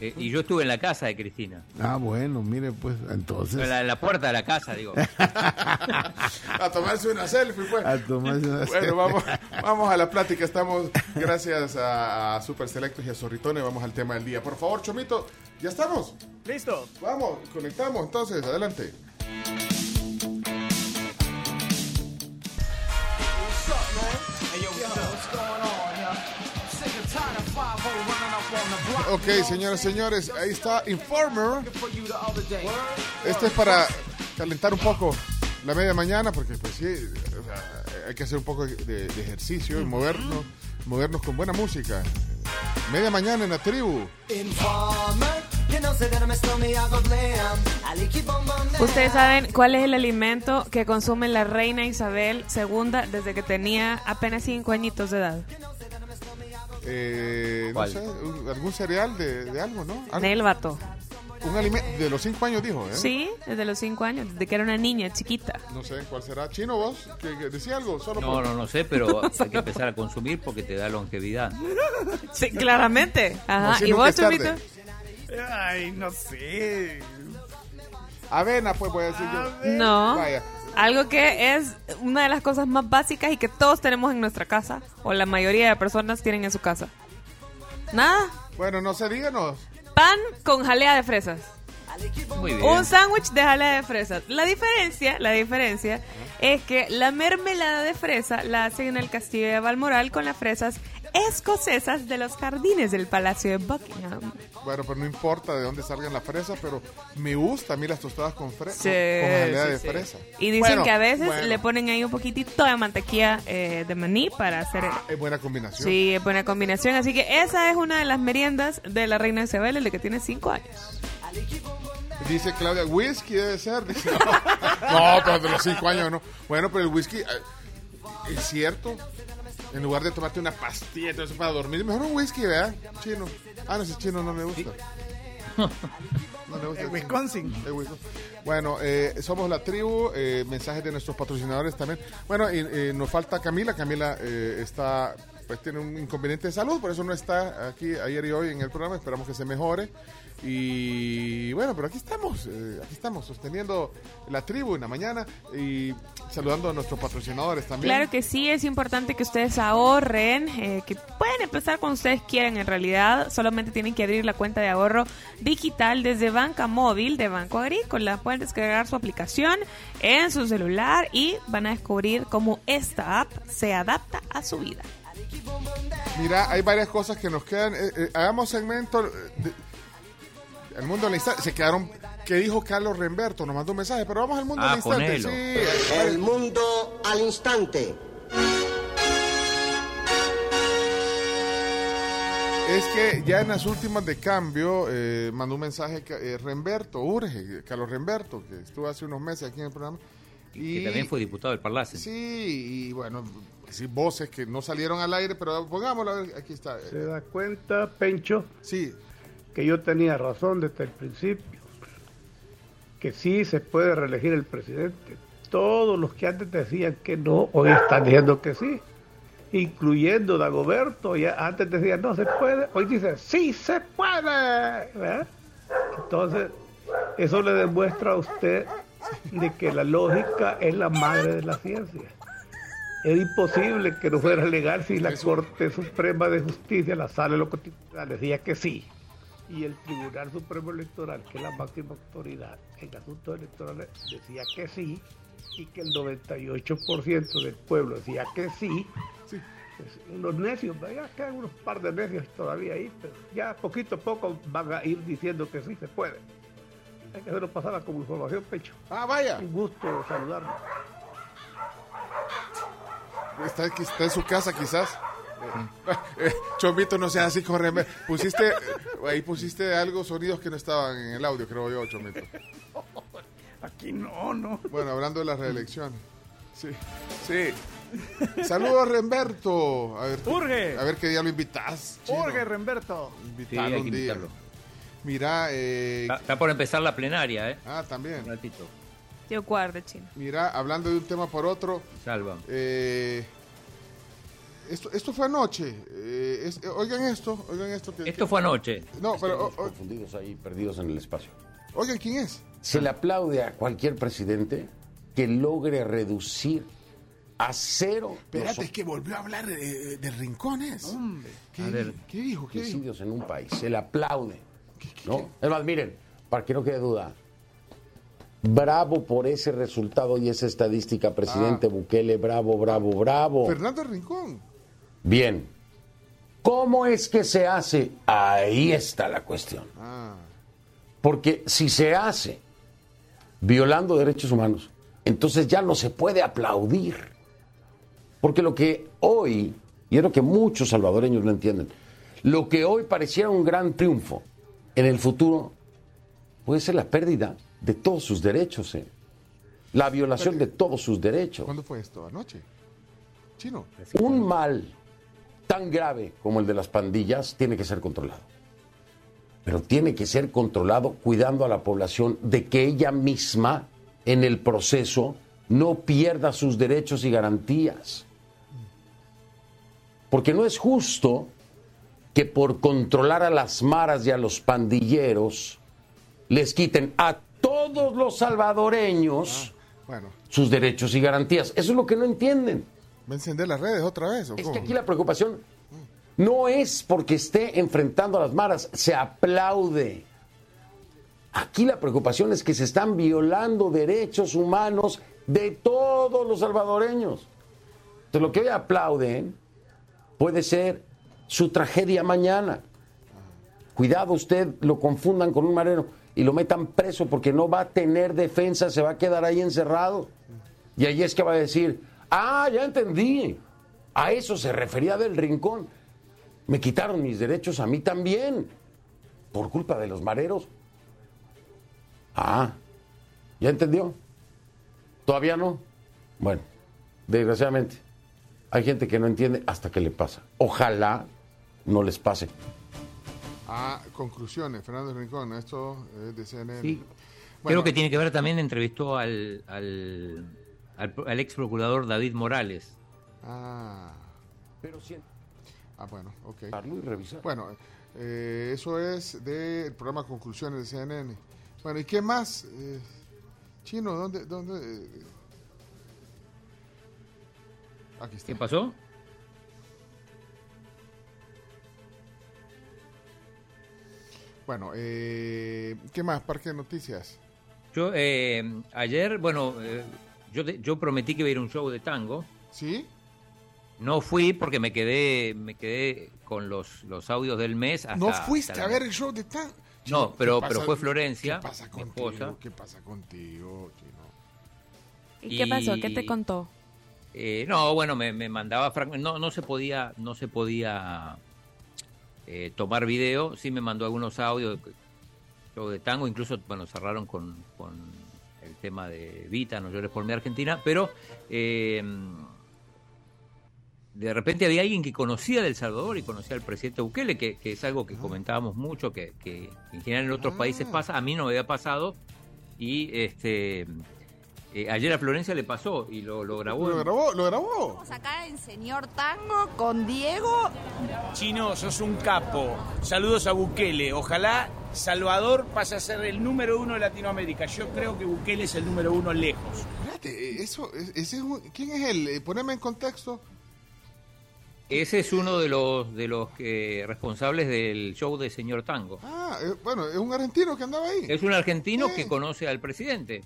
Eh, y yo estuve en la casa de Cristina. Ah, bueno, mire, pues entonces. En la, puerta de la casa, digo. a tomarse una selfie, pues. A tomarse una selfie. Bueno, vamos, vamos a la plática. Estamos, gracias a, a Super Selectos y a Zorritone, vamos al tema del día. Por favor, Chomito, ¿ya estamos? Listo. Vamos, conectamos entonces, adelante. Ok, señoras y señores, ahí está Informer. Este es para calentar un poco la media mañana, porque pues sí, o sea, hay que hacer un poco de, de ejercicio y movernos, movernos con buena música. Media mañana en la tribu. Ustedes saben cuál es el alimento que consume la reina Isabel II desde que tenía apenas 5 añitos de edad. Eh, no ¿Cuál? sé, un- algún cereal de, de algo, ¿no? Algo- Nélvato. un alimento de los cinco años, dijo, ¿eh? Sí, desde los 5 años, desde que era una niña chiquita. No sé cuál será. Chino, vos, que, que decía algo, solo No, por- no, no sé, pero hay que empezar a consumir porque te da longevidad. Sí, claramente. Ajá. Así ¿Y vos. Chomito? Ay, no sé. Avena, pues voy a decir yo. No. Vaya, Algo que es una de las cosas más básicas y que todos tenemos en nuestra casa, o la mayoría de personas tienen en su casa. Nada. Bueno, no sé, díganos. Pan con jalea de fresas. Muy bien. Un sándwich de jalea de fresas. La diferencia, la diferencia es que la mermelada de fresa la hacen en el castillo de Balmoral con las fresas escocesas de los jardines del Palacio de Buckingham. Bueno, pues no importa de dónde salgan las fresas, pero me gusta a mí las tostadas con, fre Sí, con jalea sí, de sí. fresa. Y dicen Bueno, que a veces bueno, le ponen ahí un poquitito de mantequilla eh, de maní para hacer... Es buena combinación. Sí, es buena combinación. Así que esa es una de las meriendas de la reina Isabel, el de que tiene 5 años. Dice Claudia, whisky debe ser. Dice, no, no, pero de los cinco años no. Bueno, pero el whisky, eh, es cierto. En lugar de tomarte una pastilla y todo eso para dormir, mejor un whisky, ¿verdad? Chino. Ah, no, ese chino no me gusta. No me gusta el Wisconsin. En Wisconsin. Bueno, eh, somos la tribu, eh, mensajes de nuestros patrocinadores también. Bueno, y, eh, nos falta Camila. Camila eh, está, pues tiene un inconveniente de salud, por eso no está aquí ayer y hoy en el programa. Esperamos que se mejore. Y bueno, pero aquí estamos, eh, aquí estamos sosteniendo la tribu en la mañana y saludando a nuestros patrocinadores también. Claro que sí, es importante que ustedes ahorren, eh, que pueden empezar cuando ustedes quieran en realidad, solamente tienen que abrir la cuenta de ahorro digital desde banca móvil de Banco Agrícola, pueden descargar su aplicación en su celular y van a descubrir cómo esta app se adapta a su vida. Mira, hay varias cosas que nos quedan. eh, eh, hagamos segmento. de- el mundo al instante. Se quedaron. ¿Qué dijo Carlos Remberto? Nos mandó un mensaje, pero vamos al mundo Ah, al instante. Sí, El mundo al instante. Es que ya en las últimas de cambio eh, mandó un mensaje que, eh, Remberto, urge, Carlos Remberto, que estuvo hace unos meses aquí en el programa. Y, Que también fue diputado del Parlacen. Sí, y bueno, sí, voces que no salieron al aire, pero pongámoslo, a ver, aquí está. ¿Se da cuenta, Pencho? Sí. Que yo tenía razón desde el principio. Que sí se puede reelegir el presidente. Todos los que antes decían que no, hoy están diciendo que sí. Incluyendo Dagoberto, ya antes decían no se puede, hoy dicen sí se puede. ¿verdad? Entonces, eso le demuestra a usted de que la lógica es la madre de la ciencia. Es imposible que no fuera legal si la Corte Suprema de Justicia, la Sala de lo Constitucional, decía que sí. Y el Tribunal Supremo Electoral, que es la máxima autoridad en asuntos electorales, decía que sí. Y que el 98% del pueblo decía que sí. Pues, unos necios, ya quedan unos par de necios todavía ahí, pero ya poquito a poco van a ir diciendo que sí se puede. Hay que hacerlo pasada como información, Pecho. Ah, vaya. Un gusto saludarlo. Está en su casa quizás. Eh, eh, Chomito, no seas así con Remberto. Pusiste, eh, ahí pusiste algo, sonidos que no estaban en el audio, creo yo, Chomito. Aquí no, no. Bueno, hablando de la reelección. Sí, sí. Saludos, Remberto. A ver, Urge. A ver qué día lo invitas. chino. Jorge Remberto. Invitalo Sí, hay un día. invitarlo. Mira, eh, Está, está por empezar la plenaria, ¿eh? Ah, también. Un ratito. Yo guarde, chino. mira, hablando de un tema por otro. Salva. eh, esto, esto fue anoche. eh, es- eh, oigan esto, oigan esto. que- Esto fue anoche. No, pero o- confundidos ahí, perdidos en el espacio. oigan quién es. Se le aplaude a cualquier presidente que logre reducir a cero Espérate, los es que volvió a hablar de, de rincones. ¿Qué, A ver, ¿Qué dijo? ¿Qué dijo? homicidios en un país. Se le aplaude. ¿no? Es más, miren, para que no quede duda. Bravo por ese resultado y esa estadística, presidente Bukele. Bravo, bravo, bravo. Fernando Rincón. Bien. ¿Cómo es que se hace? Ahí está la cuestión. Ah, Porque si se hace violando derechos humanos, entonces ya no se puede aplaudir. Porque lo que hoy, y es lo que muchos salvadoreños no entienden, lo que hoy pareciera un gran triunfo, en el futuro puede ser la pérdida de todos sus derechos, ¿eh? la violación de todos sus derechos. ¿Cuándo fue esto? ¿Anoche? Chino. Un mal tan grave como el de las pandillas tiene que ser controlado. Pero tiene que ser controlado cuidando a la población de que ella misma en el proceso no pierda sus derechos y garantías. Porque no es justo que por controlar a las maras y a los pandilleros les quiten a todos los salvadoreños Bueno, sus derechos y garantías. Eso es lo que no entienden. ¿Va a encender las redes otra vez? ¿o Es cómo? que aquí la preocupación no es porque esté enfrentando a las maras, se aplaude. Aquí la preocupación es que se están violando derechos humanos de todos los salvadoreños. Entonces, lo que hoy aplauden puede ser su tragedia mañana. Cuidado, usted lo confundan con un marero y lo metan preso porque no va a tener defensa, se va a quedar ahí encerrado. Y ahí es que va a decir, ah, ya entendí. A eso se refería del rincón. Me quitaron mis derechos a mí también, por culpa de los mareros. Ah, ¿ya entendió? ¿Todavía no? Bueno, desgraciadamente, hay gente que no entiende hasta que le pasa. Ojalá no les pase. Ah, conclusiones, Fernando Rincón, esto es de CNN. Sí. Bueno, Creo que tiene que ver también, entrevistó al, al, al, al ex procurador David Morales. Ah. Pero si... Ah, bueno, ok. y revisar. Bueno, eh, eso es del programa Conclusiones de CNN. Bueno, ¿y qué más? Eh, Chino, ¿dónde? dónde eh? Aquí está. ¿Qué pasó? Bueno, eh, ¿qué más? Parque de Noticias. Yo eh, ayer, bueno, eh, yo, te- yo prometí que iba a ir a un show de tango. ¿Sí? No fui porque me quedé me quedé con los, los audios del mes. Hasta, ¿No fuiste hasta a ver el show de tan? No, ¿qué pero, pasa- pero fue Florencia, ¿Qué pasa contigo? esposa. ¿Qué pasa contigo, Chino? ¿Y qué pasó? ¿Qué te contó? Eh, no, bueno, me, me mandaba no no se podía no se podía eh, tomar video, sí me mandó algunos audios show de tango, incluso bueno cerraron con, tema de Vita, no llores por mi Argentina, pero eh, de repente había alguien que conocía del Salvador y conocía al presidente Bukele, que, que es algo que comentábamos mucho, que, que en general en otros países pasa, a mí no me había pasado y este eh, ayer a Florencia le pasó y lo, lo grabó. ¿Lo grabó? ¿Lo grabó? Estamos acá en Señor Tango con Diego. Chino, sos un capo. Saludos a Bukele. Ojalá Salvador pase a ser el número uno de Latinoamérica. Yo creo que Bukele es el número uno lejos. Espérate, eh, eso, es- ese es un- ¿quién es él? Eh, Poneme en contexto. Ese es uno de los de los que responsables del show de Señor Tango. Ah, eh, bueno, es un argentino que andaba ahí. Es un argentino que conoce al presidente.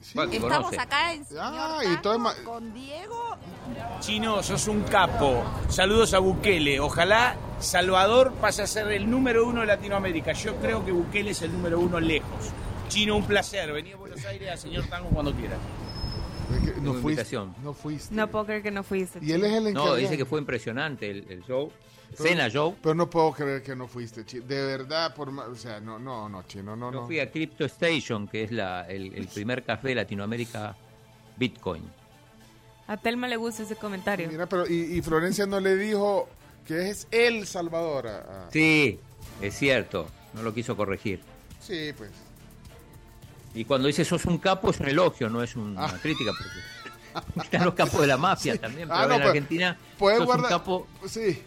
Estamos conoce. acá en Señor Ah, y todo con Diego. Chino, sos un capo. Saludos a Bukele. Ojalá Salvador pase a ser el número uno de Latinoamérica. Yo creo que Bukele es el número uno lejos. Chino, un placer. Vení a Buenos Aires a Señor Tango cuando que no fuiste. No fuiste. No puedo creer que no fuiste. Y él es el No, encargado. dice que fue impresionante el, el show. Pero- Cena show. Pero no puedo creer que no fuiste, Chino. De verdad, por o sea, no, no, no, Chino, no, Yo no. fui a Crypto Station, que es la, el, el primer café de Latinoamérica Bitcoin. A Telma le gusta ese comentario. Mira, pero y, y Florencia no le dijo que es el Salvador. a- a- Sí, es cierto. No lo quiso corregir. Sí, pues. Y cuando dice sos un capo es un elogio, no es una Ah. crítica. Porque están los capos de la mafia también, pero Ah, no, en pues, Argentina puedes sos guardar- un capo. Sí.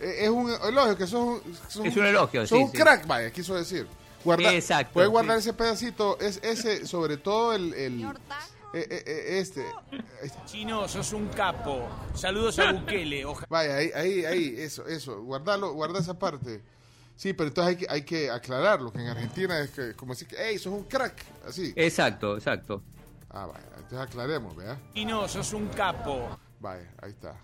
Eh, Es un elogio, que sos, sos Es un elogio, sos sí, un sí. crack, vaya, quiso decir. Guarda, Exacto, Puedes guardar sí. ese pedacito, es ese, sobre todo el... el eh, eh, eh, este. Chino, sos un capo. Saludos a Bukele. Ojalá. Vaya, ahí, ahí, ahí, eso, eso. Guardalo, guarda esa parte. Sí, pero entonces hay que, hay que aclararlo, que en Argentina es que, como decir que, hey, sos un crack, así. Exacto, exacto. Ah, vaya, entonces aclaremos, ¿verdad? Chino, sos un capo. Vaya, ahí está.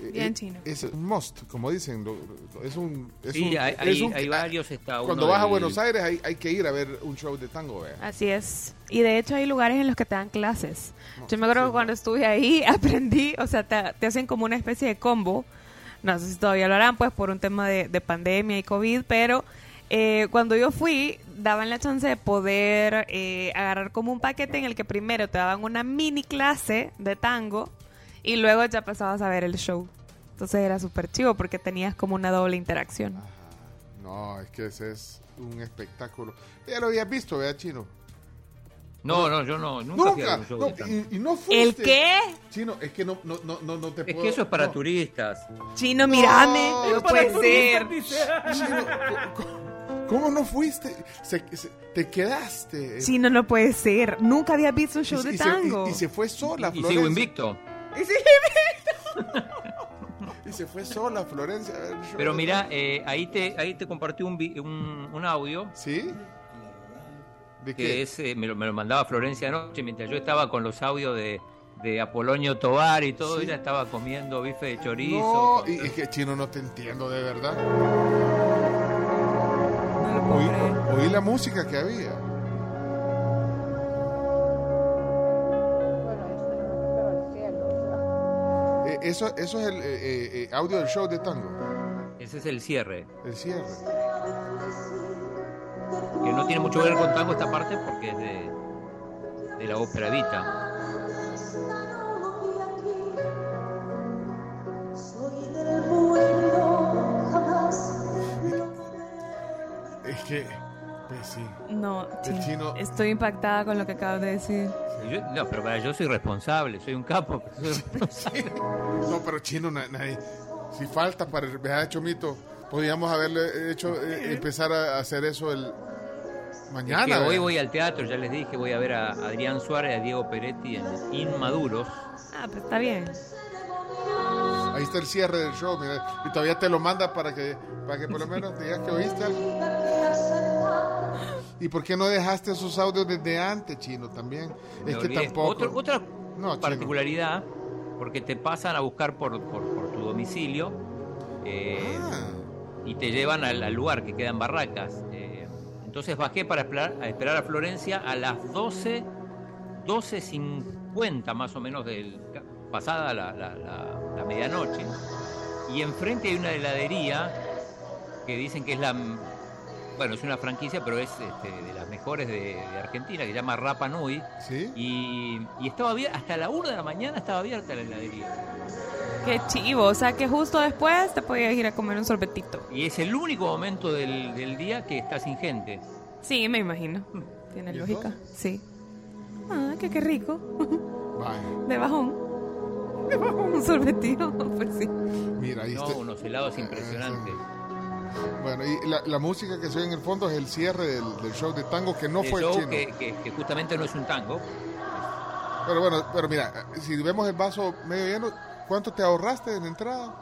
Bien, Eh, Chino. Es un must, como dicen. lo- lo- Es un. Es Sí, un- hay, es hay- un- hay varios. Uno Cuando vas a Buenos Aires hay, hay que ir a ver un show de tango, ¿verdad? Así es. Y de hecho hay lugares en los que te dan clases. Yo me acuerdo que cuando estuve ahí aprendí, o sea, te, te hacen como una especie de combo. No sé si todavía lo harán, pues por un tema de, de pandemia y COVID, pero eh, cuando yo fui, daban la chance de poder eh, agarrar como un paquete en el que primero te daban una mini clase de tango y luego ya pasabas a ver el show. Entonces era súper chivo porque tenías como una doble interacción. No, es que ese es un espectáculo. Ya lo habías visto, ¿verdad, Chino? No, no, yo no, nunca, fui a Nunca. un show No, de tango. y, y no fuiste. ¿El qué? Chino, es que no, no, no, no, te Es puedo... que eso es para no. turistas. Chino, mírame, no puede ser. Chino, co- ¿Cómo no fuiste? Se- se- te quedaste. Sí, no, puede ser. Nunca había visto un show Y- de y se- tango. y- y se fue sola, Y sigo invicto. Y sí, Y se fue sola, Florencia. a ver Pero mira, eh, ahí te ahí te compartí un, vi- un, un audio. ¿Sí? ¿De que qué? es, eh, me, lo, me lo mandaba Florencia anoche mientras yo estaba con los audios de, de Apolonio Tobar y todo. Sí. Ella estaba comiendo bife de chorizo. No, con- y es que chino no te entiendo de verdad. No oí la música que había. Eh, eso, eso es el eh, eh, eh, audio del show de tango. Ese es el cierre. El cierre. Que no tiene mucho que ver con tango esta parte porque es de, de la ópera Vita. Es que, pues sí. No, El chino- Estoy impactada con lo que acabas de decir. Yo- no, pero para, yo soy responsable, soy un capo. soy responsable. No, pero chino, na- nadie. Si falta para el vea, Chomito, podríamos haberle hecho eh, empezar a hacer eso el mañana. Es que hoy voy al teatro, ya les dije, voy a ver a Adrián Suárez y a Diego Peretti en Inmaduros. Ah, pues está bien. Ahí está el cierre del show, mira, y todavía te lo manda para que, para que por lo menos digas que oíste algo. ¿Y por qué no dejaste esos audios desde antes, chino, también? Me es que tampoco. Otro- otra No, chino. particularidad, porque te pasan a buscar por, por, por tu domicilio eh, Ah. y te llevan al, al lugar que queda en Barracas. Eh, entonces bajé para esperar, a esperar a Florencia a las 12, 12.50 más o menos del, pasada la, la- la- la medianoche. Y enfrente hay una heladería que dicen que es la... Bueno, es una franquicia, pero es este, de las mejores de, de Argentina, que se llama Rapa Nui. ¿Sí? Y, y estaba abierta, hasta la 1 de la mañana estaba abierta la heladería. Qué chivo. O sea que justo después te podías ir a comer un sorbetito. Y es el único momento del, del día que está sin gente. Sí, me imagino. Tiene ¿Y lógica. Sí. Ah, que qué rico. De bajón. De bajón, un sorbetito. Pues sí. Mira, ahí No, está. unos helados impresionantes. Bueno, y la, la música que se oye en el fondo es el cierre del, del show de tango que no El fue show chino. que, que- que justamente no es un tango. Pero bueno, pero mira, si vemos el vaso medio lleno, ¿cuánto te ahorraste en entrada?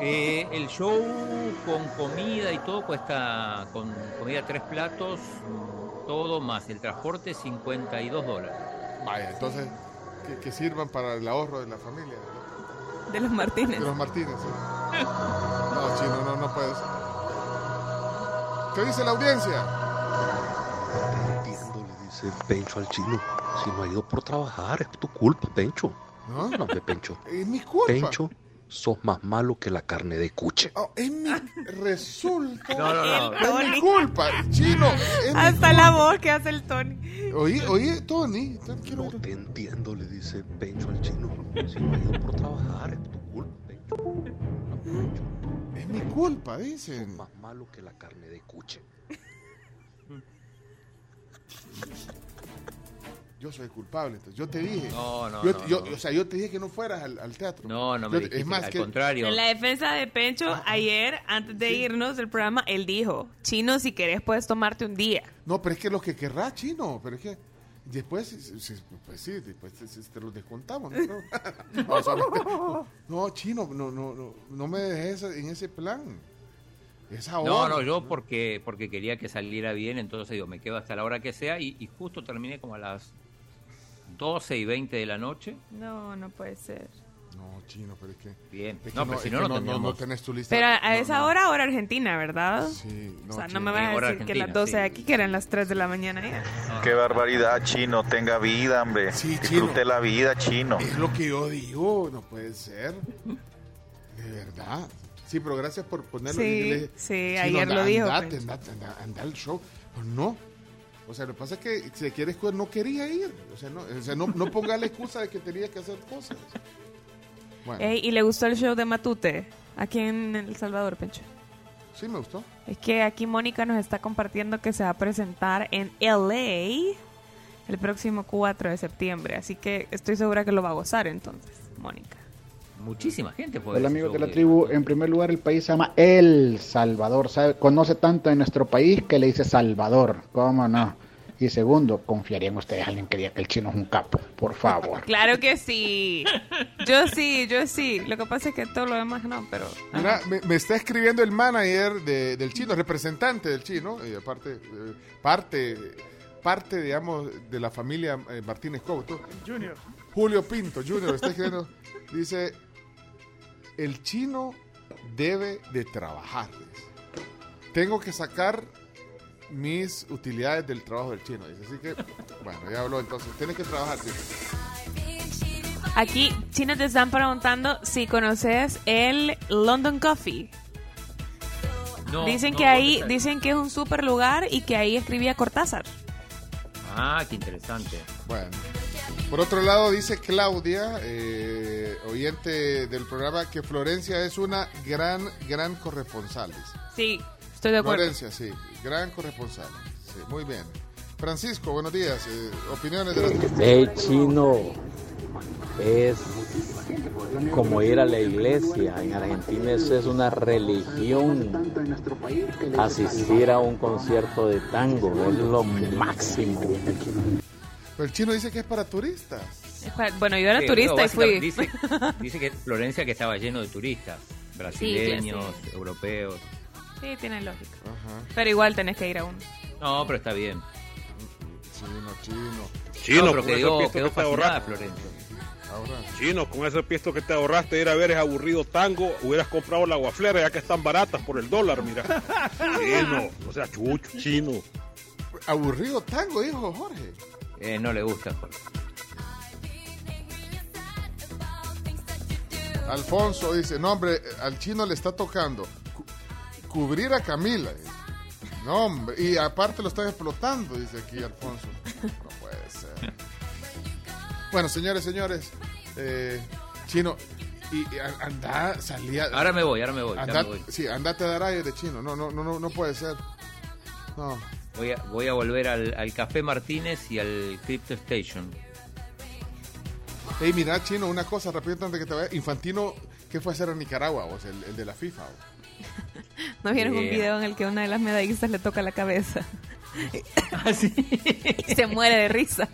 Eh, el show con comida y todo cuesta, con comida tres platos, todo más el transporte, 52 dólares. Vaya, entonces, que, que sirvan para el ahorro de la familia. De los Martínez. De los Martínez, sí. No, chino, no, no puedes. ¿Qué dice la audiencia? Entiendo, le dice Pencho al chino. Si no ha ido por trabajar, es tu culpa, Pencho. ¿No? No, Pencho. Es mi culpa. Pencho, sos más malo que la carne de cuche. Oh, es mi... Resulta... No, no, no. Es mi culpa, chino. es mi Hasta la voz que hace el Tony. Oí, oí, Tony. Tranquilo. No te entiendo, le dice Pencho al chino. Si no ha ido por trabajar, es tu culpa, Pencho. No, Pencho. Es mi culpa, dicen. Sos más malo que la carne de cuche. Yo soy culpable, entonces. Yo te dije. No, no, Yo- no, yo- no. O sea, yo te dije que no fueras al, al teatro. No, no me Yo- dijiste, Es más, al que, contrario. En la defensa de Pencho, ayer, antes de irnos del programa, él dijo, Chino, si querés puedes tomarte un día. No, pero es que lo que querrá, chino. Pero es que después, pues sí, después te, te los descontamos. ¿no? no, no, chino, no, no, no, no me dejes en ese plan. Es ahora. No, no, yo porque, porque quería que saliera bien, entonces digo, me quedo hasta la hora que sea y, y justo terminé como a las 12 y 20 de la noche. No, no puede ser. No, chino, pero es que. Bien. es que No, pero es si no, no no, no, tenés tu lista. Pero a, No, esa no. hora, hora argentina, ¿verdad? Sí, o sea, chino. no me vas a decir que las argentina, 12 de sí. aquí, que eran las 3 de la mañana ya. Qué barbaridad, chino. Tenga vida, hombre. Sí, Disfrute chino. la vida, chino. Es lo que yo digo, no puede ser. De verdad. Sí, pero gracias por ponerlo. Sí, Y le- sí, Chino, ayer anda- lo dijo, Andate, Pencho. andate, anda, anda al show. Pues no. O sea, lo que pasa es que si quieres que no quería ir. O sea, no, o sea, no, no ponga la excusa de que tenía que hacer cosas. Bueno, Ey, ¿Y le gustó el show de Matute? Aquí en El Salvador, Pencho. sí me gustó. Es que aquí Mónica nos está compartiendo que se va a presentar en LA el próximo 4 de septiembre. Así que estoy segura que lo va a gozar entonces, Mónica. Muchísima gente fue. a Hola ese amigos de la tribu, en primer lugar el país se llama El Salvador, sabe, conoce tanto de nuestro país que le dice Salvador, ¿cómo no? Y segundo, ¿confiarían ustedes a alguien que diga que el chino es un capo? Por favor. Claro que sí. Yo sí, yo sí. Lo que pasa es que todo lo demás no, pero... Mira, me, me está escribiendo el manager de- del chino, representante del chino, y aparte, eh, parte, parte, digamos, de la familia eh, Martínez Couto. Junior. Julio Pinto, Junior, está escribiendo, dice, el chino debe de trabajar. Tengo que sacar mis utilidades del trabajo del chino. Dice. Así que, bueno, ya habló entonces. Tienes que trabajar. dice. Aquí, Chino, te están preguntando si conoces el London Coffee. No, dicen no, que ¿dónde ahí, dicen que es un super lugar y que ahí escribía Cortázar. Ah, qué interesante. Bueno. Por otro lado, dice Claudia, eh, oyente del programa, que Florencia es una gran, gran corresponsal. Sí, estoy de acuerdo. Florencia, sí, gran corresponsal. Sí, muy bien. Francisco, buenos días. eh, opiniones de la El chino es como ir a la iglesia. En Argentina eso es una religión. Asistir a un concierto de tango es lo máximo. Pero el chino dice que es para turistas. Bueno, yo era Sí, turista no, y fui. Dice, dice que Florencia que estaba lleno de turistas, brasileños, sí. europeos. Sí, tiene lógica. Pero igual tenés que ir a uno. No, pero está bien. Chino, chino. Chino, No, pero con quedó, quedó que te fascinada ahorraste. Florencia. Chino, con ese pisto que te ahorraste ir a ver ese aburrido tango, hubieras comprado la guaflera ya que están baratas por el dólar, mira. Chino, o sea, chucho, chino. Aburrido tango, dijo Jorge. Eh, no le gusta. Alfonso dice, no hombre, al chino le está tocando cu- cubrir a Camila. dice. No hombre, y aparte lo están explotando, dice aquí Alfonso. No puede ser. Bueno, señores, señores, eh, chino, y, anda, salía... Ahora me voy, ahora me voy, ya Anda- me voy. Sí, andate a dar aire, chino. No, no, no, no, no puede ser. No. Voy a, voy a volver al, al Café Martínez y al Crypto Station. Hey, mira, chino, una cosa, rápido antes que te vaya. Infantino, ¿qué fue a hacer a Nicaragua? vos? el, el de la FIFA. vos? ¿No vieron un Eh. video en el que una de las medallistas le toca la cabeza? Ah, y se muere de risa.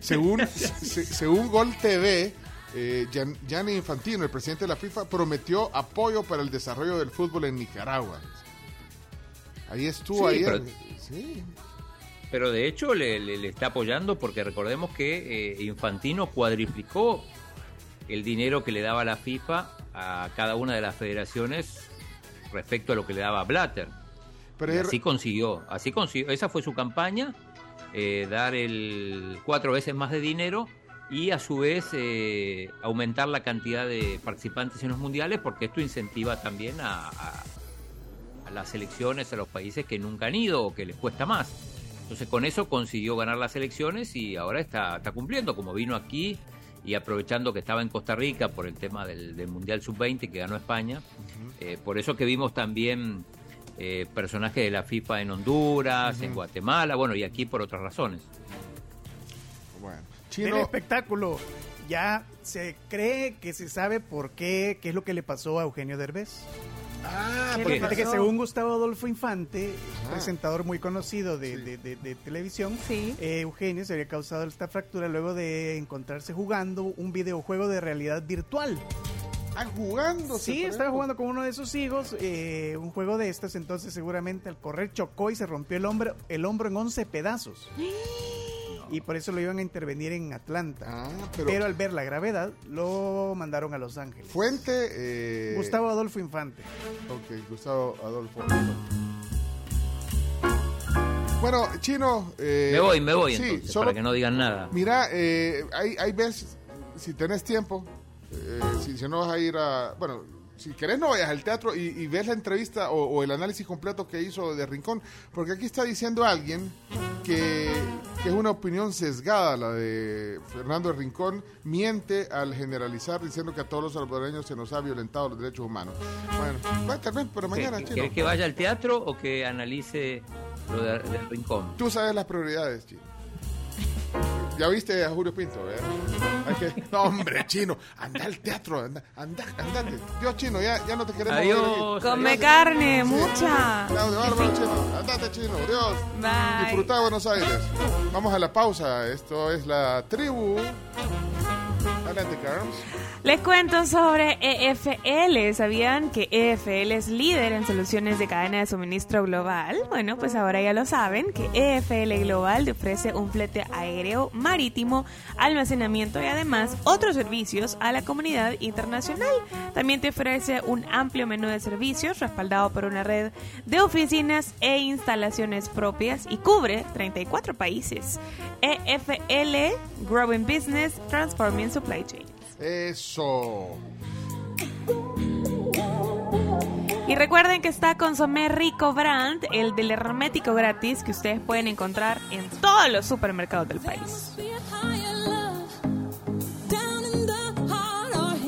Según, se- según Gol TV, eh, Gian- Gianni Infantino, el presidente de la FIFA, prometió apoyo para el desarrollo del fútbol en Nicaragua. Ahí estuvo Sí, ayer. pero- Sí. Pero de hecho le, le- le está apoyando porque recordemos que eh, Infantino cuadriplicó el dinero que le daba la FIFA a cada una de las federaciones respecto a lo que le daba Blatter. Pero Y es- así consiguió, así consiguió, esa fue su campaña, eh, dar el cuatro veces más de dinero y a su vez eh, aumentar la cantidad de participantes en los mundiales porque esto incentiva también a, a- a las selecciones, a los países que nunca han ido o que les cuesta más. Entonces con eso consiguió ganar las elecciones y ahora está, está cumpliendo, como vino aquí y aprovechando que estaba en Costa Rica por el tema del, del Mundial Sub-20 que ganó España. Eh, por eso que vimos también eh, personajes de la FIFA en Honduras, en Guatemala, bueno, y aquí por otras razones. Bueno, Del espectáculo. Ya se cree que se sabe por qué, qué es lo que le pasó a Eugenio Derbez. Ah, Fíjate ¿por qué que según Gustavo Adolfo Infante, Ajá. presentador muy conocido de, de- de- de televisión, eh, Eugenio se había causado esta fractura luego de encontrarse jugando un videojuego de realidad virtual. Ah, jugando. Sí, estaba jugando con uno de sus hijos, eh, un juego de estos, entonces seguramente al correr chocó y se rompió el hombro, el hombro en 11 pedazos. Y por eso lo iban a intervenir en Atlanta. Ah, pero... pero- al ver la gravedad, lo mandaron a Los Ángeles. Fuente. eh, Gustavo Adolfo Infante. Ok, Gustavo Adolfo. Bueno, Chino. eh, me voy, me voy sí, entonces, solo- para que no digan nada. Mira, eh, hay, hay veces, si tenés tiempo, eh, si, si no vas a ir a. Bueno, si querés, no vayas al teatro y, y ves la entrevista o, o el análisis completo que hizo de Rincón, porque aquí está diciendo alguien que, que es una opinión sesgada la de Fernando de Rincón, miente al generalizar diciendo que a todos los salvadoreños se nos ha violentado los derechos humanos. Bueno, va, tal vez, pero mañana, ¿Qué- Chino. ¿Quieres que vaya al teatro o que analice lo de- del rincón? Tú sabes las prioridades, Chino. Ya viste a Julio Pinto, ¿eh? Que- no, hombre, chino, anda al teatro, anda, anda, andate. Dios, chino, ya, ya no te queremos Adiós. Come Adiós. carne, mucha. Claudio, bárbaro, chino. Andate, chino. Dios. Bye. Disfruta de Buenos Aires. Vamos a la pausa. Esto es la tribu. Les cuento sobre EFL. ¿Sabían que EFL es líder en soluciones de cadena de suministro global? Bueno, pues ahora ya lo saben que EFL Global te ofrece un flete aéreo, marítimo, almacenamiento y además otros servicios a la comunidad internacional. También te ofrece un amplio menú de servicios respaldado por una red de oficinas e instalaciones propias y cubre 34 países. EFL Growing Business Transforming Supply Eso. Y recuerden que está Consomé Rico Brand, el del hermético gratis que ustedes pueden encontrar en todos los supermercados del país.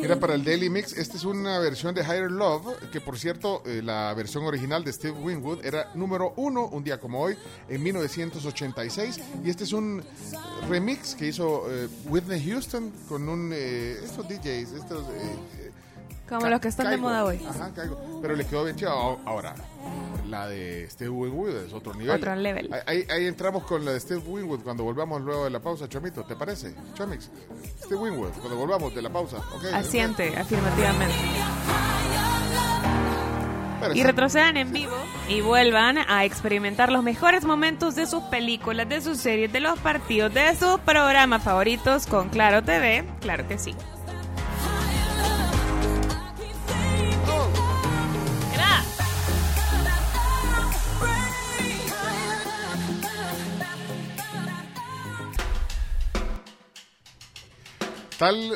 Era para el Daily Mix. Esta es una versión de Higher Love, que por cierto, eh, la versión original de Steve Winwood era número uno un día como hoy, en 1986. Y este es un remix que hizo eh, Whitney Houston con un. eh, estos DJs, estos. Como Ca- los que están de moda hoy. Ajá, caigo. Pero le quedó bien chido. Ahora, la de Steve Winwood es otro nivel. Otro level. Ahí, ahí entramos con la de Steve Winwood cuando volvamos luego de la pausa, Chomito. ¿Te parece? Chomix, Steve Winwood, cuando volvamos de la pausa. ¿ok? Asiente, afirmativamente. Pero Y retrocedan en vivo y vuelvan a experimentar los mejores momentos de sus películas, de sus series, de los partidos, de sus programas favoritos con Claro TV. Claro que sí. Tal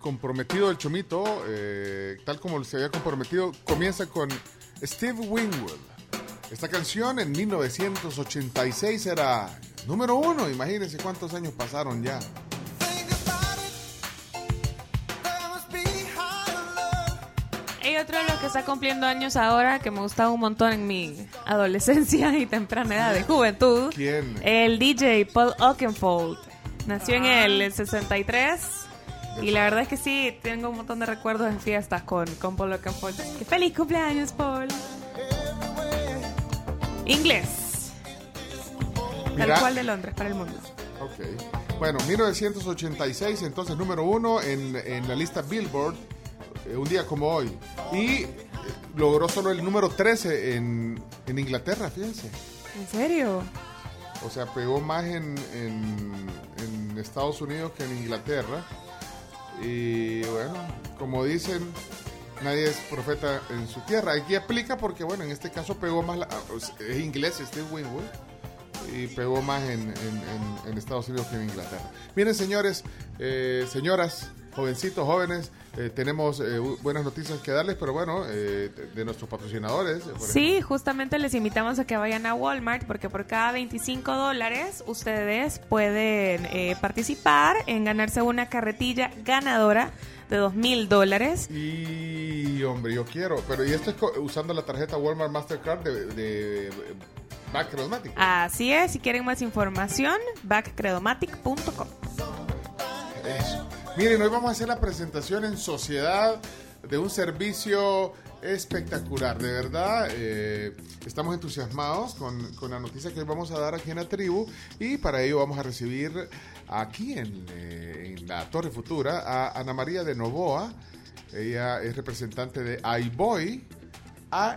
comprometido el Chomito, eh, tal como se había comprometido, comienza con Steve Winwood. Esta canción en 1986 era número uno. Imagínense cuántos años pasaron ya. Hay otro de los que está cumpliendo años ahora que me gustaba un montón en mi adolescencia y temprana edad de juventud. ¿Quién? El DJ Paul Oakenfold. Nació en el 63 y la verdad es que sí, tengo un montón de recuerdos en fiestas con, con Oakenfold. ¡Qué feliz cumpleaños, Paul! Inglés. Mira. Tal cual de Londres para el mundo. Ok. Bueno, 1986, entonces número uno en, en la lista Billboard, eh, un día como hoy. Y eh, logró solo el número 13 en, en Inglaterra, fíjense. ¿En serio? O sea, pegó más en, Estados Unidos que en Inglaterra. Y bueno, como dicen, nadie es profeta en su tierra. Aquí aplica porque, bueno, en este caso pegó más, la- es inglés Steve Winwood, y pegó más en Estados Unidos que en Inglaterra. Miren, señores, eh, señoras, jovencitos, jóvenes, eh, tenemos eh, buenas noticias que darles, pero bueno, eh, de, nuestros patrocinadores. por Sí, justamente les invitamos a que vayan a Walmart porque por cada 25 dólares ustedes pueden eh, participar en ganarse una carretilla ganadora de 2 mil dólares. Y hombre, yo quiero, pero y esto es usando la tarjeta Walmart Mastercard de, de, Back Chromatic. Así es, si quieren más información, backcredomatic.com. Eso. Miren, hoy vamos a hacer la presentación en sociedad de un servicio espectacular, de verdad. eh, estamos entusiasmados con, con la noticia que hoy vamos a dar aquí en la tribu y para ello vamos a recibir aquí en, eh, la Torre Futura a Ana María de Novoa. Ella es representante de iBoy.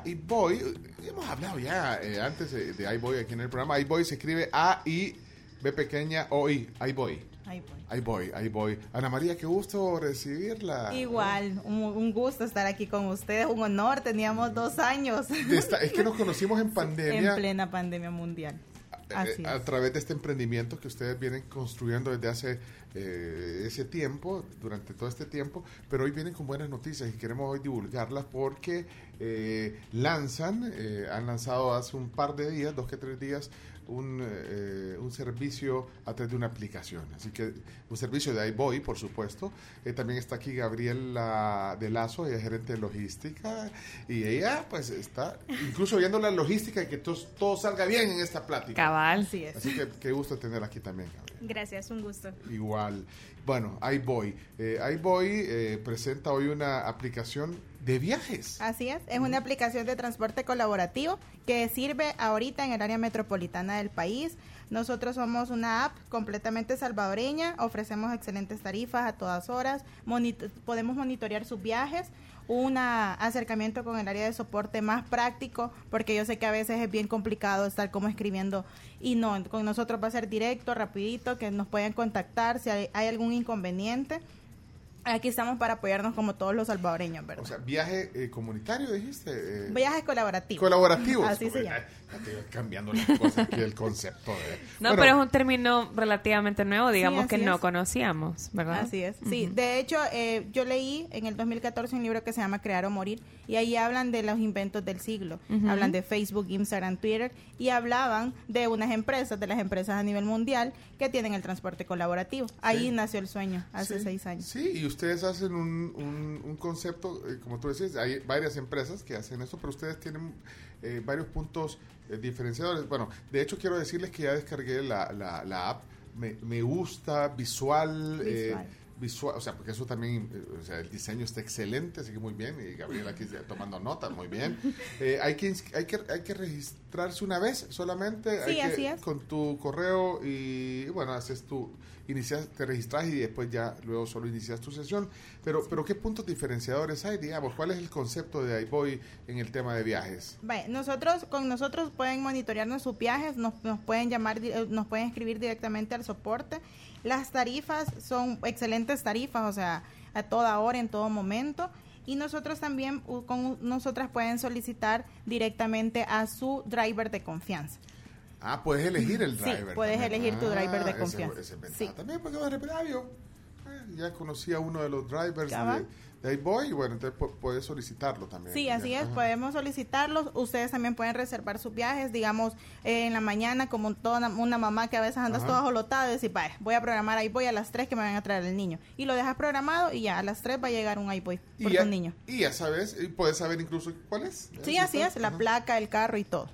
iBoy, hemos hablado ya eh, antes de, de iBoy aquí en el programa. iBoy se escribe A-I, B pequeña, O-I, iBoy. Ahí voy. Ahí voy, ahí voy. Ana María, qué gusto recibirla. Igual, un, un gusto estar aquí con ustedes, un honor, teníamos dos años esta- es que nos conocimos en pandemia en plena pandemia mundial. Así eh, a es. través de este emprendimiento que ustedes vienen construyendo desde hace eh, ese tiempo, durante todo este tiempo, pero hoy vienen con buenas noticias y queremos hoy divulgarlas porque eh, lanzan, eh, han lanzado hace un par de días, dos que tres días, un, eh, un servicio a través de una aplicación. Así que un servicio de iBoy, por supuesto. Eh, también está aquí Gabriela de Lazo, ella es gerente de logística. Y ella, pues, está incluso viendo la logística y que todo, todo salga bien en esta plática. Cabal. Así es. Así que qué gusto tener aquí también, Gabriela. Gracias, un gusto. Igual. Bueno, iBoy. Eh, iBoy eh, presenta hoy una aplicación de viajes. Así es, es una aplicación de transporte colaborativo que sirve ahorita en el área metropolitana del país. Nosotros somos una app completamente salvadoreña, ofrecemos excelentes tarifas a todas horas, monito- podemos monitorear sus viajes, un acercamiento con el área de soporte más práctico, porque yo sé que a veces es bien complicado estar como escribiendo y no, con nosotros va a ser directo, rapidito, que nos puedan contactar si hay, hay algún inconveniente. Aquí estamos para apoyarnos como todos los salvadoreños, ¿verdad? O sea, viaje eh, comunitario, dijiste. eh, Viajes colaborativos. Colaborativos. Así se llama. Cambiando las cosas aquí, el concepto. de- No, Bueno, pero es un término relativamente nuevo, digamos así que no es. conocíamos, ¿verdad? Así es. Sí, Ujú. de hecho, eh, yo leí en el 2014 un libro que se llama Crear o Morir y ahí hablan de los inventos del siglo. Ujú. Hablan de Facebook, Instagram, Twitter y hablaban de unas empresas, de las empresas a nivel mundial que tienen el transporte colaborativo. Ahí nació el sueño, hace Sí, seis años. Sí, y ustedes hacen un, un, un concepto, eh, como tú decías, hay varias empresas que hacen eso, pero ustedes tienen eh, varios puntos eh, diferenciadores. Bueno, de hecho quiero decirles que ya descargué la, la, la app, me, me gusta, visual, eh, Visual. o sea, porque eso también, eh, o sea, el diseño está excelente, así que muy bien, y Gabriela aquí está tomando notas, muy bien. Eh, hay, que, hay, que, hay que registrarse una vez solamente, Sí, hay que- así es. con tu correo y bueno, haces tu, inicias, te registras y después ya luego solo inicias tu sesión. Pero, pero ¿qué puntos diferenciadores hay, digamos? ¿Cuál es el concepto de iBoy en el tema de viajes? Vaya, nosotros, con nosotros pueden monitorearnos sus viajes, nos, nos pueden llamar, eh, nos pueden escribir directamente al soporte. Las tarifas son excelentes tarifas, o sea, a toda hora, en todo momento. Y nosotros también, con nosotras pueden solicitar directamente a su driver de confianza. Ah, puedes elegir el Sí, driver. puedes también. elegir tu driver de ese- confianza. ese Sí. También porque de repente, ah, yo, eh, ya conocí a uno de los drivers Cabal. De, de iBoy y bueno, entonces pu- puedes solicitarlo también. Sí, así Ya, es, ajá. podemos solicitarlos. Ustedes también pueden reservar sus viajes, digamos, eh, en la mañana, como toda una, mamá que a veces andas Ajá. toda jolotada, y decir, vaya, voy a programar ahí voy a las 3 que me van a traer el niño. Y lo dejas programado y ya a las 3 va a llegar un iBoy por ya, tu niño. Y ya sabes, y puedes saber incluso cuál es. Sí, así es, la ajá. placa, el carro y todo.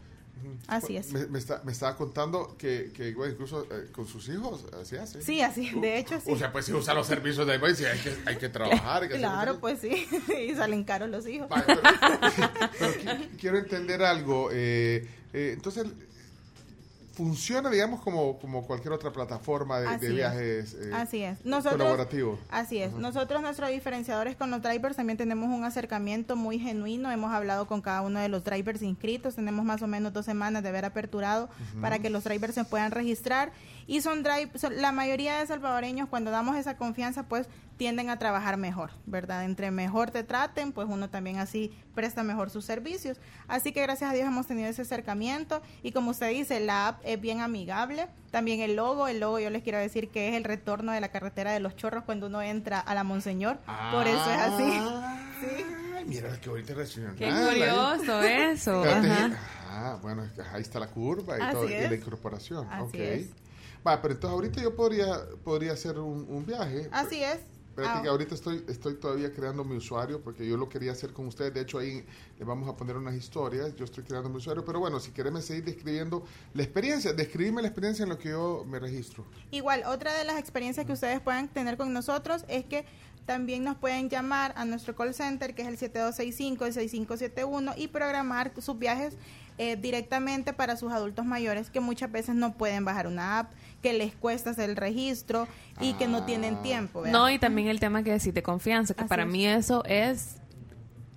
Así es. Me, me está- me estaba contando que, que bueno, incluso eh, con sus hijos así hace. Sí, así, de hecho sí. O sea, pues si usa los servicios de sí, hay que, hay que trabajar. hay que Claro, pues sí, y salen caros los hijos. Pero qui- quiero entender algo. eh, eh, entonces, funciona, digamos, como, como cualquier otra plataforma de, viajes eh, Así es. Nosotros, colaborativo. Así es. Nosotros, nuestros diferenciadores con los drivers, también tenemos un acercamiento muy genuino. Hemos hablado con cada uno de los drivers inscritos. Tenemos más o menos dos semanas de haber aperturado para que los drivers se puedan registrar. Y son drive, son- la mayoría de salvadoreños, cuando damos esa confianza, pues tienden a trabajar mejor, ¿verdad? Entre mejor te traten, pues uno también así presta mejor sus servicios. Así que gracias a Dios hemos tenido ese acercamiento y como usted dice, la app es bien amigable. También el logo, el logo yo les quiero decir que es el retorno de la carretera de los chorros cuando uno entra a la Monseñor. Por eso es así. Sí. Ay, mira, que ahorita reaccionan. Qué curioso eso, ajá. Ah, bueno, ahí está la curva y, todo, y la incorporación. Así ok. es. Va, pero entonces ahorita yo podría, podría hacer un, un viaje. Así es. Espérate Ah. que ahorita estoy, estoy todavía creando mi usuario porque yo lo quería hacer con ustedes. De hecho, ahí le vamos a poner unas historias. Yo estoy creando mi usuario. Pero bueno, si querés me seguir describiendo la experiencia, describirme la experiencia en lo que yo me registro. Igual, otra de las experiencias que ustedes puedan tener con nosotros es que también nos pueden llamar a nuestro call center, que es el 7265-6571, y programar sus viajes eh, directamente para sus adultos mayores que muchas veces no pueden bajar una app, que les cuesta hacer el registro y que no tienen tiempo. ¿verdad? No, y también el tema que decís de confianza, que Así para es. mí eso es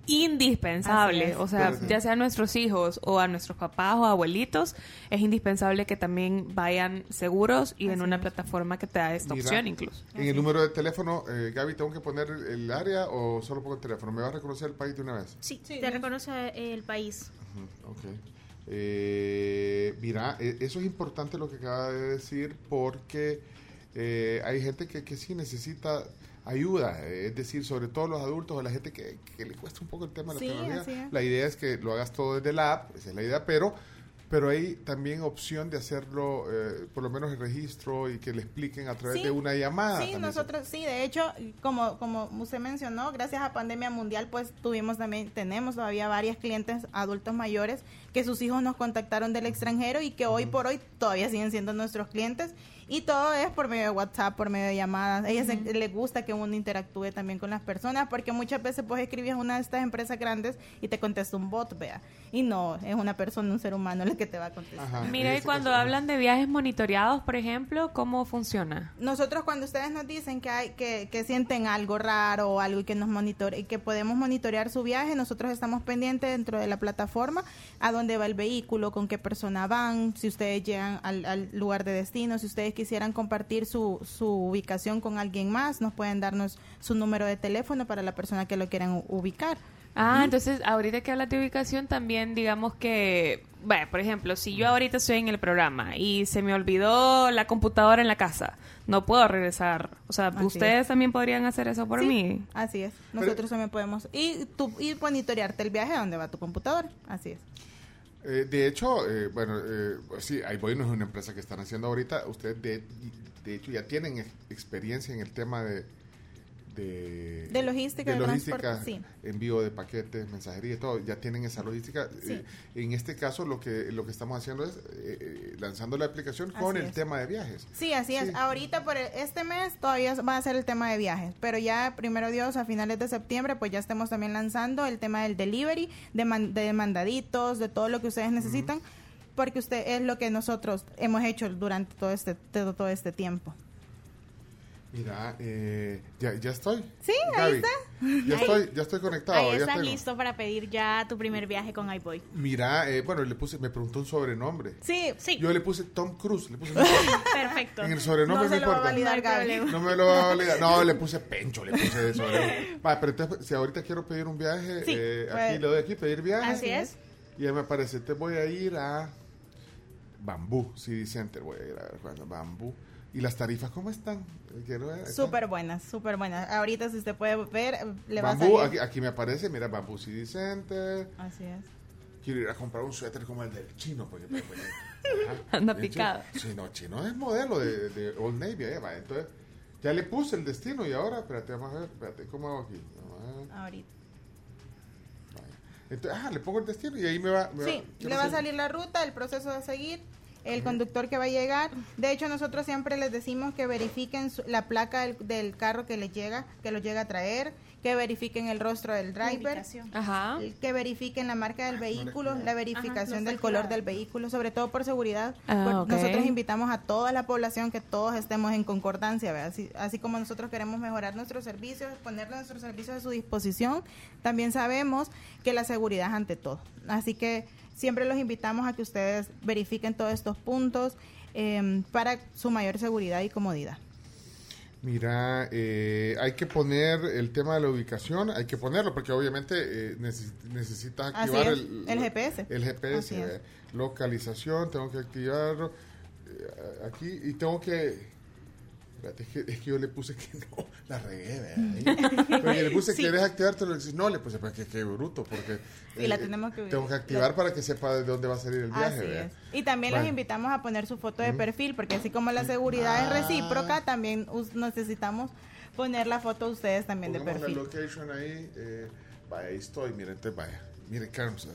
indispensable. Así es. O sea, Pero- ya sea a nuestros hijos o a nuestros papás o abuelitos, es indispensable que también vayan seguros y en una plataforma que te da esta Mira, opción incluso. En el número de teléfono, eh, Gaby, ¿tengo que poner el área o solo pongo el teléfono? ¿Me va a reconocer el país de una vez? Sí, te reconoce el país. Ujú, ok. Eh, mira, eh, eso es importante lo que acaba de decir porque eh, hay gente que, que sí necesita ayuda, eh, es decir, sobre todo los adultos o la gente que, que le cuesta un poco el tema de la Sí, tecnología. La idea es que lo hagas todo desde la app, esa es la idea, pero Pero hay también opción de hacerlo, eh, por lo menos el registro y que le expliquen a través Sí. de una llamada. Sí, nosotros, sí, de hecho, como, como usted mencionó, gracias a pandemia mundial, pues tuvimos también, tenemos todavía varias clientes adultos mayores que sus hijos nos contactaron del extranjero y que hoy por hoy todavía siguen siendo nuestros clientes. Y todo es por medio de WhatsApp, por medio de llamadas. A ellas se- les gusta que uno interactúe también con las personas, porque muchas veces pues escribes a una de estas empresas grandes y te contesta un bot, vea. Y no, es una persona, un ser humano el que te va a contestar. Mira, y cuando hablan de viajes monitoreados, por ejemplo, ¿cómo funciona? Nosotros cuando ustedes nos dicen que hay que, que sienten algo raro o algo y que nos monitore y que podemos monitorear su viaje, nosotros estamos pendientes dentro de la plataforma a dónde va el vehículo, con qué persona van, si ustedes llegan al, al lugar de destino, si ustedes quisieran compartir su, su ubicación con alguien más, nos pueden darnos su número de teléfono para la persona que lo quieran ubicar. Ah, entonces ahorita que hablas de ubicación también digamos que, bueno, por ejemplo, si yo ahorita estoy en el programa y se me olvidó la computadora en la casa, no puedo regresar. O sea, Así ustedes es. también podrían hacer eso por Sí, mí. Así es. Nosotros también podemos y tu, y monitorearte el viaje a dónde va tu computadora. Así es. Eh, de hecho, eh, bueno, eh, sí, iBoy no es una empresa que están haciendo ahorita. Ustedes, de, de hecho, ya tienen ex- experiencia en el tema de... De, De logística, de logística, transporte, sí. envío de paquetes, mensajería y todo, ya tienen esa logística. Sí. Eh, en este caso, lo que lo que estamos haciendo es eh, eh, lanzando la aplicación con el tema de viajes. Sí, así es. Ahorita por el- este mes todavía va a ser el tema de viajes, pero ya primero Dios a finales de septiembre pues ya estemos también lanzando el tema del delivery, de, man- de mandaditos, de todo lo que ustedes necesitan, porque usted es lo que nosotros hemos hecho durante todo este todo, todo este tiempo. Mira, eh, ya, ya estoy. Sí, ahí está. Ya Ahí- estoy, ya estoy conectado. Ahí ya estás tengo. listo para pedir ya tu primer viaje con iBoy. Mira, eh, bueno, le puse, me preguntó un sobrenombre. Sí, sí. Yo le puse Tom Cruise, le puse Perfecto. En el sobrenombre No me se lo va a importa. validar, No Gaby. me lo va a validar. No, le puse Pencho, le puse de sobrenombre. Va, pero entonces, si ahorita quiero pedir un viaje, Sí, eh, pues- aquí le doy aquí, pedir viaje. Así es. Y ahí me aparece, te voy a ir a Bambú, CD Center, voy a ir a ver cuándo, Bambú. ¿Y las tarifas cómo están? Súper buenas, súper buenas. Ahorita si usted puede ver, le va a Bambú, salir. aquí, aquí me aparece, mira, Bambú CD Center. Así es. Quiero ir a comprar un suéter como el del chino, porque... porque- ajá. Anda chino- picado. Sí, no, chino es modelo de, de Old Navy, eh, va, entonces... Ya le puse el destino y ahora, espérate, vamos a ver, espérate, ¿cómo hago aquí? A. Ahorita. Entonces, ah, le pongo el destino y ahí me va... me Sí, ¿qué le va a salir la ruta, el proceso de seguir, el conductor que va a llegar. De hecho, nosotros siempre les decimos que verifiquen su- la placa del, del carro que les llega, que los llega a traer, que verifiquen el rostro del driver. Ajá. que verifiquen la marca del vehículo, la Ajá, verificación no del color del vehículo, sobre todo por seguridad. Ah. Nosotros invitamos a toda la población que todos estemos en concordancia. Así, así como nosotros queremos mejorar nuestros servicios, poner nuestros servicios a su disposición, también sabemos que la seguridad es ante todo. Así que siempre los invitamos a que ustedes verifiquen todos estos puntos eh, para su mayor seguridad y comodidad. Mira, eh, hay que poner el tema de la ubicación, hay que ponerlo porque obviamente eh, neces- necesitas activar el, el GPS. El GPS, eh, localización, tengo que activarlo eh, aquí y tengo que... Espérate, es que, es que yo le puse que no, la regué. Pero yo le puse Sí. ¿quieres activarte? Le dices, no, le puse, pues que qué bruto, porque... Sí, la tenemos que- Tengo que activar para que sepa de dónde va a salir el viaje, Así ¿verdad? es. Y también los Bueno. invitamos a poner su foto de perfil, porque así como la seguridad Ah. es recíproca, también necesitamos poner la foto ustedes también de Pongamos perfil. la location ahí, eh, vaya, ahí estoy, miren, entonces vaya, miren, Carlos,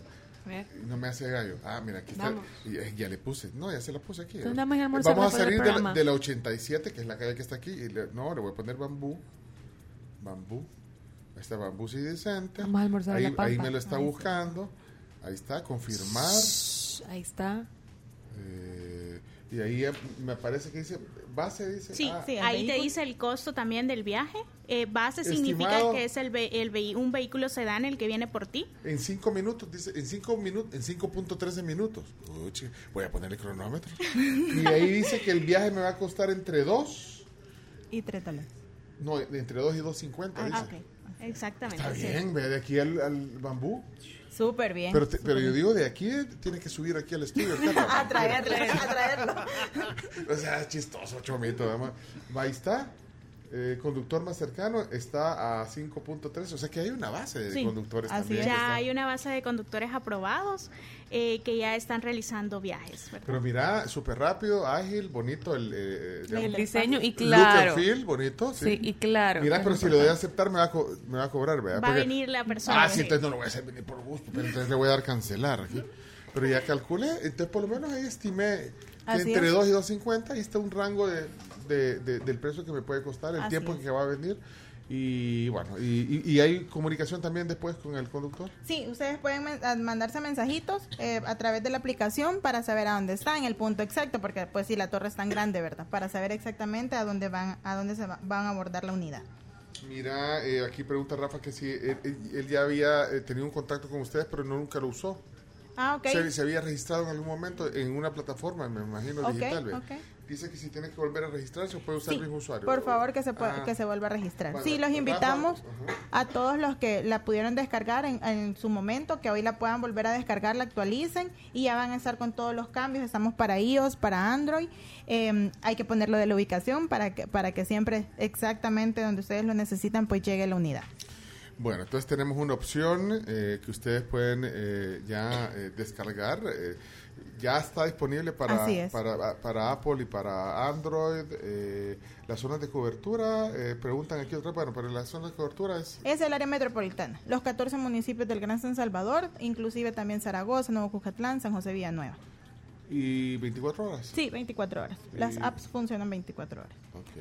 No me hace gallo. Ah, mira, aquí está, y, eh, ya le puse, no, ya se la puse aquí. Vamos a salir de la, de la 87, que es la calle que está aquí, y le- no, le voy a poner bambú, bambú, ahí está bambú sí decente, Vamos a almorzar ahí, La Pampa. ahí me lo está Ahí está. buscando, ahí está, confirmar, Ahí está. eh, y ahí me parece que dice, base dice, Sí, ah, ahí te dice el costo también del viaje. Eh, base Estimado. significa que es el, ve- el vehi- un vehículo sedán el que viene por ti. En 5 minutos, dice, en 5 minutos, en 5.13 minutos. Uchi, voy a ponerle cronómetro. y ahí dice que el viaje me va a costar entre 2, Y tres dólares. no, entre 2 y 2.50, Ah, dice. ok. Exactamente. Está sí. bien, ve de aquí al, al bambú. Súper bien. Pero, te- pero yo digo, de aquí eh, tiene que subir aquí al estudio. a traer, a traer, a traerlo. o sea, es chistoso, chomito. además. Ahí está. Eh, conductor más cercano está a 5.3, o sea que hay una base de Sí, conductores así también. Ya están- hay una base de conductores aprobados eh, que ya están realizando viajes. ¿verdad? Pero mira, súper rápido, ágil, bonito el, eh, digamos, El diseño y look claro. and feel, bonito. Sí, Sí, y claro. Mira, pero si lo de aceptar me va a, co- me va a cobrar, ¿verdad? Va a venir la persona. Ah, sí, entonces no lo voy a hacer venir por gusto, pero entonces le voy a dar cancelar aquí. Pero ya calculé, entonces por lo menos ahí estimé que Así entre es. 2 y 2.50 ahí está un rango de, de- de- del precio que me puede costar, el Así tiempo es. que va a venir. Y bueno, y, y- y hay comunicación también después con el conductor. Sí, ustedes pueden men- a- mandarse mensajitos eh, a través de la aplicación para saber a dónde están, el punto exacto, porque pues si la torre es tan grande, ¿verdad? Para saber exactamente a dónde van, a dónde se va- van a abordar la unidad. Mira, eh, aquí pregunta Rafa que si él, ya había eh, tenido un contacto con ustedes, pero no, nunca lo usó. Ah, ok. Se, se había registrado en algún momento en una plataforma, me imagino, Ok, digital. ¿ve? Dice que si tiene que volver a registrarse o puede usar el mismo usuario. Por favor, que se, Ah. que se vuelva a registrar. Bueno, sí, los Rafa, invitamos a todos los que la pudieron descargar en, en su momento, que hoy la puedan volver a descargar, la actualicen y ya van a estar con todos los cambios. Estamos para iOS, para Android. Eh, hay que ponerlo de la ubicación para que, para que siempre exactamente donde ustedes lo necesitan, pues llegue la unidad. Bueno, entonces tenemos una opción eh, que ustedes pueden eh, ya eh, descargar. Ya está disponible para, para, para Apple y para Android. eh, las zonas de cobertura, eh, preguntan aquí otra, bueno, pero las zonas de cobertura es... Es el área metropolitana, los 14 municipios del Gran San Salvador, inclusive también Zaragoza, Nuevo Cucatlán, San José Villanueva. ¿Y 24 horas? Sí, 24 horas. Las apps funcionan 24 horas.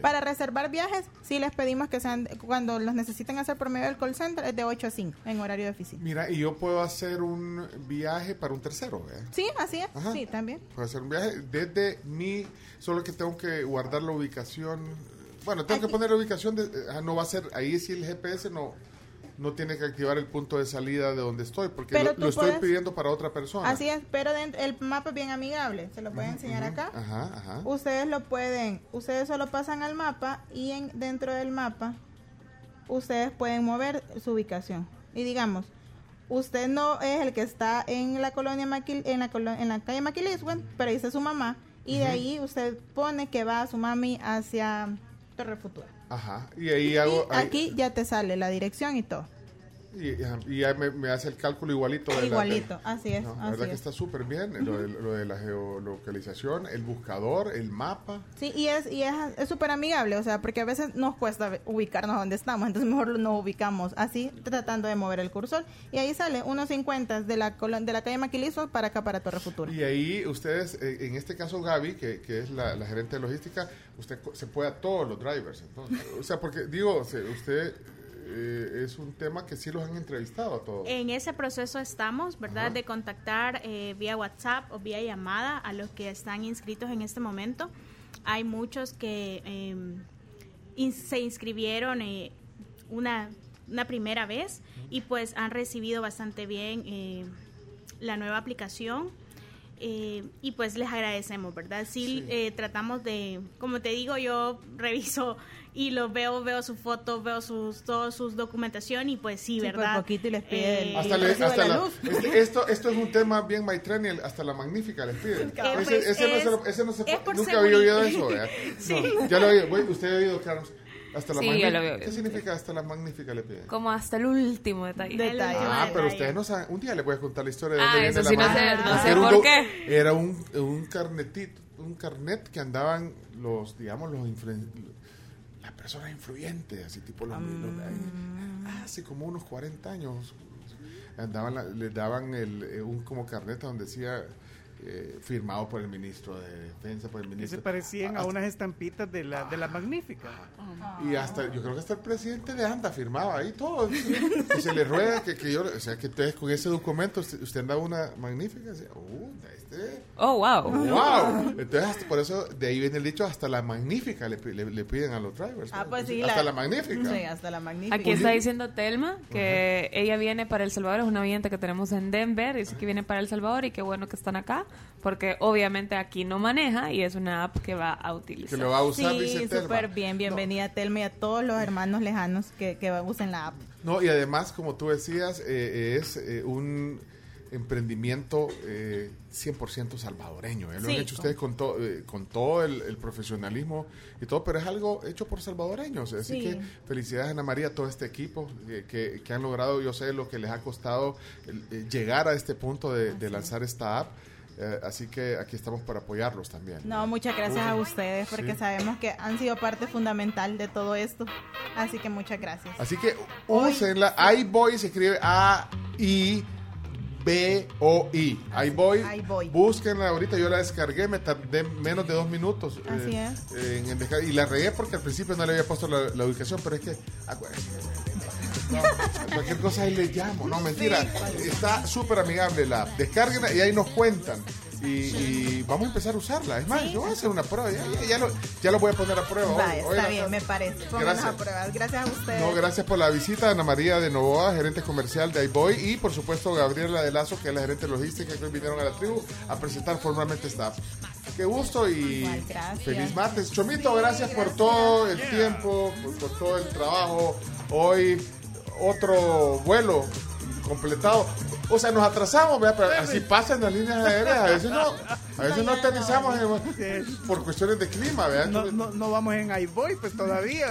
Para reservar viajes, sí les pedimos que sean, cuando los necesiten hacer por medio del call center, es de 8 a 5 en horario de oficina. Mira, y yo puedo hacer un viaje para un tercero, ¿eh? Sí, así es. Ajá. Sí, también. Puedo hacer un viaje desde mi... Solo que tengo que guardar la ubicación. Bueno, tengo que poner la ubicación. De, ah, no va a ser... Ahí sí el GPS no, no tiene que activar el punto de salida de donde estoy. Porque lo, estoy puedes- pidiendo para otra persona. Así es, pero dentro- el mapa es bien amigable. Se lo pueden enseñar acá. Ajá, ajá. Ustedes lo pueden, ustedes solo pasan al mapa y en, dentro del mapa ustedes pueden mover su ubicación. Y digamos, usted no es el que está en la colonia Maquil, en la colo- en la calle Maquiliswen, pero dice su mamá y de ahí usted pone que va a su mami hacia Torre Futura. Ajá. Y ahí hago... Y ahí- aquí ya te sale la dirección y todo. Y, y ya me, me hace el cálculo igualito. de la- de- Igualito, así es. No, la verdad que es. está súper bien. Lo de, lo de la geolocalización, el buscador, el mapa. Sí, y es y es súper amigable, o sea, porque a veces nos cuesta ubicarnos donde estamos, entonces mejor nos ubicamos así, tratando de mover el cursor. Y ahí sale unos 50 de la de la calle Maquilizo para acá, para Torre Futura. Y ahí ustedes, eh, en este caso Gaby, que, que es la, la gerente de logística, usted se puede a todos los drivers. Entonces, o sea, porque digo, usted eh, es un tema que sí los han entrevistado a todos. En ese proceso estamos, ¿verdad? Ajá. De contactar eh, vía WhatsApp o vía llamada a los que están inscritos en este momento. Hay muchos que eh, in- se inscribieron eh, una, una primera vez y pues han recibido bastante bien eh, la nueva aplicación. eh, y pues les agradecemos, ¿verdad? Sí, eh, tratamos de, como te digo, yo reviso y los veo, veo sus fotos, veo sus, todos sus documentación y pues sí, Sí, por ¿verdad? poquito y les pide el- hasta le- la la- luz. este- esto, esto es un tema bien Maitrenial, hasta la magnífica les piden. Eh, ese, pues, ese no es- se lo- ese no se es por nunca había oído eso. ¿verdad? Sí. No, ya lo había oído. Usted ha oído, Carlos. Hasta la Sí, ya magnífica. lo había oído. ¿Qué significa hasta la magnífica le piden? Como hasta el último detalle. Ah, pero ustedes no saben. Un día les voy a contar la historia de Ah, dónde viene eso la sí no magnífica. sé- no sé Era un por qué. Era un, un carnetito, un carnet que andaban los, digamos, los influen- personas influyentes, así tipo los, los- Mm. hace como unos 40 años andaban la- les daban el, eh, un como carnet donde decía eh, firmado por el ministro de defensa, por el Que ministro. se parecían a hasta- unas estampitas de la, de la magnífica. y hasta, yo creo que hasta el presidente de ANDA firmaba ahí todo. Y se le ruega que, que yo, o sea, que ustedes con ese documento, usted, usted anda una magnífica. Decía, "Uh, este, Oh, wow. wow. Entonces, hasta por eso, de ahí viene el dicho, hasta la magnífica le, pi- le- le piden a los drivers. Ah, ¿no? pues sí. Hasta la, magnífica. Sí, hasta la magnífica. Aquí está diciendo Telma que ella viene para El Salvador, es una oyente que tenemos en Denver, dice que viene para El Salvador y qué bueno que están acá, porque obviamente aquí no maneja y es una app que va a utilizar. Que lo va a usar, Sí, dice súper bien. Bienvenida a Telma y a todos los hermanos lejanos que, que usen la app. No, y además, como tú decías, eh, es eh, un emprendimiento eh, 100% salvadoreño. ¿eh? Lo Sí, han hecho ustedes con, to- eh, con todo el, el profesionalismo y todo, pero es algo hecho por salvadoreños. Así Sí. que felicidades Ana María, a todo este equipo eh, que, que han logrado, yo sé lo que les ha costado eh, llegar a este punto de, de lanzar esta app. Eh, así que aquí estamos para apoyarlos también. No, muchas gracias a ustedes porque Sí. sabemos que han sido parte fundamental de todo esto. Así que muchas gracias. Así que úsenla. iBoy se escribe A-I. B-O-I. iBoy. iBoy. Búsquenla ahorita. Yo la descargué, me tardé menos de dos minutos. Así eh, es. en- en y la regué porque al principio no le había puesto la, la ubicación, pero es que. no, cualquier cosa ahí le llamo. No, mentira. Está súper amigable la app. Descárguenla y ahí nos cuentan. Y, y vamos a empezar a usarla. Es más, yo voy a hacer una prueba. Ya, ya- ya lo, ya lo voy a poner a prueba. Hoy está bien, me parece. Gracias. a prueba. Gracias a ustedes. no, gracias por la visita, Ana María de Novoa, gerente comercial de iBoy, y por supuesto Gabriela de Lazo, que es la gerente logística que hoy vinieron a la tribu a presentar formalmente esta. Qué gusto y feliz martes. Chomito, gracias por todo el tiempo, por, por todo el trabajo. Hoy otro vuelo completado. O sea, nos atrasamos, ¿verdad? pero así pasan las líneas aéreas. A veces no, a veces no aterrizamos en- por cuestiones de clima, ¿verdad? No, no, no vamos en iBoy, pues todavía.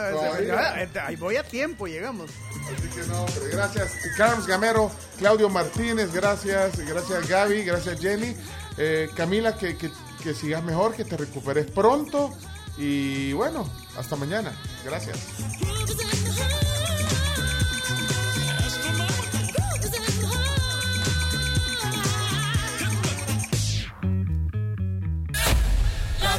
Ya, iBoy a tiempo llegamos. Así que no, hombre, gracias. Carlos Gamero, Claudio Martínez, gracias. Gracias Gaby, gracias Jenny. Eh, Camila, que, que, que sigas mejor, que te recuperes pronto. Y bueno, hasta mañana. Gracias.